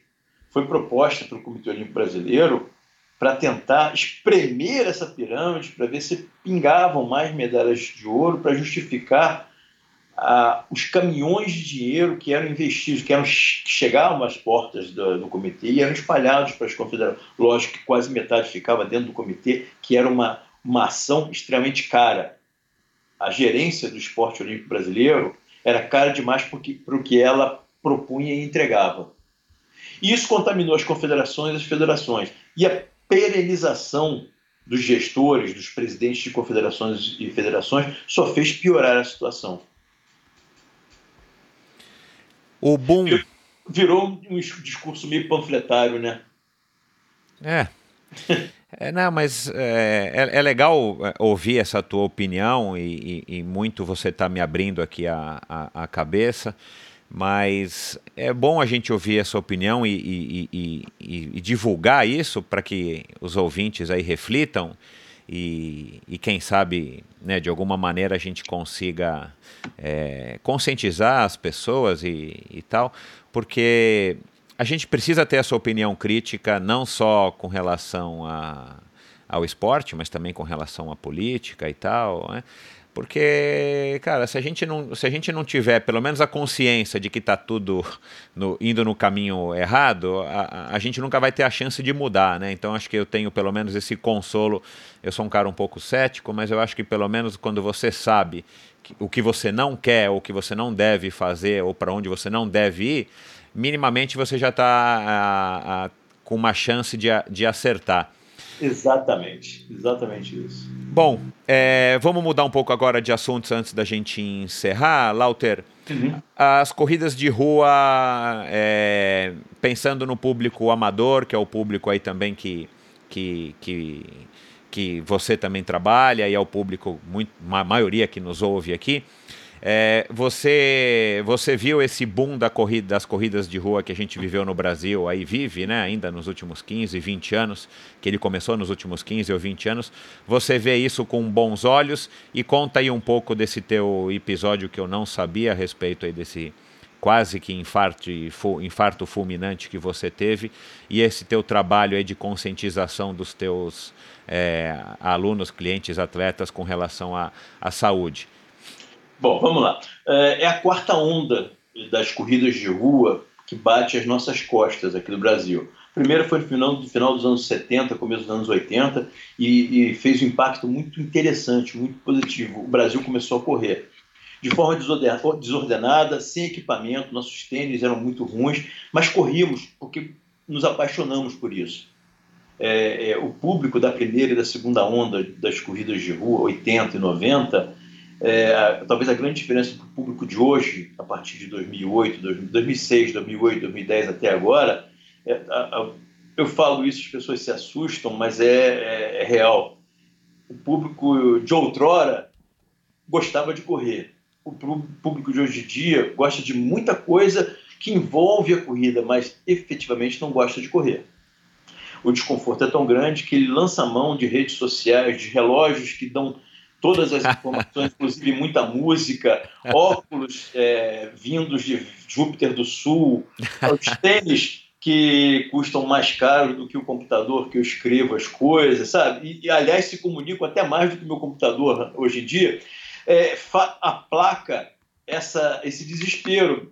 foi proposta pelo Comitê Olímpico Brasileiro para tentar espremer essa pirâmide para ver se pingavam mais medalhas de ouro para justificar ah, os caminhões de dinheiro que eram investidos, que, eram, que chegavam às portas do, do, comitê e eram espalhados para as confederações. Lógico que quase metade ficava dentro do comitê, que era uma, uma ação extremamente cara a gerência do esporte olímpico brasileiro era cara demais para o que ela propunha e entregava. E isso contaminou as confederações e as federações. E a perenização dos gestores, dos presidentes de confederações e federações, só fez piorar a situação. O bom. Virou um discurso meio panfletário, né? É. É, não, mas é, é, é, legal é, ouvir essa tua opinião e, e, e muito você está me abrindo aqui a, a, a, cabeça. Mas é bom a gente ouvir a sua opinião e, e, e, e divulgar isso para que os ouvintes aí reflitam e, quem sabe, né, de alguma maneira a gente consiga é, conscientizar as pessoas e, tal, porque a gente precisa ter essa opinião crítica não só com relação a, ao esporte, mas também com relação à política e tal, né? Porque, cara, se a gente não, se a gente não tiver pelo menos a consciência de que está tudo no, indo no caminho errado, a, a gente nunca vai ter a chance de mudar, né? Então acho que eu tenho pelo menos esse consolo. Eu sou um cara um pouco cético, mas eu acho que pelo menos quando você sabe que, o que você não quer, ou o que você não deve fazer, ou para onde você não deve ir, minimamente você já está com uma chance de, de acertar. Exatamente, exatamente isso. Bom, é, vamos mudar um pouco agora de assuntos antes da gente encerrar, Lauter. Uhum. As corridas de rua, é, pensando no público amador, que é o público aí também que, que, que, que você também trabalha e é o público, muito, a maioria que nos ouve aqui. É, você, você viu esse boom da corrida, das corridas de rua que a gente viveu no Brasil, aí vive, né, ainda nos últimos 15, 20 anos, que ele começou nos últimos 15 ou 20 anos. Você vê isso com bons olhos e conta aí um pouco desse teu episódio que eu não sabia a respeito aí desse quase que infarto, infarto fulminante que você teve e esse teu trabalho aí de conscientização dos teus é, alunos, clientes, atletas com relação à, à saúde. Bom, vamos lá. É, é a quarta onda das corridas de rua que bate as nossas costas aqui no Brasil. Primeiro foi no final, no final dos anos 70, começo dos anos 80, e, e, fez um impacto muito interessante, muito positivo. O Brasil começou a correr de forma desordenada, sem equipamento, nossos tênis eram muito ruins, mas corríamos porque nos apaixonamos por isso. É, é, o público da primeira e da segunda onda das corridas de rua, 80 e 90, é, talvez a grande diferença para o público de hoje, a partir de 2008, 2006, 2008, 2010 até agora, é, a, a, eu falo isso, as pessoas se assustam, mas é, é, é real. O público de outrora gostava de correr. O público de hoje em dia gosta de muita coisa que envolve a corrida, mas efetivamente não gosta de correr. O desconforto é tão grande que ele lança mão de redes sociais, de relógios que dão todas as informações, inclusive muita música, óculos é, vindos de Júpiter do Sul, os tênis que custam mais caro do que o computador que eu escrevo as coisas, sabe? E, e aliás, se comunicam até mais do que o meu computador hoje em dia, é, aplaca essa, esse desespero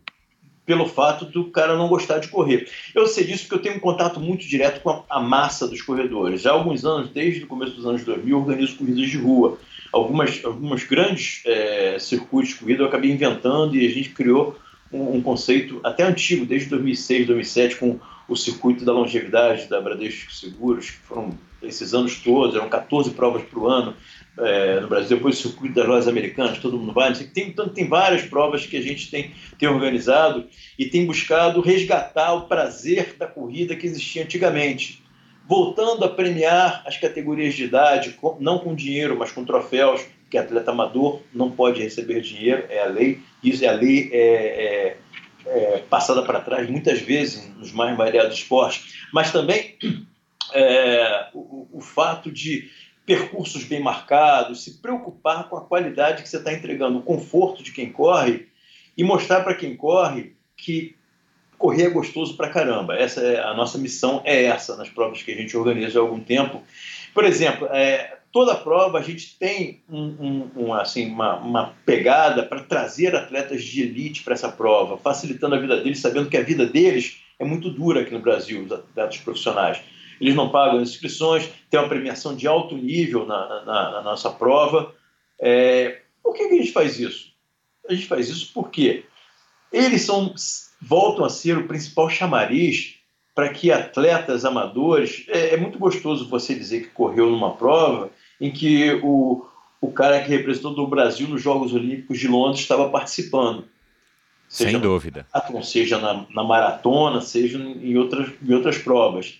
pelo fato do cara não gostar de correr. Eu sei disso porque eu tenho um contato muito direto com a, a massa dos corredores. Já há alguns anos, desde o começo dos anos 2000, eu organizo corridas de rua algumas, algumas grandes é, circuitos de corrida eu acabei inventando e a gente criou um, um, conceito até antigo, desde 2006, 2007, com o circuito da longevidade da Bradesco Seguros, que foram esses anos todos, eram 14 provas por ano é, no Brasil, depois o circuito das lojas americanas, todo mundo vai, tem, então, tem várias provas que a gente tem, tem organizado e tem buscado resgatar o prazer da corrida que existia antigamente voltando a premiar as categorias de idade, não com dinheiro, mas com troféus, que atleta amador não pode receber dinheiro, é a lei, isso é a lei é, é, é passada para trás muitas vezes nos mais variados esportes, mas também é, o, o fato de percursos bem marcados, se preocupar com a qualidade que você está entregando, o conforto de quem corre e mostrar para quem corre que correr é gostoso pra caramba. Essa é a nossa missão é essa nas provas que a gente organiza há algum tempo. Por exemplo, é, toda prova a gente tem um, um, um, assim, uma, uma pegada para trazer atletas de elite para essa prova, facilitando a vida deles, sabendo que a vida deles é muito dura aqui no Brasil, os atletas profissionais. Eles não pagam inscrições, tem uma premiação de alto nível na, na, na nossa prova. É, por que, que a gente faz isso? A gente faz isso porque eles são voltam a ser o principal chamariz para que atletas amadores. É, é, muito gostoso você dizer que correu numa prova em que o, o cara que representou o Brasil nos Jogos Olímpicos de Londres estava participando. Seja Sem dúvida. No, seja na, na, maratona, seja em outras, em outras provas.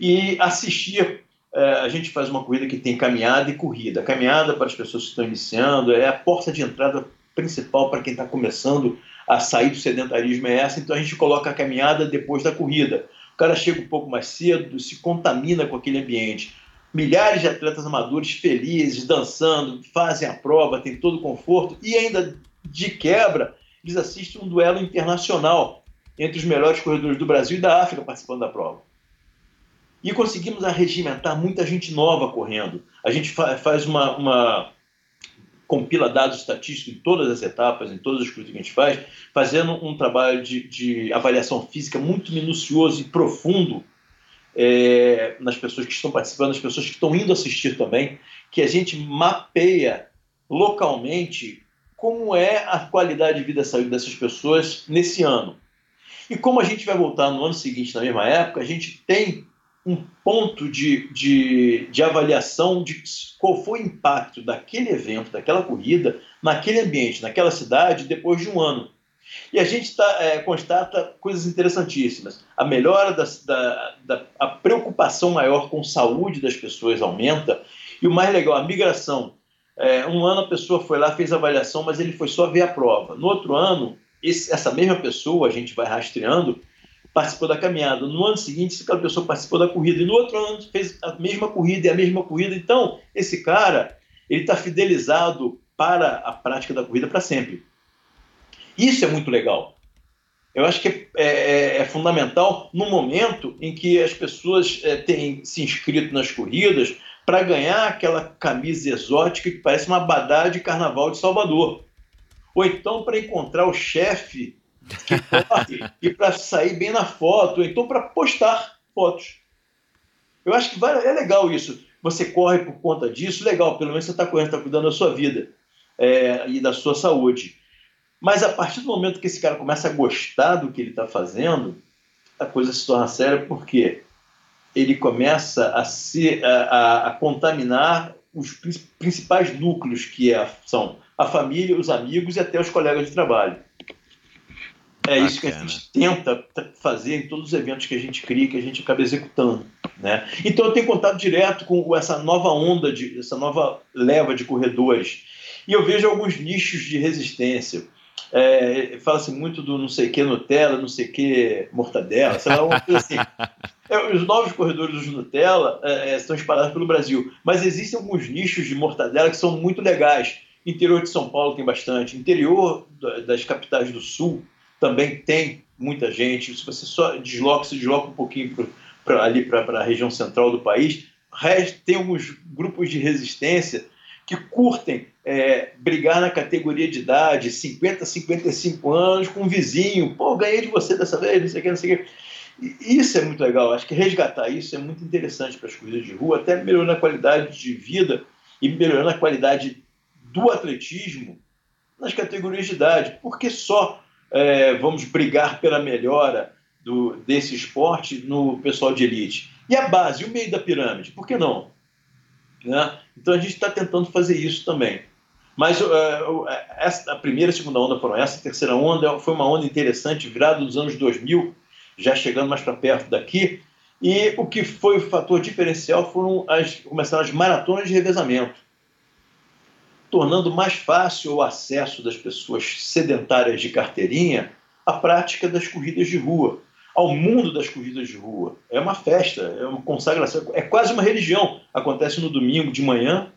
E assistir, é, a gente faz uma corrida que tem caminhada e corrida. A caminhada, para as pessoas que estão iniciando, é a porta de entrada principal para quem está começando a sair do sedentarismo é essa, então a gente coloca a caminhada depois da corrida. O cara chega um pouco mais cedo, se contamina com aquele ambiente. Milhares de atletas amadores felizes, dançando, fazem a prova, tem todo o conforto e ainda de quebra, eles assistem um duelo internacional entre os melhores corredores do Brasil e da África participando da prova. E conseguimos arregimentar muita gente nova correndo. A gente fa faz uma, uma, compila dados estatísticos em todas as etapas, em todas as coisas que a gente faz, fazendo um trabalho de, de avaliação física muito minucioso e profundo é, nas pessoas que estão participando, nas pessoas que estão indo assistir também, que a gente mapeia localmente como é a qualidade de vida e saúde dessas pessoas nesse ano. E como a gente vai voltar no ano seguinte, na mesma época, a gente tem um ponto de, de, de avaliação de qual foi o impacto daquele evento, daquela corrida, naquele ambiente, naquela cidade, depois de um ano. E a gente tá, é, constata coisas interessantíssimas. A melhora da, da, da, a preocupação maior com saúde das pessoas aumenta. E o mais legal, a migração. É, um ano a pessoa foi lá, fez a avaliação, mas ele foi só ver a prova. No outro ano, esse, essa mesma pessoa, a gente vai rastreando, participou da caminhada. No ano seguinte, aquela pessoa participou da corrida. E no outro ano fez a mesma corrida e a mesma corrida. Então, esse cara, ele está fidelizado para a prática da corrida para sempre. Isso é muito legal. Eu acho que é, é, é fundamental no momento em que as pessoas é, têm se inscrito nas corridas para ganhar aquela camisa exótica que parece uma abadá de carnaval de Salvador. Ou então para encontrar o chefe e para sair bem na foto, então para postar fotos. Eu acho que vai, é legal isso. Você corre por conta disso, legal, pelo menos você está correndo, está cuidando da sua vida é, e da sua saúde. Mas a partir do momento que esse cara começa a gostar do que ele está fazendo, a coisa se torna séria porque ele começa a, se, a, a, a contaminar os principais núcleos que é, são a família, os amigos e até os colegas de trabalho. É Bacana. isso que a gente tenta fazer em todos os eventos que a gente cria, que a gente acaba executando. Né? Então eu tenho contato direto com essa nova onda, de, essa nova leva de corredores. E eu vejo alguns nichos de resistência. É, Fala-se muito do não sei que Nutella, não sei que mortadela, sei lá, uma coisa assim. É, os novos corredores do Nutella é, é, estão espalhados pelo Brasil, mas existem alguns nichos de mortadela que são muito legais. Interior de São Paulo tem bastante, interior das capitais do Sul também tem muita gente. Se você só desloca, se desloca um pouquinho ali para a região central do país, tem alguns grupos de resistência que curtem é, brigar na categoria de idade, 50, 55 anos, com um vizinho. Pô, ganhei de você dessa vez, não sei o que, não sei o que. Isso é muito legal. Acho que resgatar isso é muito interessante para as corridas de rua, até melhorando a qualidade de vida e melhorando a qualidade do atletismo nas categorias de idade. Porque só é, vamos brigar pela melhora do, desse esporte no pessoal de elite. E a base, o meio da pirâmide, por que não? Né? Então a gente está tentando fazer isso também. Mas uh, essa, a primeira e a segunda onda foram essa, a terceira onda foi uma onda interessante, virada dos anos 2000, já chegando mais para perto daqui. E o que foi o fator diferencial foram as, começaram as maratonas de revezamento tornando mais fácil o acesso das pessoas sedentárias de carteirinha à prática das corridas de rua, ao mundo das corridas de rua. É uma festa, é uma consagração, é quase uma religião. Acontece no domingo de manhã,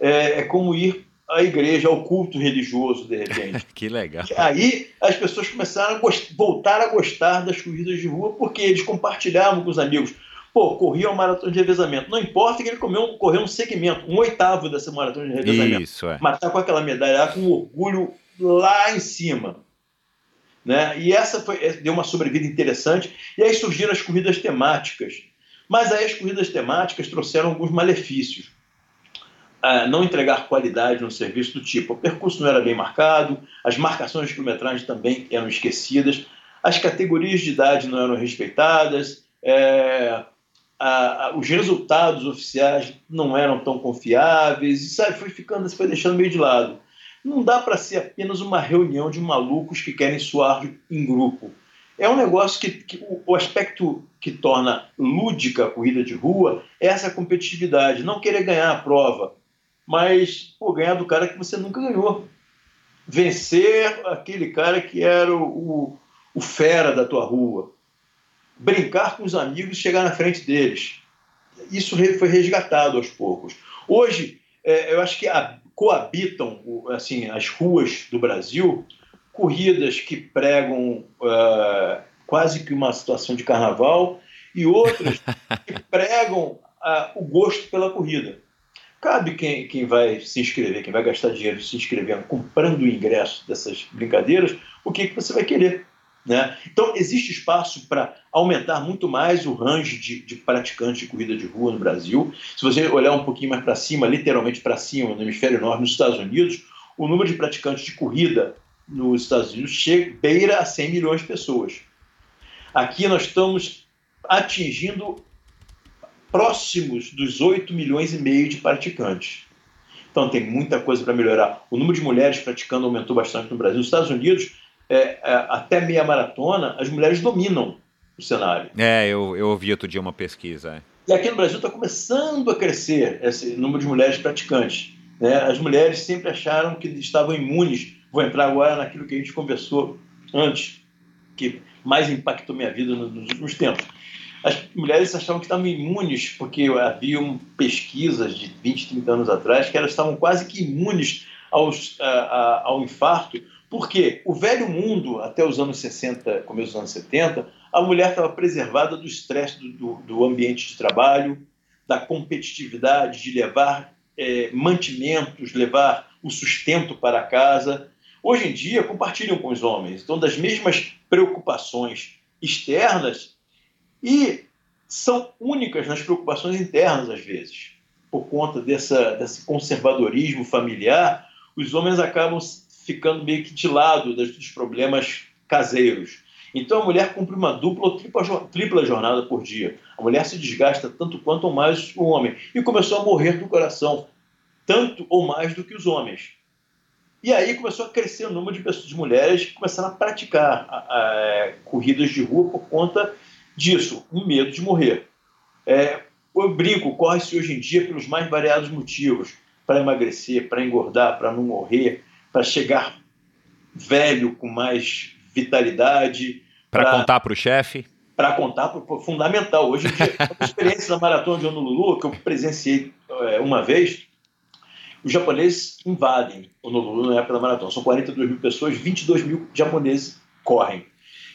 é, é como ir à igreja, ao culto religioso, de repente. que legal. E aí as pessoas começaram a voltar a gostar das corridas de rua porque eles compartilhavam com os amigos pô, corria uma maratona de revezamento. Não importa que ele comeu, correu um segmento, um oitavo dessa maratona de revezamento. Isso, é. Mas tá com aquela medalha com orgulho lá em cima. Né? E essa foi, é, deu uma sobrevida interessante. E aí surgiram as corridas temáticas. Mas aí as corridas temáticas trouxeram alguns malefícios. Ah, não entregar qualidade no serviço do tipo. O percurso não era bem marcado, as marcações de quilometragem também eram esquecidas, as categorias de idade não eram respeitadas, é, a, a, os resultados oficiais não eram tão confiáveis, e sabe, foi ficando, foi deixando meio de lado. Não dá para ser apenas uma reunião de malucos que querem suar em grupo. É um negócio que, que o, o, aspecto que torna lúdica a corrida de rua é essa competitividade, não querer ganhar a prova, mas pô, ganhar do cara que você nunca ganhou. vencer aquele cara que era o, o, o fera da tua rua, brincar com os amigos e chegar na frente deles. Isso foi resgatado aos poucos. Hoje, é, eu acho que a, coabitam assim as ruas do Brasil corridas que pregam uh, quase que uma situação de carnaval e outras que pregam uh, o gosto pela corrida. Cabe quem, quem vai se inscrever, quem vai gastar dinheiro se inscrevendo, comprando o ingresso dessas brincadeiras, o que, que você vai querer. Né? Então, existe espaço para aumentar muito mais o range de, de, praticantes de corrida de rua no Brasil. Se você olhar um pouquinho mais para cima, literalmente para cima, no hemisfério norte, nos Estados Unidos, o número de praticantes de corrida nos Estados Unidos chega, beira a 100 milhões de pessoas. Aqui nós estamos atingindo próximos dos 8 milhões e meio de praticantes. Então tem muita coisa para melhorar. O número de mulheres praticando aumentou bastante no Brasil. Nos Estados Unidos, é, é, até meia maratona, as mulheres dominam o cenário. É, eu, eu ouvi outro dia uma pesquisa. É. E aqui no Brasil está começando a crescer esse número de mulheres praticantes. Né? As mulheres sempre acharam que estavam imunes. Vou entrar agora naquilo que a gente conversou antes, que mais impactou minha vida nos últimos tempos as mulheres achavam que estavam imunes, porque haviam pesquisas de 20, 30 anos atrás que elas estavam quase que imunes aos, a, a, ao infarto, porque o velho mundo, até os anos 60, começo dos anos 70, a mulher estava preservada do estresse do, do, do, ambiente de trabalho, da competitividade, de levar é, mantimentos, levar o sustento para casa. Hoje em dia, compartilham com os homens. Então, das mesmas preocupações externas, e são únicas nas preocupações internas, às vezes. Por conta dessa, desse conservadorismo familiar, os homens acabam ficando meio que de lado dos problemas caseiros. Então a mulher cumpre uma dupla ou tripla, tripla jornada por dia. A mulher se desgasta tanto quanto ou mais o homem. E começou a morrer do coração, tanto ou mais do que os homens. E aí começou a crescer o número de pessoas, de mulheres que começaram a praticar a, a, corridas de rua por conta disso, um medo de morrer. É, eu brinco, corre-se hoje em dia pelos mais variados motivos, para emagrecer, para engordar, para não morrer, para chegar velho com mais vitalidade. Para contar para o chefe? Para contar, pro, fundamental. Hoje em dia, a experiência da maratona de Honolulu, que eu presenciei é, uma vez, os japoneses invadem Honolulu na época da maratona. São 42 mil pessoas, 22 mil japoneses correm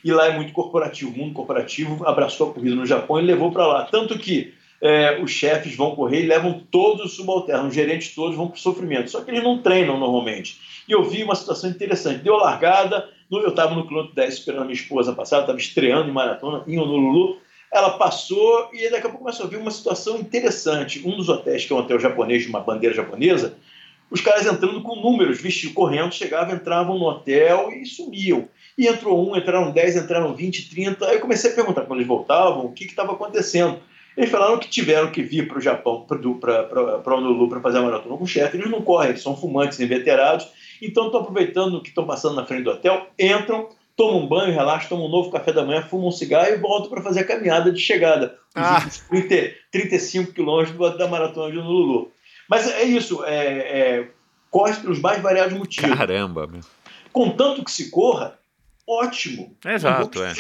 e lá é muito corporativo. O mundo corporativo abraçou a corrida no Japão e levou para lá. Tanto que é, os chefes vão correr e levam todos os subalternos, os gerentes todos vão para o sofrimento. Só que eles não treinam normalmente. E eu vi uma situação interessante. Deu largada, eu estava no quilômetro 10 esperando a minha esposa passar, estava estreando em maratona em Honolulu. Ela passou e daqui a pouco começou a ver uma situação interessante. Um dos hotéis, que é um hotel japonês de uma bandeira japonesa, os caras entrando com números, vestidos, correndo, chegavam, entravam no hotel e sumiam. E entrou um, entraram 10, entraram 20, 30. Aí eu comecei a perguntar quando eles voltavam o que estava acontecendo. Eles falaram que tiveram que vir para o Japão, para Honolulu, para fazer a maratona com o chefe. Eles não correm, eles são fumantes, inveterados. Então estão aproveitando que estão passando na frente do hotel, entram, tomam um banho, relaxam, tomam um novo café da manhã, fumam um cigarro e voltam para fazer a caminhada de chegada. Ah. Os 30, 35 quilômetros da maratona de Honolulu. Mas é isso, é, é, corre pelos mais variados motivos. Caramba, meu. Contanto que se corra, ótimo. Exato, é.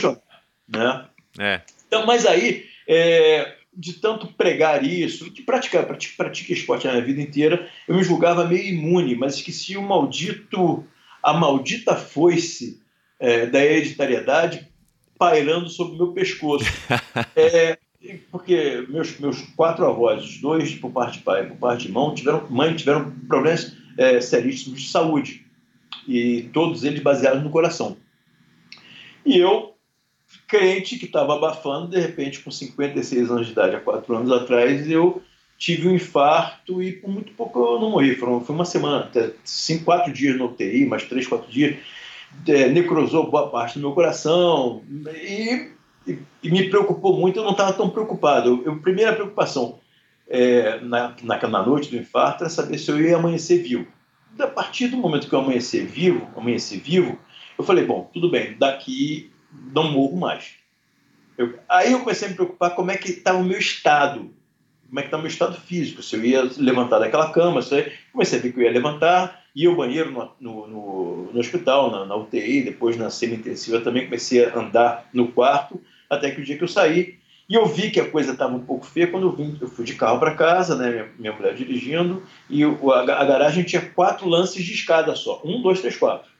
Né? É. Então, mas aí, é, de tanto pregar isso, de praticar, praticar esporte a minha vida inteira, eu me julgava meio imune, mas esqueci o maldito, a maldita foice é, da hereditariedade pairando sobre o meu pescoço. é, porque meus, meus quatro avós, os dois por parte de pai e por parte de mãe, tiveram, mãe, tiveram problemas é, seríssimos de saúde. E todos eles baseados no coração. E eu, crente que estava abafando, de repente, com 56 anos de idade, há quatro anos atrás, eu tive um infarto e por muito pouco eu não morri. Foi uma semana, até cinco, quatro dias no UTI, mais três, quatro dias. É, necrosou boa parte do meu coração e, e, e me preocupou muito. Eu não estava tão preocupado. Eu, primeira preocupação é, na, naquela noite do infarto era saber se eu ia amanhecer vivo. A partir do momento que eu amanhecer vivo, amanhecer vivo, eu falei, bom, tudo bem, daqui não morro mais. Eu, aí eu comecei a me preocupar como é que estava o meu estado, como é que estava o meu estado físico, se eu ia levantar daquela cama, se eu, comecei a ver que eu ia levantar, ia ao banheiro no, no, no, no hospital, na, na, UTI, depois na semi-intensiva também comecei a andar no quarto, até que o dia que eu saí, e eu vi que a coisa estava um pouco feia quando eu vim, eu fui de carro para casa, né, minha, minha, mulher dirigindo, e o, a, a, garagem tinha quatro lances de escada só, um, dois, três, quatro.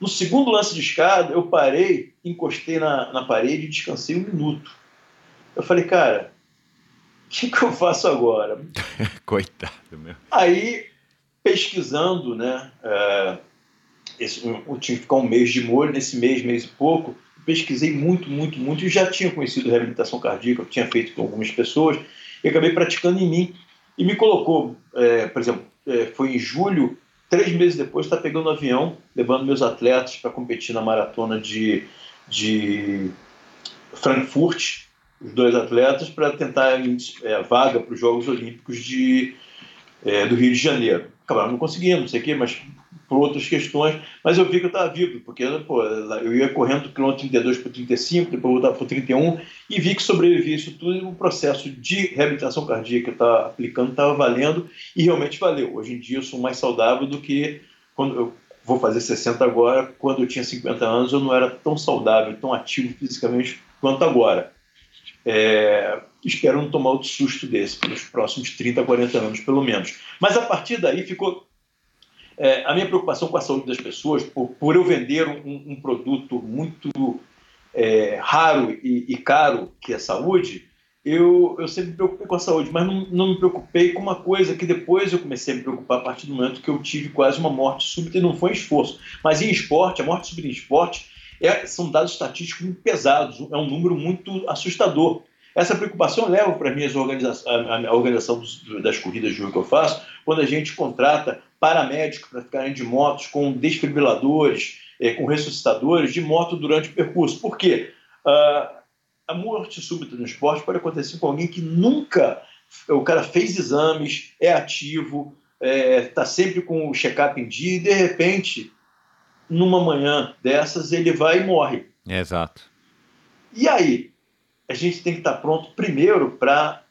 No segundo lance de escada, eu parei, encostei na, na parede e descansei um minuto. Eu falei, cara, o que, que eu faço agora? Coitado meu. Aí, pesquisando, né, é, esse, eu tinha que ficar um mês de molho, nesse mês, mês e pouco, pesquisei muito, muito, muito, e já tinha conhecido reabilitação cardíaca, tinha feito com algumas pessoas, e acabei praticando em mim. E me colocou, é, por exemplo, é, foi em julho, três meses depois, está pegando um avião, levando meus atletas para competir na maratona de, de Frankfurt, os dois atletas para tentar é, vaga para os Jogos Olímpicos de, é, do Rio de Janeiro. Acabaram não conseguindo, não sei o quê, mas por outras questões, mas eu vi que eu estava vivo, porque pô, eu ia correndo do quilômetro 32 para 35, depois voltava para 31, e vi que sobrevivi isso tudo e o processo de reabilitação cardíaca que eu estava aplicando estava valendo, e realmente valeu. Hoje em dia eu sou mais saudável do que quando eu vou fazer 60 agora, quando eu tinha 50 anos eu não era tão saudável, tão ativo fisicamente quanto agora. É, espero não tomar outro susto desse pelos próximos 30, 40 anos, pelo menos. Mas a partir daí ficou é, a minha preocupação com a saúde das pessoas, por, por eu vender um, um produto muito é, raro e, e, caro, que é a saúde, eu, eu sempre me preocupei com a saúde, mas não, não me preocupei com uma coisa que depois eu comecei a me preocupar a partir do momento que eu tive quase uma morte súbita e não foi esforço. Mas em esporte, a morte súbita em esporte, é, são dados estatísticos muito pesados, é um número muito assustador. Essa preocupação leva para mim a, organização das corridas de rua que eu faço, quando a gente contrata paramédicos para ficarem de motos com desfibriladores, é, com ressuscitadores de moto durante o percurso. Por quê? Uh, a morte súbita no esporte pode acontecer com alguém que nunca, o cara fez exames, é ativo, está é, tá sempre com o check-up em dia e de repente numa manhã dessas ele vai e morre. Exato. E aí? A gente tem que estar pronto primeiro para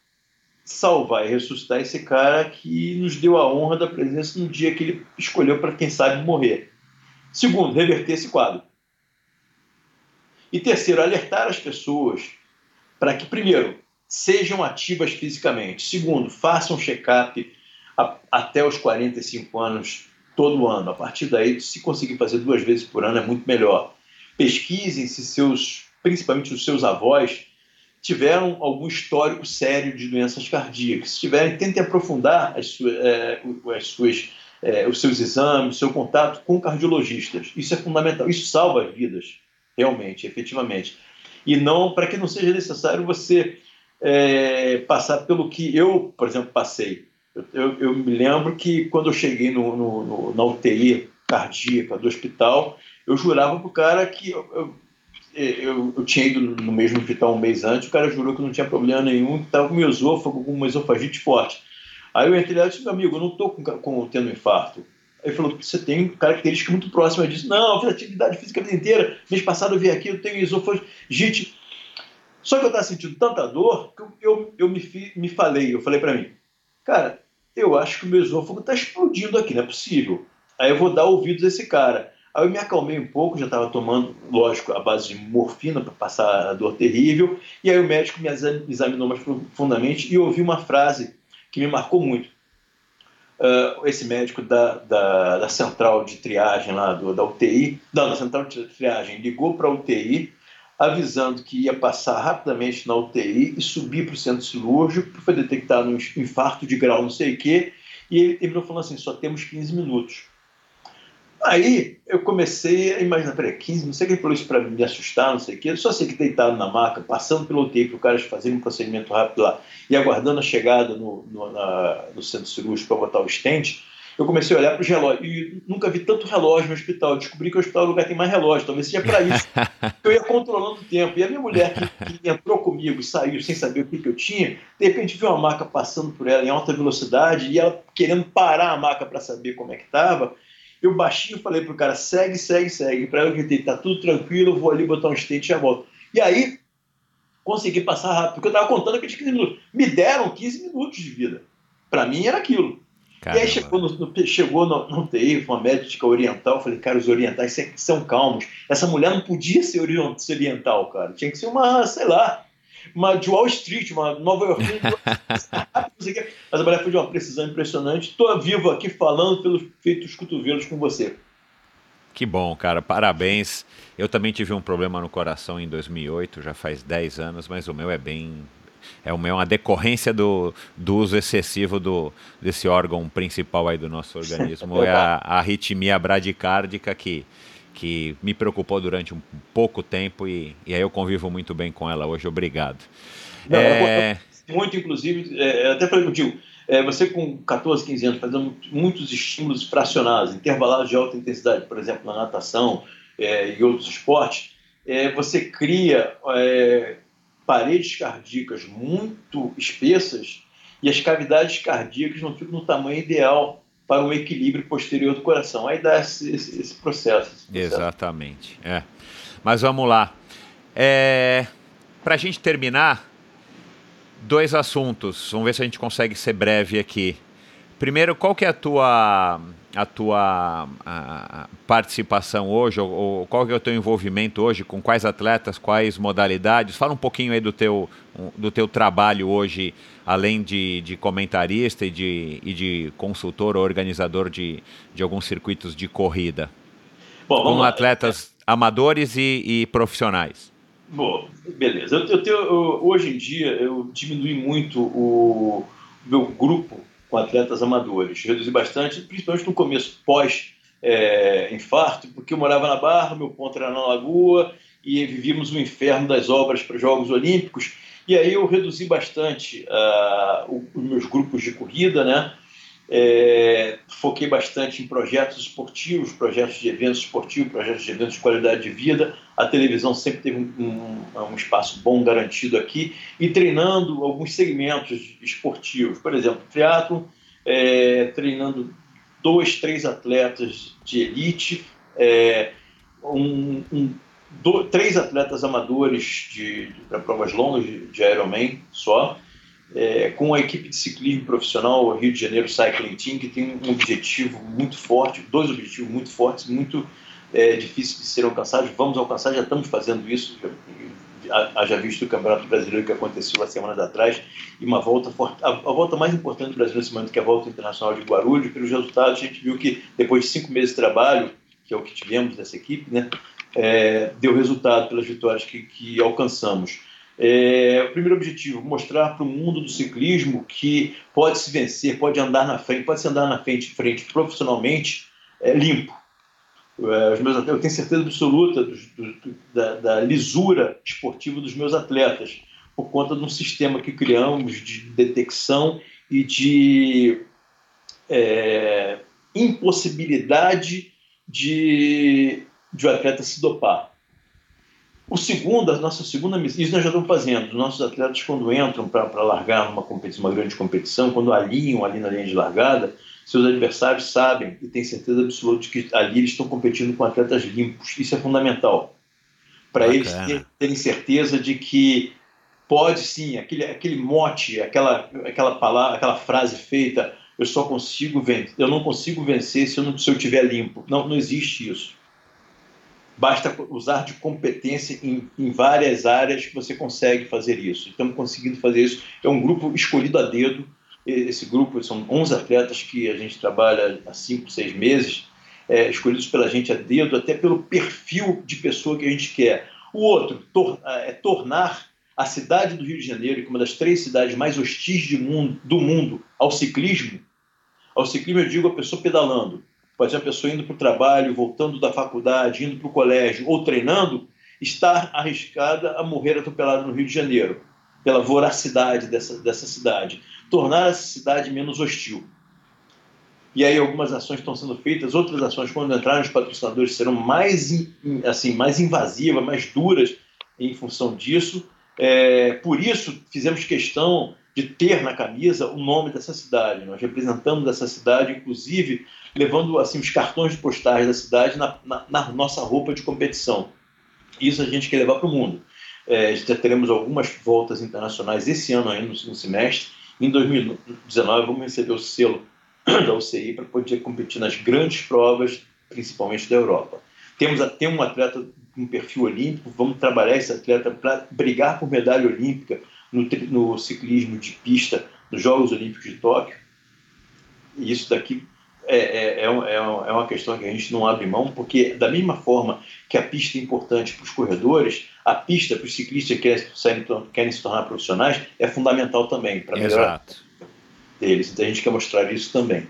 salvar e ressuscitar esse cara que nos deu a honra da presença no dia que ele escolheu para, quem sabe, morrer. Segundo, reverter esse quadro. E terceiro, alertar as pessoas para que, primeiro, sejam ativas fisicamente. Segundo, façam check-up até os 45 anos todo ano. A partir daí, se conseguir fazer duas vezes por ano, é muito melhor. Pesquisem se seus, principalmente os seus avós, tiveram algum histórico sério de doenças cardíacas. Se tiverem, tentem aprofundar as suas, é, as suas, é, os seus exames, seu contato com cardiologistas. Isso é fundamental. Isso salva vidas, realmente, efetivamente. E não para que não seja necessário você é, passar pelo que eu, por exemplo, passei. Eu, eu, me lembro que quando eu cheguei no, no, no, na UTI cardíaca do hospital, eu jurava para o cara que eu, eu, eu, tinha ido no mesmo hospital um mês antes, o cara jurou que não tinha problema nenhum, que estava com meu esôfago, com uma esofagite forte. Aí eu entrei lá e disse, meu amigo, eu não estou com, com, tendo infarto. Aí ele falou, você tem característica muito próxima disso. Não, eu fiz atividade física a vida inteira. Mês passado eu vim aqui, eu tenho esofagite. Só que eu estava sentindo tanta dor que eu, eu, eu me, me falei, eu falei para mim, cara, eu acho que o meu esôfago está explodindo aqui, não é possível. Aí eu vou dar ouvidos a esse cara. Aí eu me acalmei um pouco, já estava tomando, lógico, a base de morfina para passar a dor terrível. E aí o médico me examinou mais profundamente e ouvi uma frase que me marcou muito. Uh, esse médico da, da, da, central de triagem lá, do, da UTI, não, da central de triagem, ligou para a UTI avisando que ia passar rapidamente na UTI e subir para o centro cirúrgico, foi detectado um infarto de grau não sei o quê, e ele terminou falando assim, só temos 15 minutos. Aí eu comecei a imaginar, peraí, 15, não sei quem falou isso para me assustar, não sei o quê, eu só sei que deitado na maca, passando pelo UTI para o cara fazer um procedimento rápido lá e aguardando a chegada no, no, na, no centro cirúrgico para botar o estente, eu comecei a olhar para os relógios e nunca vi tanto relógio no hospital. Eu descobri que o hospital é o lugar que tem mais relógio, talvez seja para isso. eu ia controlando o tempo. E a minha mulher, que, que entrou comigo e saiu sem saber o que, que eu tinha, de repente viu uma maca passando por ela em alta velocidade e ela querendo parar a maca para saber como é que estava. Eu baixinho falei pro cara, segue, segue, segue. Para eu gritei, tá tudo tranquilo, eu vou ali botar um stent e já volto. E aí, consegui passar rápido, porque eu estava contando aqueles 15 minutos. Me deram 15 minutos de vida. Para mim era aquilo. Caramba. E aí chegou no, no, chegou no, no TI, uma médica oriental, eu falei, cara, os orientais são calmos. Essa mulher não podia ser oriental, cara. Tinha que ser uma, sei lá, uma de Wall Street, uma Nova York. Mas a mulher foi de uma precisão impressionante. Estou vivo aqui falando pelos feitos cotovelos com você. Que bom, cara. Parabéns. Eu também tive um problema no coração em 2008, já faz 10 anos, mas o meu é bem é uma decorrência do, do uso excessivo do, desse órgão principal aí do nosso organismo, é a, a arritmia bradicárdica que, que me preocupou durante um pouco tempo e, e aí eu convivo muito bem com ela hoje. Obrigado. Não, é... Muito, inclusive, é, até falei contigo, é, você com 14, 15 anos fazendo muitos estímulos fracionados, intervalados de alta intensidade, por exemplo, na natação é, e outros esportes, é, você cria é, paredes cardíacas muito espessas e as cavidades cardíacas não ficam no tamanho ideal para um equilíbrio posterior do coração. Aí dá esse, esse, esse processo, esse processo. Exatamente. É. Mas vamos lá. É... Para a gente terminar, dois assuntos. Vamos ver se a gente consegue ser breve aqui. Primeiro, qual que é a tua a tua a, participação hoje, ou, ou, qual que é o teu envolvimento hoje, com quais atletas, quais modalidades? Fala um pouquinho aí do teu, do teu trabalho hoje, além de, de comentarista e de, e de consultor ou organizador de, de alguns circuitos de corrida. Bom, com atletas amadores e, e profissionais. Bom, beleza. Eu, eu tenho, eu, hoje em dia eu diminui muito o meu grupo com atletas amadores. Reduzi bastante, principalmente no começo, pós-infarto, é, porque eu morava na Barra, meu ponto era na Lagoa, e vivíamos o inferno das obras para os Jogos Olímpicos. E aí eu reduzi bastante uh, os meus grupos de corrida, né? É, foquei bastante em projetos esportivos, projetos de eventos esportivos, projetos de eventos de qualidade de vida. A televisão sempre teve um, um, espaço bom garantido aqui e treinando alguns segmentos esportivos, por exemplo, triatlo, é, treinando dois, três atletas de elite, é, um, um, do, três atletas amadores para provas longas de, de Ironman só é, com a equipe de ciclismo profissional, o Rio de Janeiro Cycling Team, que tem um objetivo muito forte, dois objetivos muito fortes, muito é, difíceis de serem alcançados. Vamos alcançar, já estamos fazendo isso. Já visto o Campeonato Brasileiro que aconteceu há semanas atrás e uma volta forte, a, a, volta mais importante do Brasil nesse momento que é a volta internacional de Guarulhos. Pelos resultados a gente viu que depois de cinco meses de trabalho, que é o que tivemos dessa equipe, né, é, deu resultado pelas vitórias que, que alcançamos. É, o primeiro objetivo, mostrar para o mundo do ciclismo que pode se vencer, pode andar na frente, pode se andar na frente, frente profissionalmente é, limpo. É, os meus, eu tenho certeza absoluta do, do, da, da, lisura esportiva dos meus atletas, por conta de um sistema que criamos de detecção e de é, impossibilidade de, de o atleta se dopar. O segundo, a nossa segunda missão, isso nós já estamos fazendo. Os nossos atletas, quando entram para largar numa competição, uma grande competição, quando alinham ali na linha de largada, seus adversários sabem e têm certeza absoluta de que ali eles estão competindo com atletas limpos. Isso é fundamental. Para eles terem certeza de que pode sim, aquele, aquele mote, aquela, aquela palavra, aquela frase feita, eu só consigo vencer, eu não consigo vencer se eu não se eu tiver limpo. Não, não existe isso. Basta usar de competência em, em, várias áreas que você consegue fazer isso. Estamos conseguindo fazer isso. É um grupo escolhido a dedo. Esse grupo são 11 atletas que a gente trabalha há 5, 6 meses, é, escolhidos pela gente a dedo, até pelo perfil de pessoa que a gente quer. O outro tor é tornar a cidade do Rio de Janeiro, que é uma das três cidades mais hostis mundo, do mundo, ao ciclismo. Ao ciclismo, eu digo a pessoa pedalando pode ser uma pessoa indo para o trabalho, voltando da faculdade, indo para o colégio ou treinando, estar arriscada a morrer atropelada no Rio de Janeiro, pela voracidade dessa, dessa cidade. Tornar essa cidade menos hostil. E aí algumas ações estão sendo feitas, outras ações, quando entrarem os patrocinadores, serão mais, assim, mais invasivas, mais duras em função disso. É, por isso, fizemos questão de ter na camisa o nome dessa cidade. Nós representamos essa cidade, inclusive levando assim os cartões postais da cidade na, na, na nossa roupa de competição. Isso a gente quer levar para o mundo. É, já teremos algumas voltas internacionais esse ano ainda, no semestre. Em 2019 vamos receber o selo da UCI para poder competir nas grandes provas, principalmente da Europa. Temos até um atleta com perfil olímpico, vamos trabalhar esse atleta para brigar por medalha olímpica no, no ciclismo de pista nos Jogos Olímpicos de Tóquio. E isso daqui é, é, é, é, uma questão que a gente não abre mão, porque da mesma forma que a pista é importante para os corredores, a pista para os ciclistas que querem, querem, se tornar profissionais é fundamental também para melhorar deles. Então a gente quer mostrar isso também.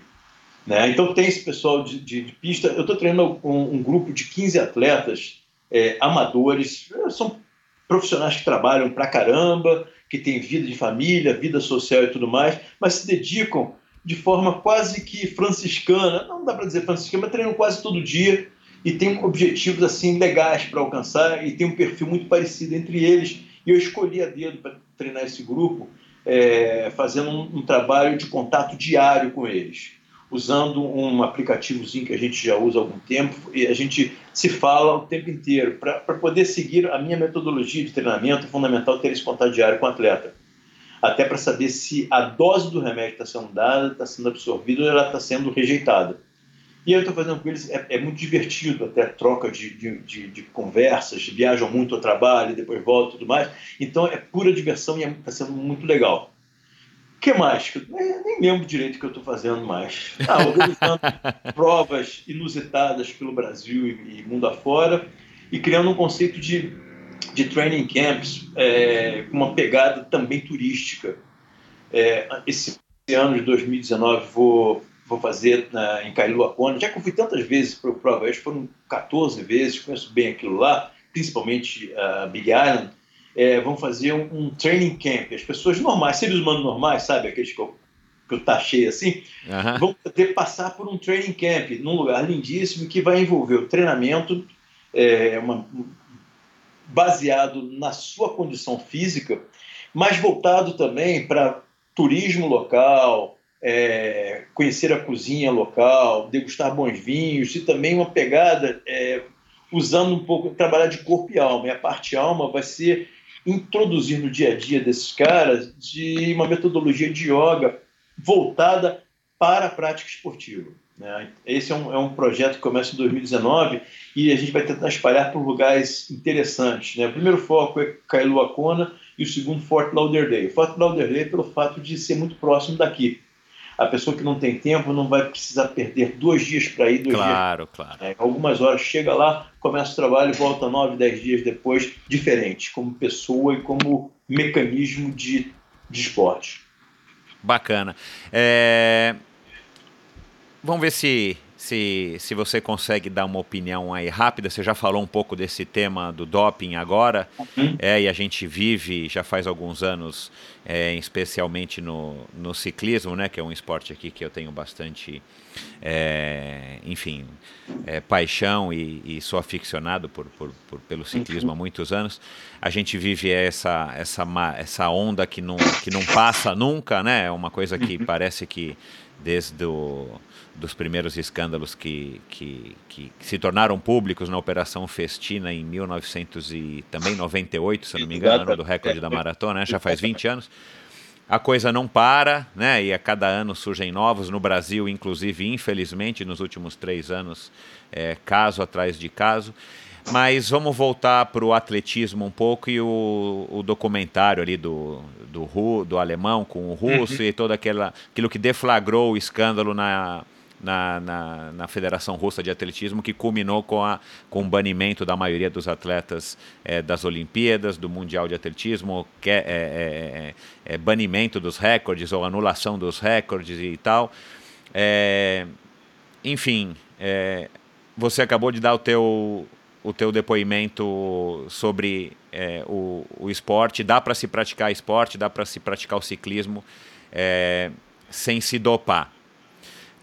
Né? Então tem esse pessoal de, de, de pista. Eu estou treinando um, um, grupo de 15 atletas é, amadores, são profissionais que trabalham pra caramba, que têm vida de família, vida social e tudo mais, mas se dedicam de forma quase que franciscana, não dá para dizer franciscana, mas treinam quase todo dia e têm objetivos assim legais para alcançar e tem um perfil muito parecido entre eles. E eu escolhi a dedo para treinar esse grupo, é, fazendo um, um trabalho de contato diário com eles usando um aplicativozinho que a gente já usa há algum tempo e a gente se fala o tempo inteiro. Para poder seguir a minha metodologia de treinamento, é fundamental ter esse contato diário com o atleta até para saber se a dose do remédio está sendo dada, está sendo absorvida ou ela está sendo rejeitada. E eu estou fazendo com eles, é, é, muito divertido, até troca de, de, de, de, conversas, viajam muito ao trabalho, depois voltam e tudo mais. Então é pura diversão e está é, sendo muito legal. O que mais? Eu nem lembro direito o que eu estou fazendo mais. Ah, organizando provas inusitadas pelo Brasil e, e mundo afora e criando um conceito de de training camps é, com uma pegada também turística. É, esse ano de 2019 vou, vou fazer na, em Kailuakona, já que eu fui tantas vezes para o Prova foram 14 vezes, conheço bem aquilo lá, principalmente a uh, Big Island, é, vão fazer um, um, training camp. As pessoas normais, seres humanos normais, sabe, aqueles que eu, que eu taxei assim, uhum. vão poder passar por um training camp num lugar lindíssimo que vai envolver o treinamento, é, uma, baseado na sua condição física, mas voltado também para turismo local, é, conhecer a cozinha local, degustar bons vinhos e também uma pegada é, usando um pouco, trabalhar de corpo e alma. E a parte alma vai ser introduzir no dia a dia desses caras de uma metodologia de yoga voltada para a prática esportiva. Né? Esse é um, é um projeto que começa em 2019 e a gente vai tentar espalhar por lugares interessantes. Né? O primeiro foco é Kailuakona e o segundo Fort Lauderdale. Fort Lauderdale pelo fato de ser muito próximo daqui. A pessoa que não tem tempo não vai precisar perder dois dias para ir, dois claro, dias. Claro, claro. É, algumas horas chega lá, começa o trabalho e volta nove, dez dias depois, diferente, como pessoa e como mecanismo de, de esporte. Bacana. É, Vamos ver se, se, se você consegue dar uma opinião aí rápida. Você já falou um pouco desse tema do doping agora, uhum. é, e a gente vive já faz alguns anos, é, especialmente no, no ciclismo, né, que é um esporte aqui que eu tenho bastante, é, enfim, é, paixão e, e, sou aficionado por, por, por, pelo ciclismo uhum. há muitos anos. A gente vive essa, essa, essa onda que não, que não passa nunca, né? É uma coisa que uhum. parece que desde o dos primeiros escândalos que, que, que, se tornaram públicos na Operação Festina em 1998, se não me engano, do recorde da maratona, né? já faz 20 anos. A coisa não para, né? E a cada ano surgem novos. No Brasil, inclusive, infelizmente, nos últimos três anos, é, caso atrás de caso. Mas vamos voltar para o atletismo um pouco e o, o documentário ali do, do, do alemão com o russo uhum. e todo aquela, aquilo que deflagrou o escândalo na, na, na, na, Federação Russa de Atletismo, que culminou com, a, com o banimento da maioria dos atletas é, das Olimpíadas, do Mundial de Atletismo, que é, é, é, é banimento dos recordes ou anulação dos recordes e tal. É, enfim, é, você acabou de dar o teu, o teu depoimento sobre o, o esporte. Dá para se praticar esporte, dá para se praticar o ciclismo sem se dopar.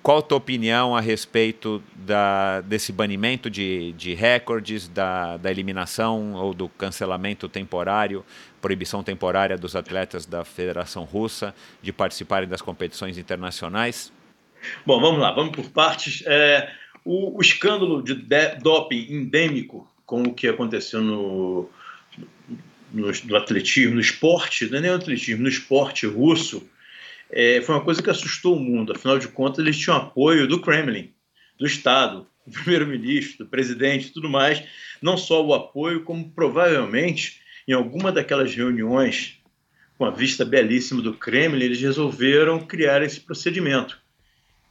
Qual a tua opinião a respeito da, desse banimento de, de recordes, da, da eliminação ou do cancelamento temporário, proibição temporária dos atletas da Federação Russa de participarem das competições internacionais? Bom, vamos lá, vamos por partes. É, o, o, escândalo de, de doping endêmico, com o que aconteceu no, no, no atletismo, no esporte, não é nem no atletismo, no esporte russo, é, foi uma coisa que assustou o mundo. Afinal de contas, eles tinham apoio do Kremlin, do Estado, do primeiro-ministro, do presidente, tudo mais. Não só o apoio, como provavelmente em alguma daquelas reuniões com a vista belíssima do Kremlin, eles resolveram criar esse procedimento.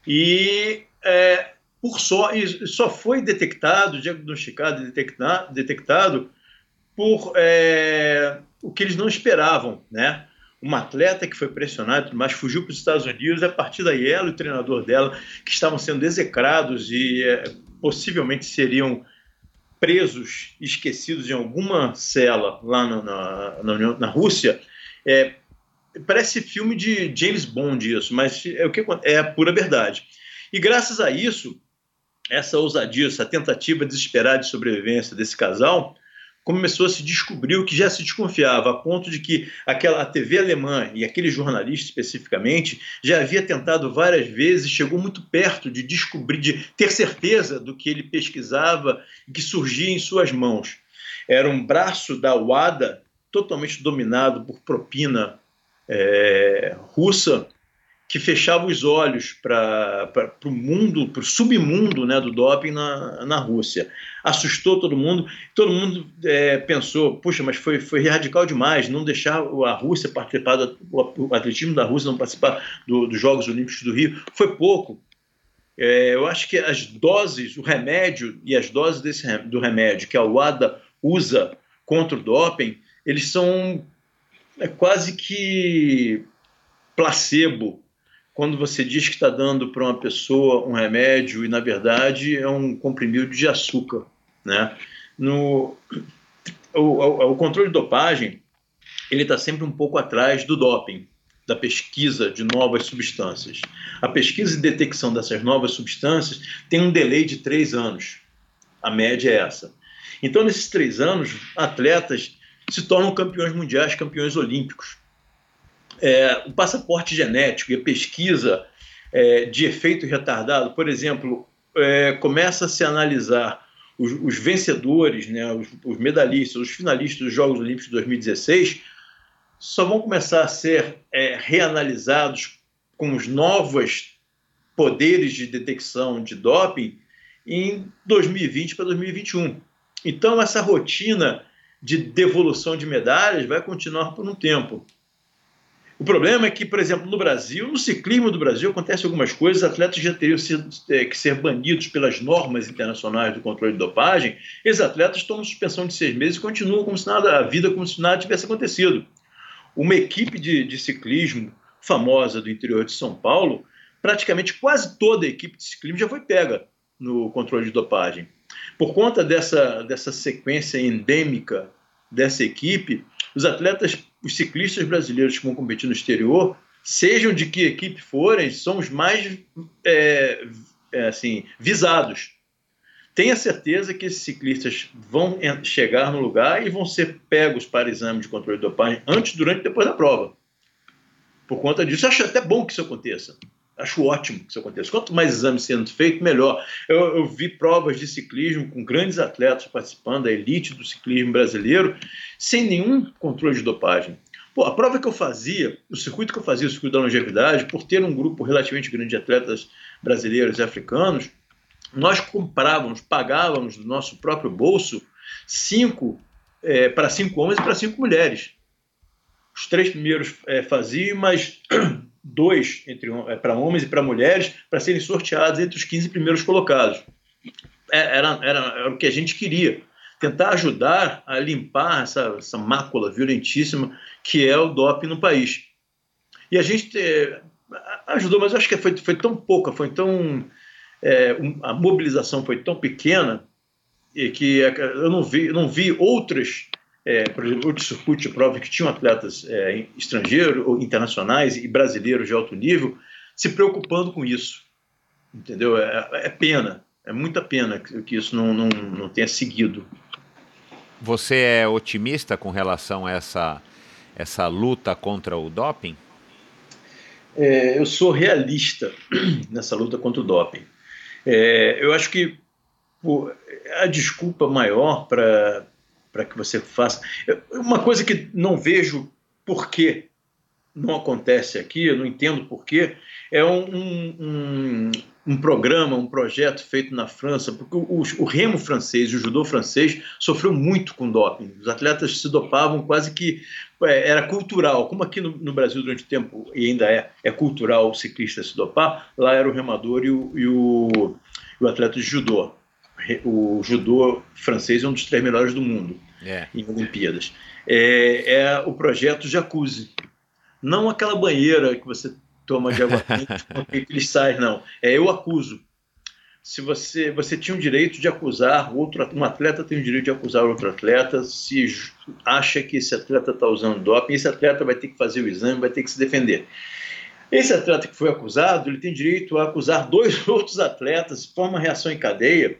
E é, por só, só foi detectado, diagnosticado, detectado, detectado por é, o que eles não esperavam, né? Um atleta que foi pressionado, mas fugiu para os Estados Unidos. A partir daí, ela e o treinador dela, que estavam sendo execrados e é, possivelmente seriam presos, esquecidos em alguma cela lá na, na, na, na Rússia, é, parece filme de James Bond isso, mas é o que é a pura verdade. E graças a isso, essa ousadia, essa tentativa desesperada de sobrevivência desse casal, começou a se descobrir o que já se desconfiava, a ponto de que aquela a TV alemã e aquele jornalista especificamente já havia tentado várias vezes, chegou muito perto de descobrir, de ter certeza do que ele pesquisava e que surgia em suas mãos. Era um braço da WADA totalmente dominado por propina é, russa que fechava os olhos para o mundo, para o submundo né, do doping na, na Rússia. Assustou todo mundo, todo mundo é, pensou, puxa, mas foi, foi radical demais não deixar a Rússia participar, do, o atletismo da Rússia não participar do, dos Jogos Olímpicos do Rio. Foi pouco. É, eu acho que as doses, o remédio e as doses desse, do remédio que a UADA usa contra o doping, eles são é, quase que placebo quando você diz que está dando para uma pessoa um remédio e na verdade é um comprimido de açúcar, né? No o, o, o controle de dopagem ele está sempre um pouco atrás do doping, da pesquisa de novas substâncias. A pesquisa e detecção dessas novas substâncias tem um delay de três anos. A média é essa. Então, nesses três anos, atletas se tornam campeões mundiais, campeões olímpicos é, o passaporte genético e a pesquisa é, de efeito retardado, por exemplo, é, começa a se analisar os, os vencedores, né, os, os, medalhistas, os finalistas dos Jogos Olímpicos de 2016, só vão começar a ser é, reanalisados com os novos poderes de detecção de doping em 2020 para 2021. Então, essa rotina de devolução de medalhas vai continuar por um tempo. O problema é que, por exemplo, no Brasil, no ciclismo do Brasil, acontece algumas coisas, atletas já teriam sido, é, que ser banidos pelas normas internacionais do controle de dopagem, esses atletas tomam suspensão de seis meses e continuam como se nada, a vida como se nada tivesse acontecido. Uma equipe de, de ciclismo famosa do interior de São Paulo, praticamente quase toda a equipe de ciclismo já foi pega no controle de dopagem. Por conta dessa, dessa sequência endêmica dessa equipe, os atletas, os ciclistas brasileiros que vão competir no exterior, sejam de que equipe forem, são os mais é, é, assim, visados. Tenha certeza que esses ciclistas vão chegar no lugar e vão ser pegos para exame de controle de dopagem antes, durante e depois da prova. Por conta disso, acho até bom que isso aconteça. Acho ótimo que isso aconteça. Quanto mais exames sendo feito, melhor. Eu, eu, vi provas de ciclismo com grandes atletas participando, da elite do ciclismo brasileiro, sem nenhum controle de dopagem. Pô, a prova que eu fazia, o circuito que eu fazia, o circuito da longevidade, por ter um grupo relativamente grande de atletas brasileiros e africanos, nós comprávamos, pagávamos do nosso próprio bolso cinco é, para cinco homens e para cinco mulheres. Os três primeiros é, faziam, mas dois é, para homens e para mulheres para serem sorteados entre os 15 primeiros colocados. É, era, era, era, o que a gente queria, tentar ajudar a limpar essa, essa mácula violentíssima que é o doping no país. E a gente é, ajudou, mas acho que foi, foi tão pouca, foi tão é, um, a mobilização foi tão pequena e que eu não vi, não vi outras é, por exemplo, o circuito de prova que tinham atletas é, estrangeiros, ou internacionais e brasileiros de alto nível, se preocupando com isso. Entendeu? É, é pena, é muita pena que, que isso não, não, não tenha seguido. Você é otimista com relação a essa, essa luta contra o doping? É, eu sou realista nessa luta contra o doping. É, eu acho que pô, a desculpa maior para para que você faça. Uma coisa que não vejo por que não acontece aqui, eu não entendo porquê, é um, um, um, programa, um projeto feito na França, porque o, o, remo francês e o judô francês sofreu muito com doping. Os atletas se dopavam quase que é, era cultural, como aqui no, no, Brasil durante o tempo, e ainda é, é cultural o ciclista se dopar, lá era o remador e o, e o, o atleta de judô. O judô francês é um dos três melhores do mundo é. em Olimpíadas. É, é o projeto Jacuzzi, não aquela banheira que você toma de água quente com cristais, não. É eu acuso. Se você, você tinha o direito de acusar outro, um atleta tem o direito de acusar outro atleta se acha que esse atleta está usando doping, esse atleta vai ter que fazer o exame, vai ter que se defender. Esse atleta que foi acusado, ele tem direito a acusar dois outros atletas, forma reação em cadeia,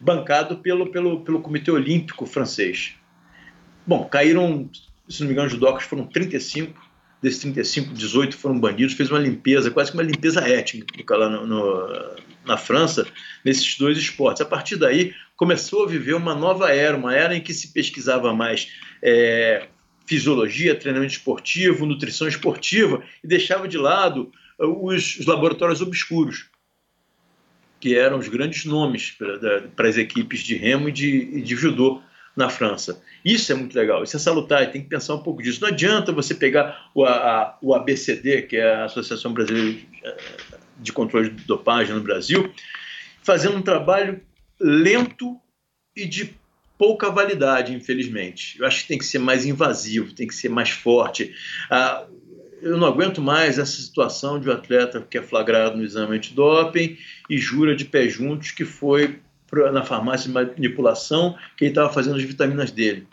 bancado pelo, pelo, pelo Comitê Olímpico francês. Bom, caíram, se não me engano, judocas foram 35, desses 35, 18 foram bandidos, fez uma limpeza, quase que uma limpeza étnica lá no, no, na França, nesses dois esportes. A partir daí, começou a viver uma nova era, uma era em que se pesquisava mais é, fisiologia, treinamento esportivo, nutrição esportiva, e deixava de lado os, os laboratórios obscuros, que eram os grandes nomes para as equipes de remo e de, de judô na França. Isso é muito legal, isso é salutar, e tem que pensar um pouco disso. Não adianta você pegar o, a, o ABCD, que é a Associação Brasileira de Controle de Dopagem no Brasil, fazendo um trabalho lento e de pouca validade, infelizmente. Eu acho que tem que ser mais invasivo, tem que ser mais forte. Ah, eu não aguento mais essa situação de um atleta que é flagrado no exame antidoping e jura de pé juntos que foi na farmácia de manipulação que ele estava fazendo as vitaminas dele.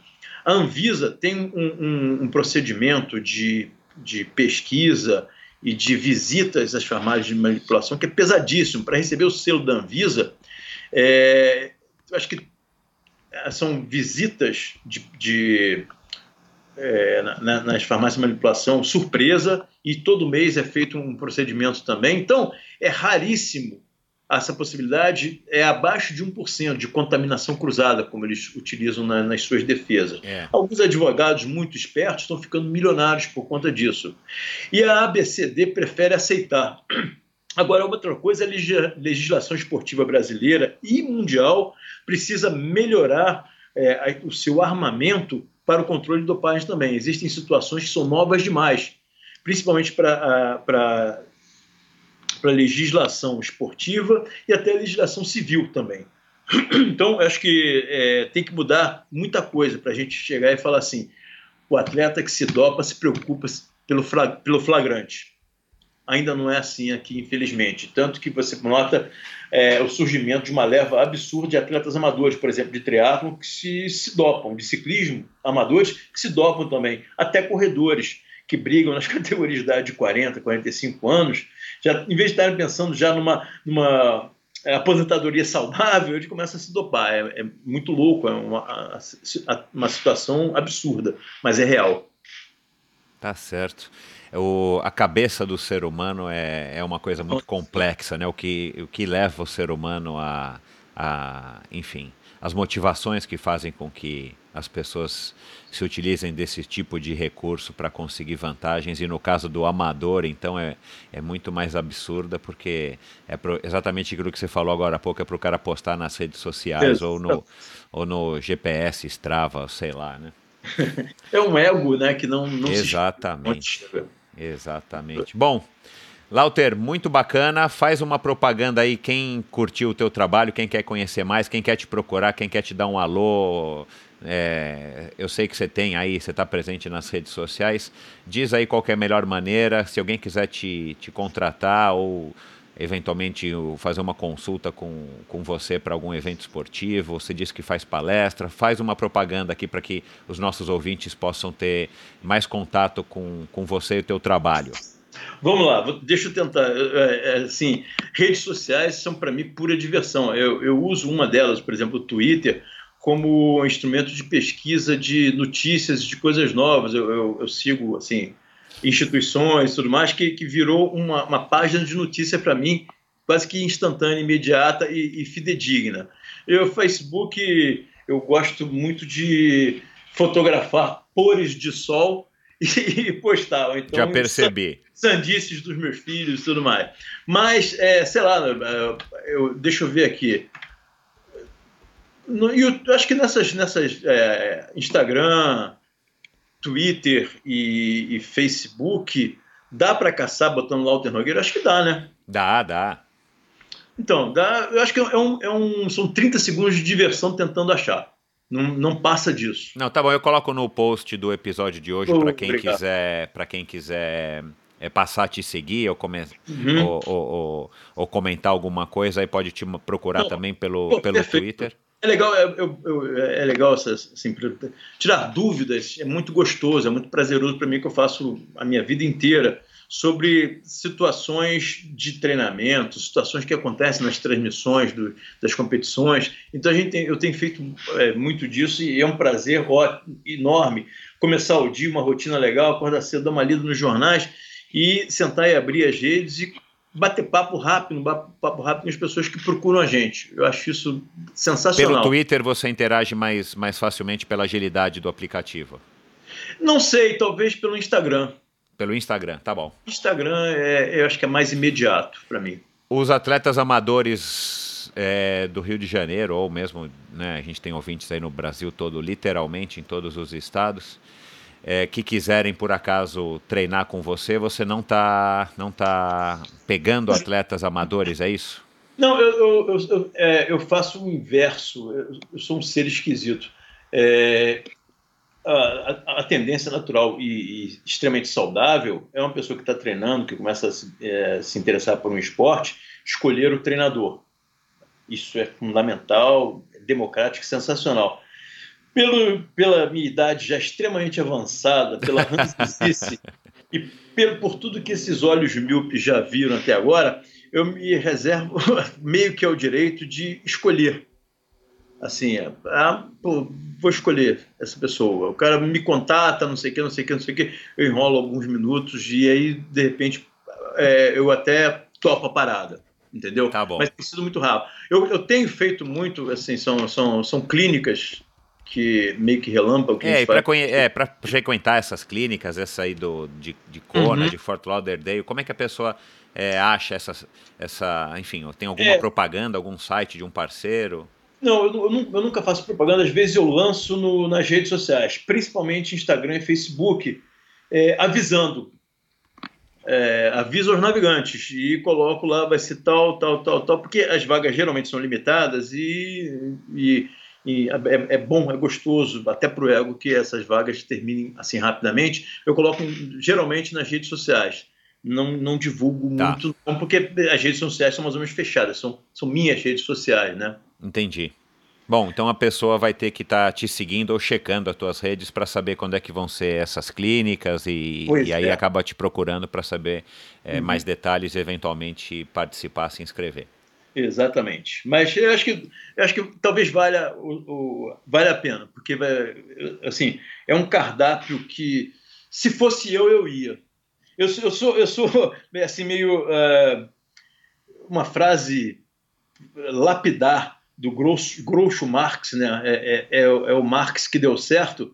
A Anvisa tem um, um, um procedimento de, de pesquisa e de visitas às farmácias de manipulação que é pesadíssimo. Para receber o selo da Anvisa, é, acho que é, são visitas de, de é, na, nas farmácias de manipulação surpresa e todo mês é feito um procedimento também. Então, é raríssimo essa possibilidade é abaixo de 1% de contaminação cruzada, como eles utilizam na, nas suas defesas. É. Alguns advogados muito espertos estão ficando milionários por conta disso. E a ABCD prefere aceitar. Agora, outra coisa, a legislação esportiva brasileira e mundial precisa melhorar é, o seu armamento para o controle de dopagem também. Existem situações que são novas demais, principalmente para para a legislação esportiva e até a legislação civil também. Então, acho que é, tem que mudar muita coisa para a gente chegar e falar assim: o atleta que se dopa se preocupa pelo, pelo flagrante. Ainda não é assim aqui, infelizmente. Tanto que você nota é, o surgimento de uma leva absurda de atletas amadores, por exemplo, de triatlo, que se, se dopam, de ciclismo, amadores que se dopam também, até corredores que brigam nas categorias de idade de 40, 45 anos, já, em vez de estarem pensando já numa, numa é, aposentadoria saudável, ele começa a se dopar. É, é muito louco, é uma, uma situação absurda, mas é real. Tá certo. O, a cabeça do ser humano é, é uma coisa muito complexa, né? O que, o que leva o ser humano a, a enfim, as motivações que fazem com que as pessoas se utilizem desse tipo de recurso para conseguir vantagens. E no caso do amador então é, é muito mais absurda porque é pro, exatamente aquilo que você falou agora há pouco é para o cara postar nas redes sociais ou no, ou no GPS Strava sei lá né? É um ego né que não, não exatamente. se... exatamente bom Lauter, muito bacana. Faz uma propaganda aí. Quem curtiu o teu trabalho, quem quer conhecer mais, quem quer te procurar, quem quer te dar um alô. É, eu sei que você tem aí, você está presente nas redes sociais. Diz aí qual é a melhor maneira. Se alguém quiser te, te contratar ou eventualmente fazer uma consulta com, com você para algum evento esportivo, você diz que faz palestra, faz uma propaganda aqui para que os nossos ouvintes possam ter mais contato com, com você e o teu trabalho. Vamos lá, deixa eu tentar. É, é, assim, redes sociais são para mim pura diversão. Eu, eu uso uma delas, por exemplo, o Twitter, como instrumento de pesquisa de notícias, de coisas novas. Eu, eu, eu sigo assim instituições e tudo mais, que, que virou uma, uma página de notícia para mim, quase que instantânea, imediata e, e fidedigna. Eu, Facebook, eu gosto muito de fotografar pores de sol e, postava. Então, Já percebi. Sandices dos meus filhos e tudo mais. Mas, é, sei lá, eu, deixa eu ver aqui. No, eu acho que nessas, nessas é, Instagram, Twitter e, e Facebook, dá para caçar botando o Nogueira? Acho que dá, né? Dá, dá. Então, dá, eu acho que é um, é um, são 30 segundos de diversão tentando achar. Não, não passa disso. Não, tá bom, eu coloco no post do episódio de hoje para quem quiser, para quem quiser é, passar a te seguir ou, come, uhum. ou, ou, ou, ou, comentar alguma coisa, aí pode te procurar não, também pelo, pô, pelo Twitter. É legal, é, é, é legal assim, tirar dúvidas, é muito gostoso, é muito prazeroso para mim que eu faço a minha vida inteira sobre situações de treinamento, situações que acontecem nas transmissões do, das competições. Então a gente tem, eu tenho feito é, muito disso e é um prazer ó, enorme começar o dia, uma rotina legal, acordar cedo, dar uma lida nos jornais e sentar e abrir as redes e bater papo rápido, bater papo rápido com as pessoas que procuram a gente. Eu acho isso sensacional. Pelo Twitter você interage mais, mais facilmente pela agilidade do aplicativo? Não sei, talvez pelo Instagram. Pelo Instagram, tá bom. Instagram é, eu acho que é mais imediato para mim. Os atletas amadores é, do Rio de Janeiro, ou mesmo, né, a gente tem ouvintes aí no Brasil todo, literalmente em todos os estados, é, que quiserem por acaso treinar com você, você não tá, não tá pegando atletas amadores, é isso? Não, eu, eu, eu, eu, é, eu faço o inverso. Eu, sou um ser esquisito. É, a, a, tendência natural e, e, extremamente saudável é uma pessoa que está treinando, que começa a se, é, se, interessar por um esporte, escolher o treinador. Isso é fundamental, é democrático, sensacional. Pelo, pela minha idade já extremamente avançada, pela ranzice e pelo, por tudo que esses olhos míopes já viram até agora, eu me reservo meio que ao direito de escolher assim, ah, pô, vou escolher essa pessoa. O cara me contata, não sei o que, não sei o que, não sei o que, eu enrolo alguns minutos e aí, de repente, é, eu até topo a parada, entendeu? Tá bom. Mas tem sido muito rápido. Eu, eu tenho feito muito, assim, são, são, são clínicas que meio que relâmpago. Que é, para é, frequentar essas clínicas, essa aí do, de, de Kona, uhum. de Fort Lauderdale, como é que a pessoa é, acha essa, essa, enfim, tem alguma é. propaganda, algum site de um parceiro? Não eu, eu, nunca faço propaganda. Às vezes eu lanço no, nas redes sociais, principalmente Instagram e Facebook, é, avisando. É, aviso aos navegantes e coloco lá, vai ser tal, tal, tal, tal, porque as vagas geralmente são limitadas e, e, e é, é, bom, é gostoso, até para o ego, que essas vagas terminem assim rapidamente. Eu coloco geralmente nas redes sociais. Não, não divulgo tá. muito, porque as redes sociais são mais ou menos fechadas, são, são minhas redes sociais, né? Entendi. Bom, então a pessoa vai ter que estar tá te seguindo ou checando as tuas redes para saber quando é que vão ser essas clínicas e, e aí é. acaba te procurando para saber é, uhum. mais detalhes e eventualmente participar, se inscrever. Exatamente. Mas eu acho que, eu acho que talvez valha, o, o, valha a pena, porque assim, é um cardápio que, se fosse eu, eu ia. Eu, eu sou, eu sou assim, meio. Uh, uma frase lapidar do Groucho, Marx, né? É, é, é, é, o Marx que deu certo,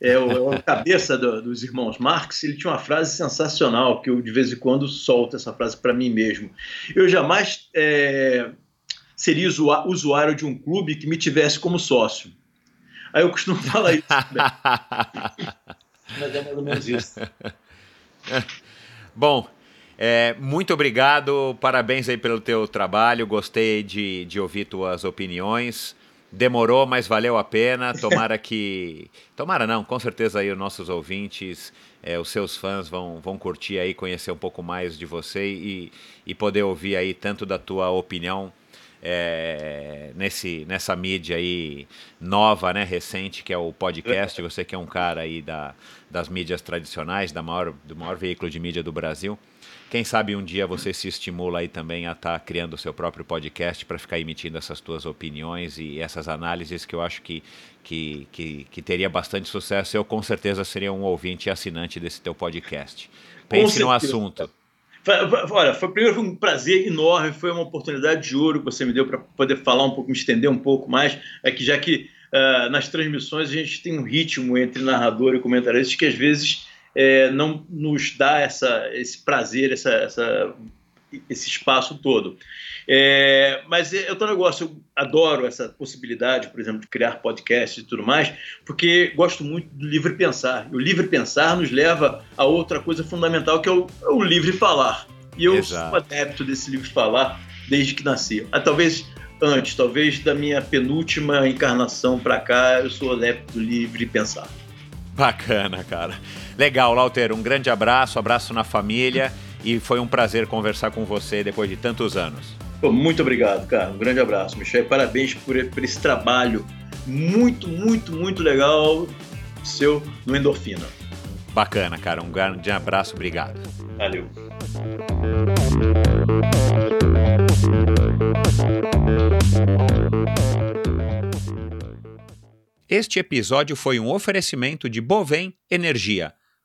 é o, é o cabeça do, dos irmãos Marx. Ele tinha uma frase sensacional que eu de vez em quando solto essa frase para mim mesmo. Eu jamais é, seria usuário de um clube que me tivesse como sócio. Aí eu costumo falar isso. Mas é mais ou menos isso. Bom, é, muito obrigado, parabéns aí pelo teu trabalho, gostei de, de ouvir tuas opiniões. Demorou, mas valeu a pena. Tomara que. Tomara não, com certeza aí os nossos ouvintes, é, os seus fãs vão, vão curtir aí, conhecer um pouco mais de você e, e poder ouvir aí tanto da tua opinião é, nesse, nessa mídia aí nova, né, recente, que é o podcast. Você que é um cara aí da, das mídias tradicionais, da maior, do maior veículo de mídia do Brasil. Quem sabe um dia você se estimula aí também a estar tá criando o seu próprio podcast para ficar emitindo essas tuas opiniões e essas análises que eu acho que, que, que, que, teria bastante sucesso. Eu com certeza seria um ouvinte e assinante desse teu podcast. Pense no assunto. Olha, foi primeiro foi um prazer enorme, foi uma oportunidade de ouro que você me deu para poder falar um pouco, me estender um pouco mais, é que já que uh, nas transmissões a gente tem um ritmo entre narrador e comentarista que às vezes é, não nos dá essa, esse prazer, essa, essa, esse espaço todo. É, mas é outro negócio, eu adoro essa possibilidade, por exemplo, de criar podcast e tudo mais, porque gosto muito do livre pensar. E o livre pensar nos leva a outra coisa fundamental, que é o, é o livre falar. E eu Exato. sou adepto desse livre falar desde que nasci. Ah, talvez antes, talvez da minha penúltima encarnação para cá, eu sou adepto do livre pensar. Bacana, cara. Legal, Lauter, um grande abraço, abraço na família e foi um prazer conversar com você depois de tantos anos. Pô, muito obrigado, cara. Um grande abraço, Michel. Parabéns por, por esse trabalho muito, muito, muito legal seu no Endorfina. Bacana, cara. Um grande abraço, obrigado. Valeu. Este episódio foi um oferecimento de Bovem Energia.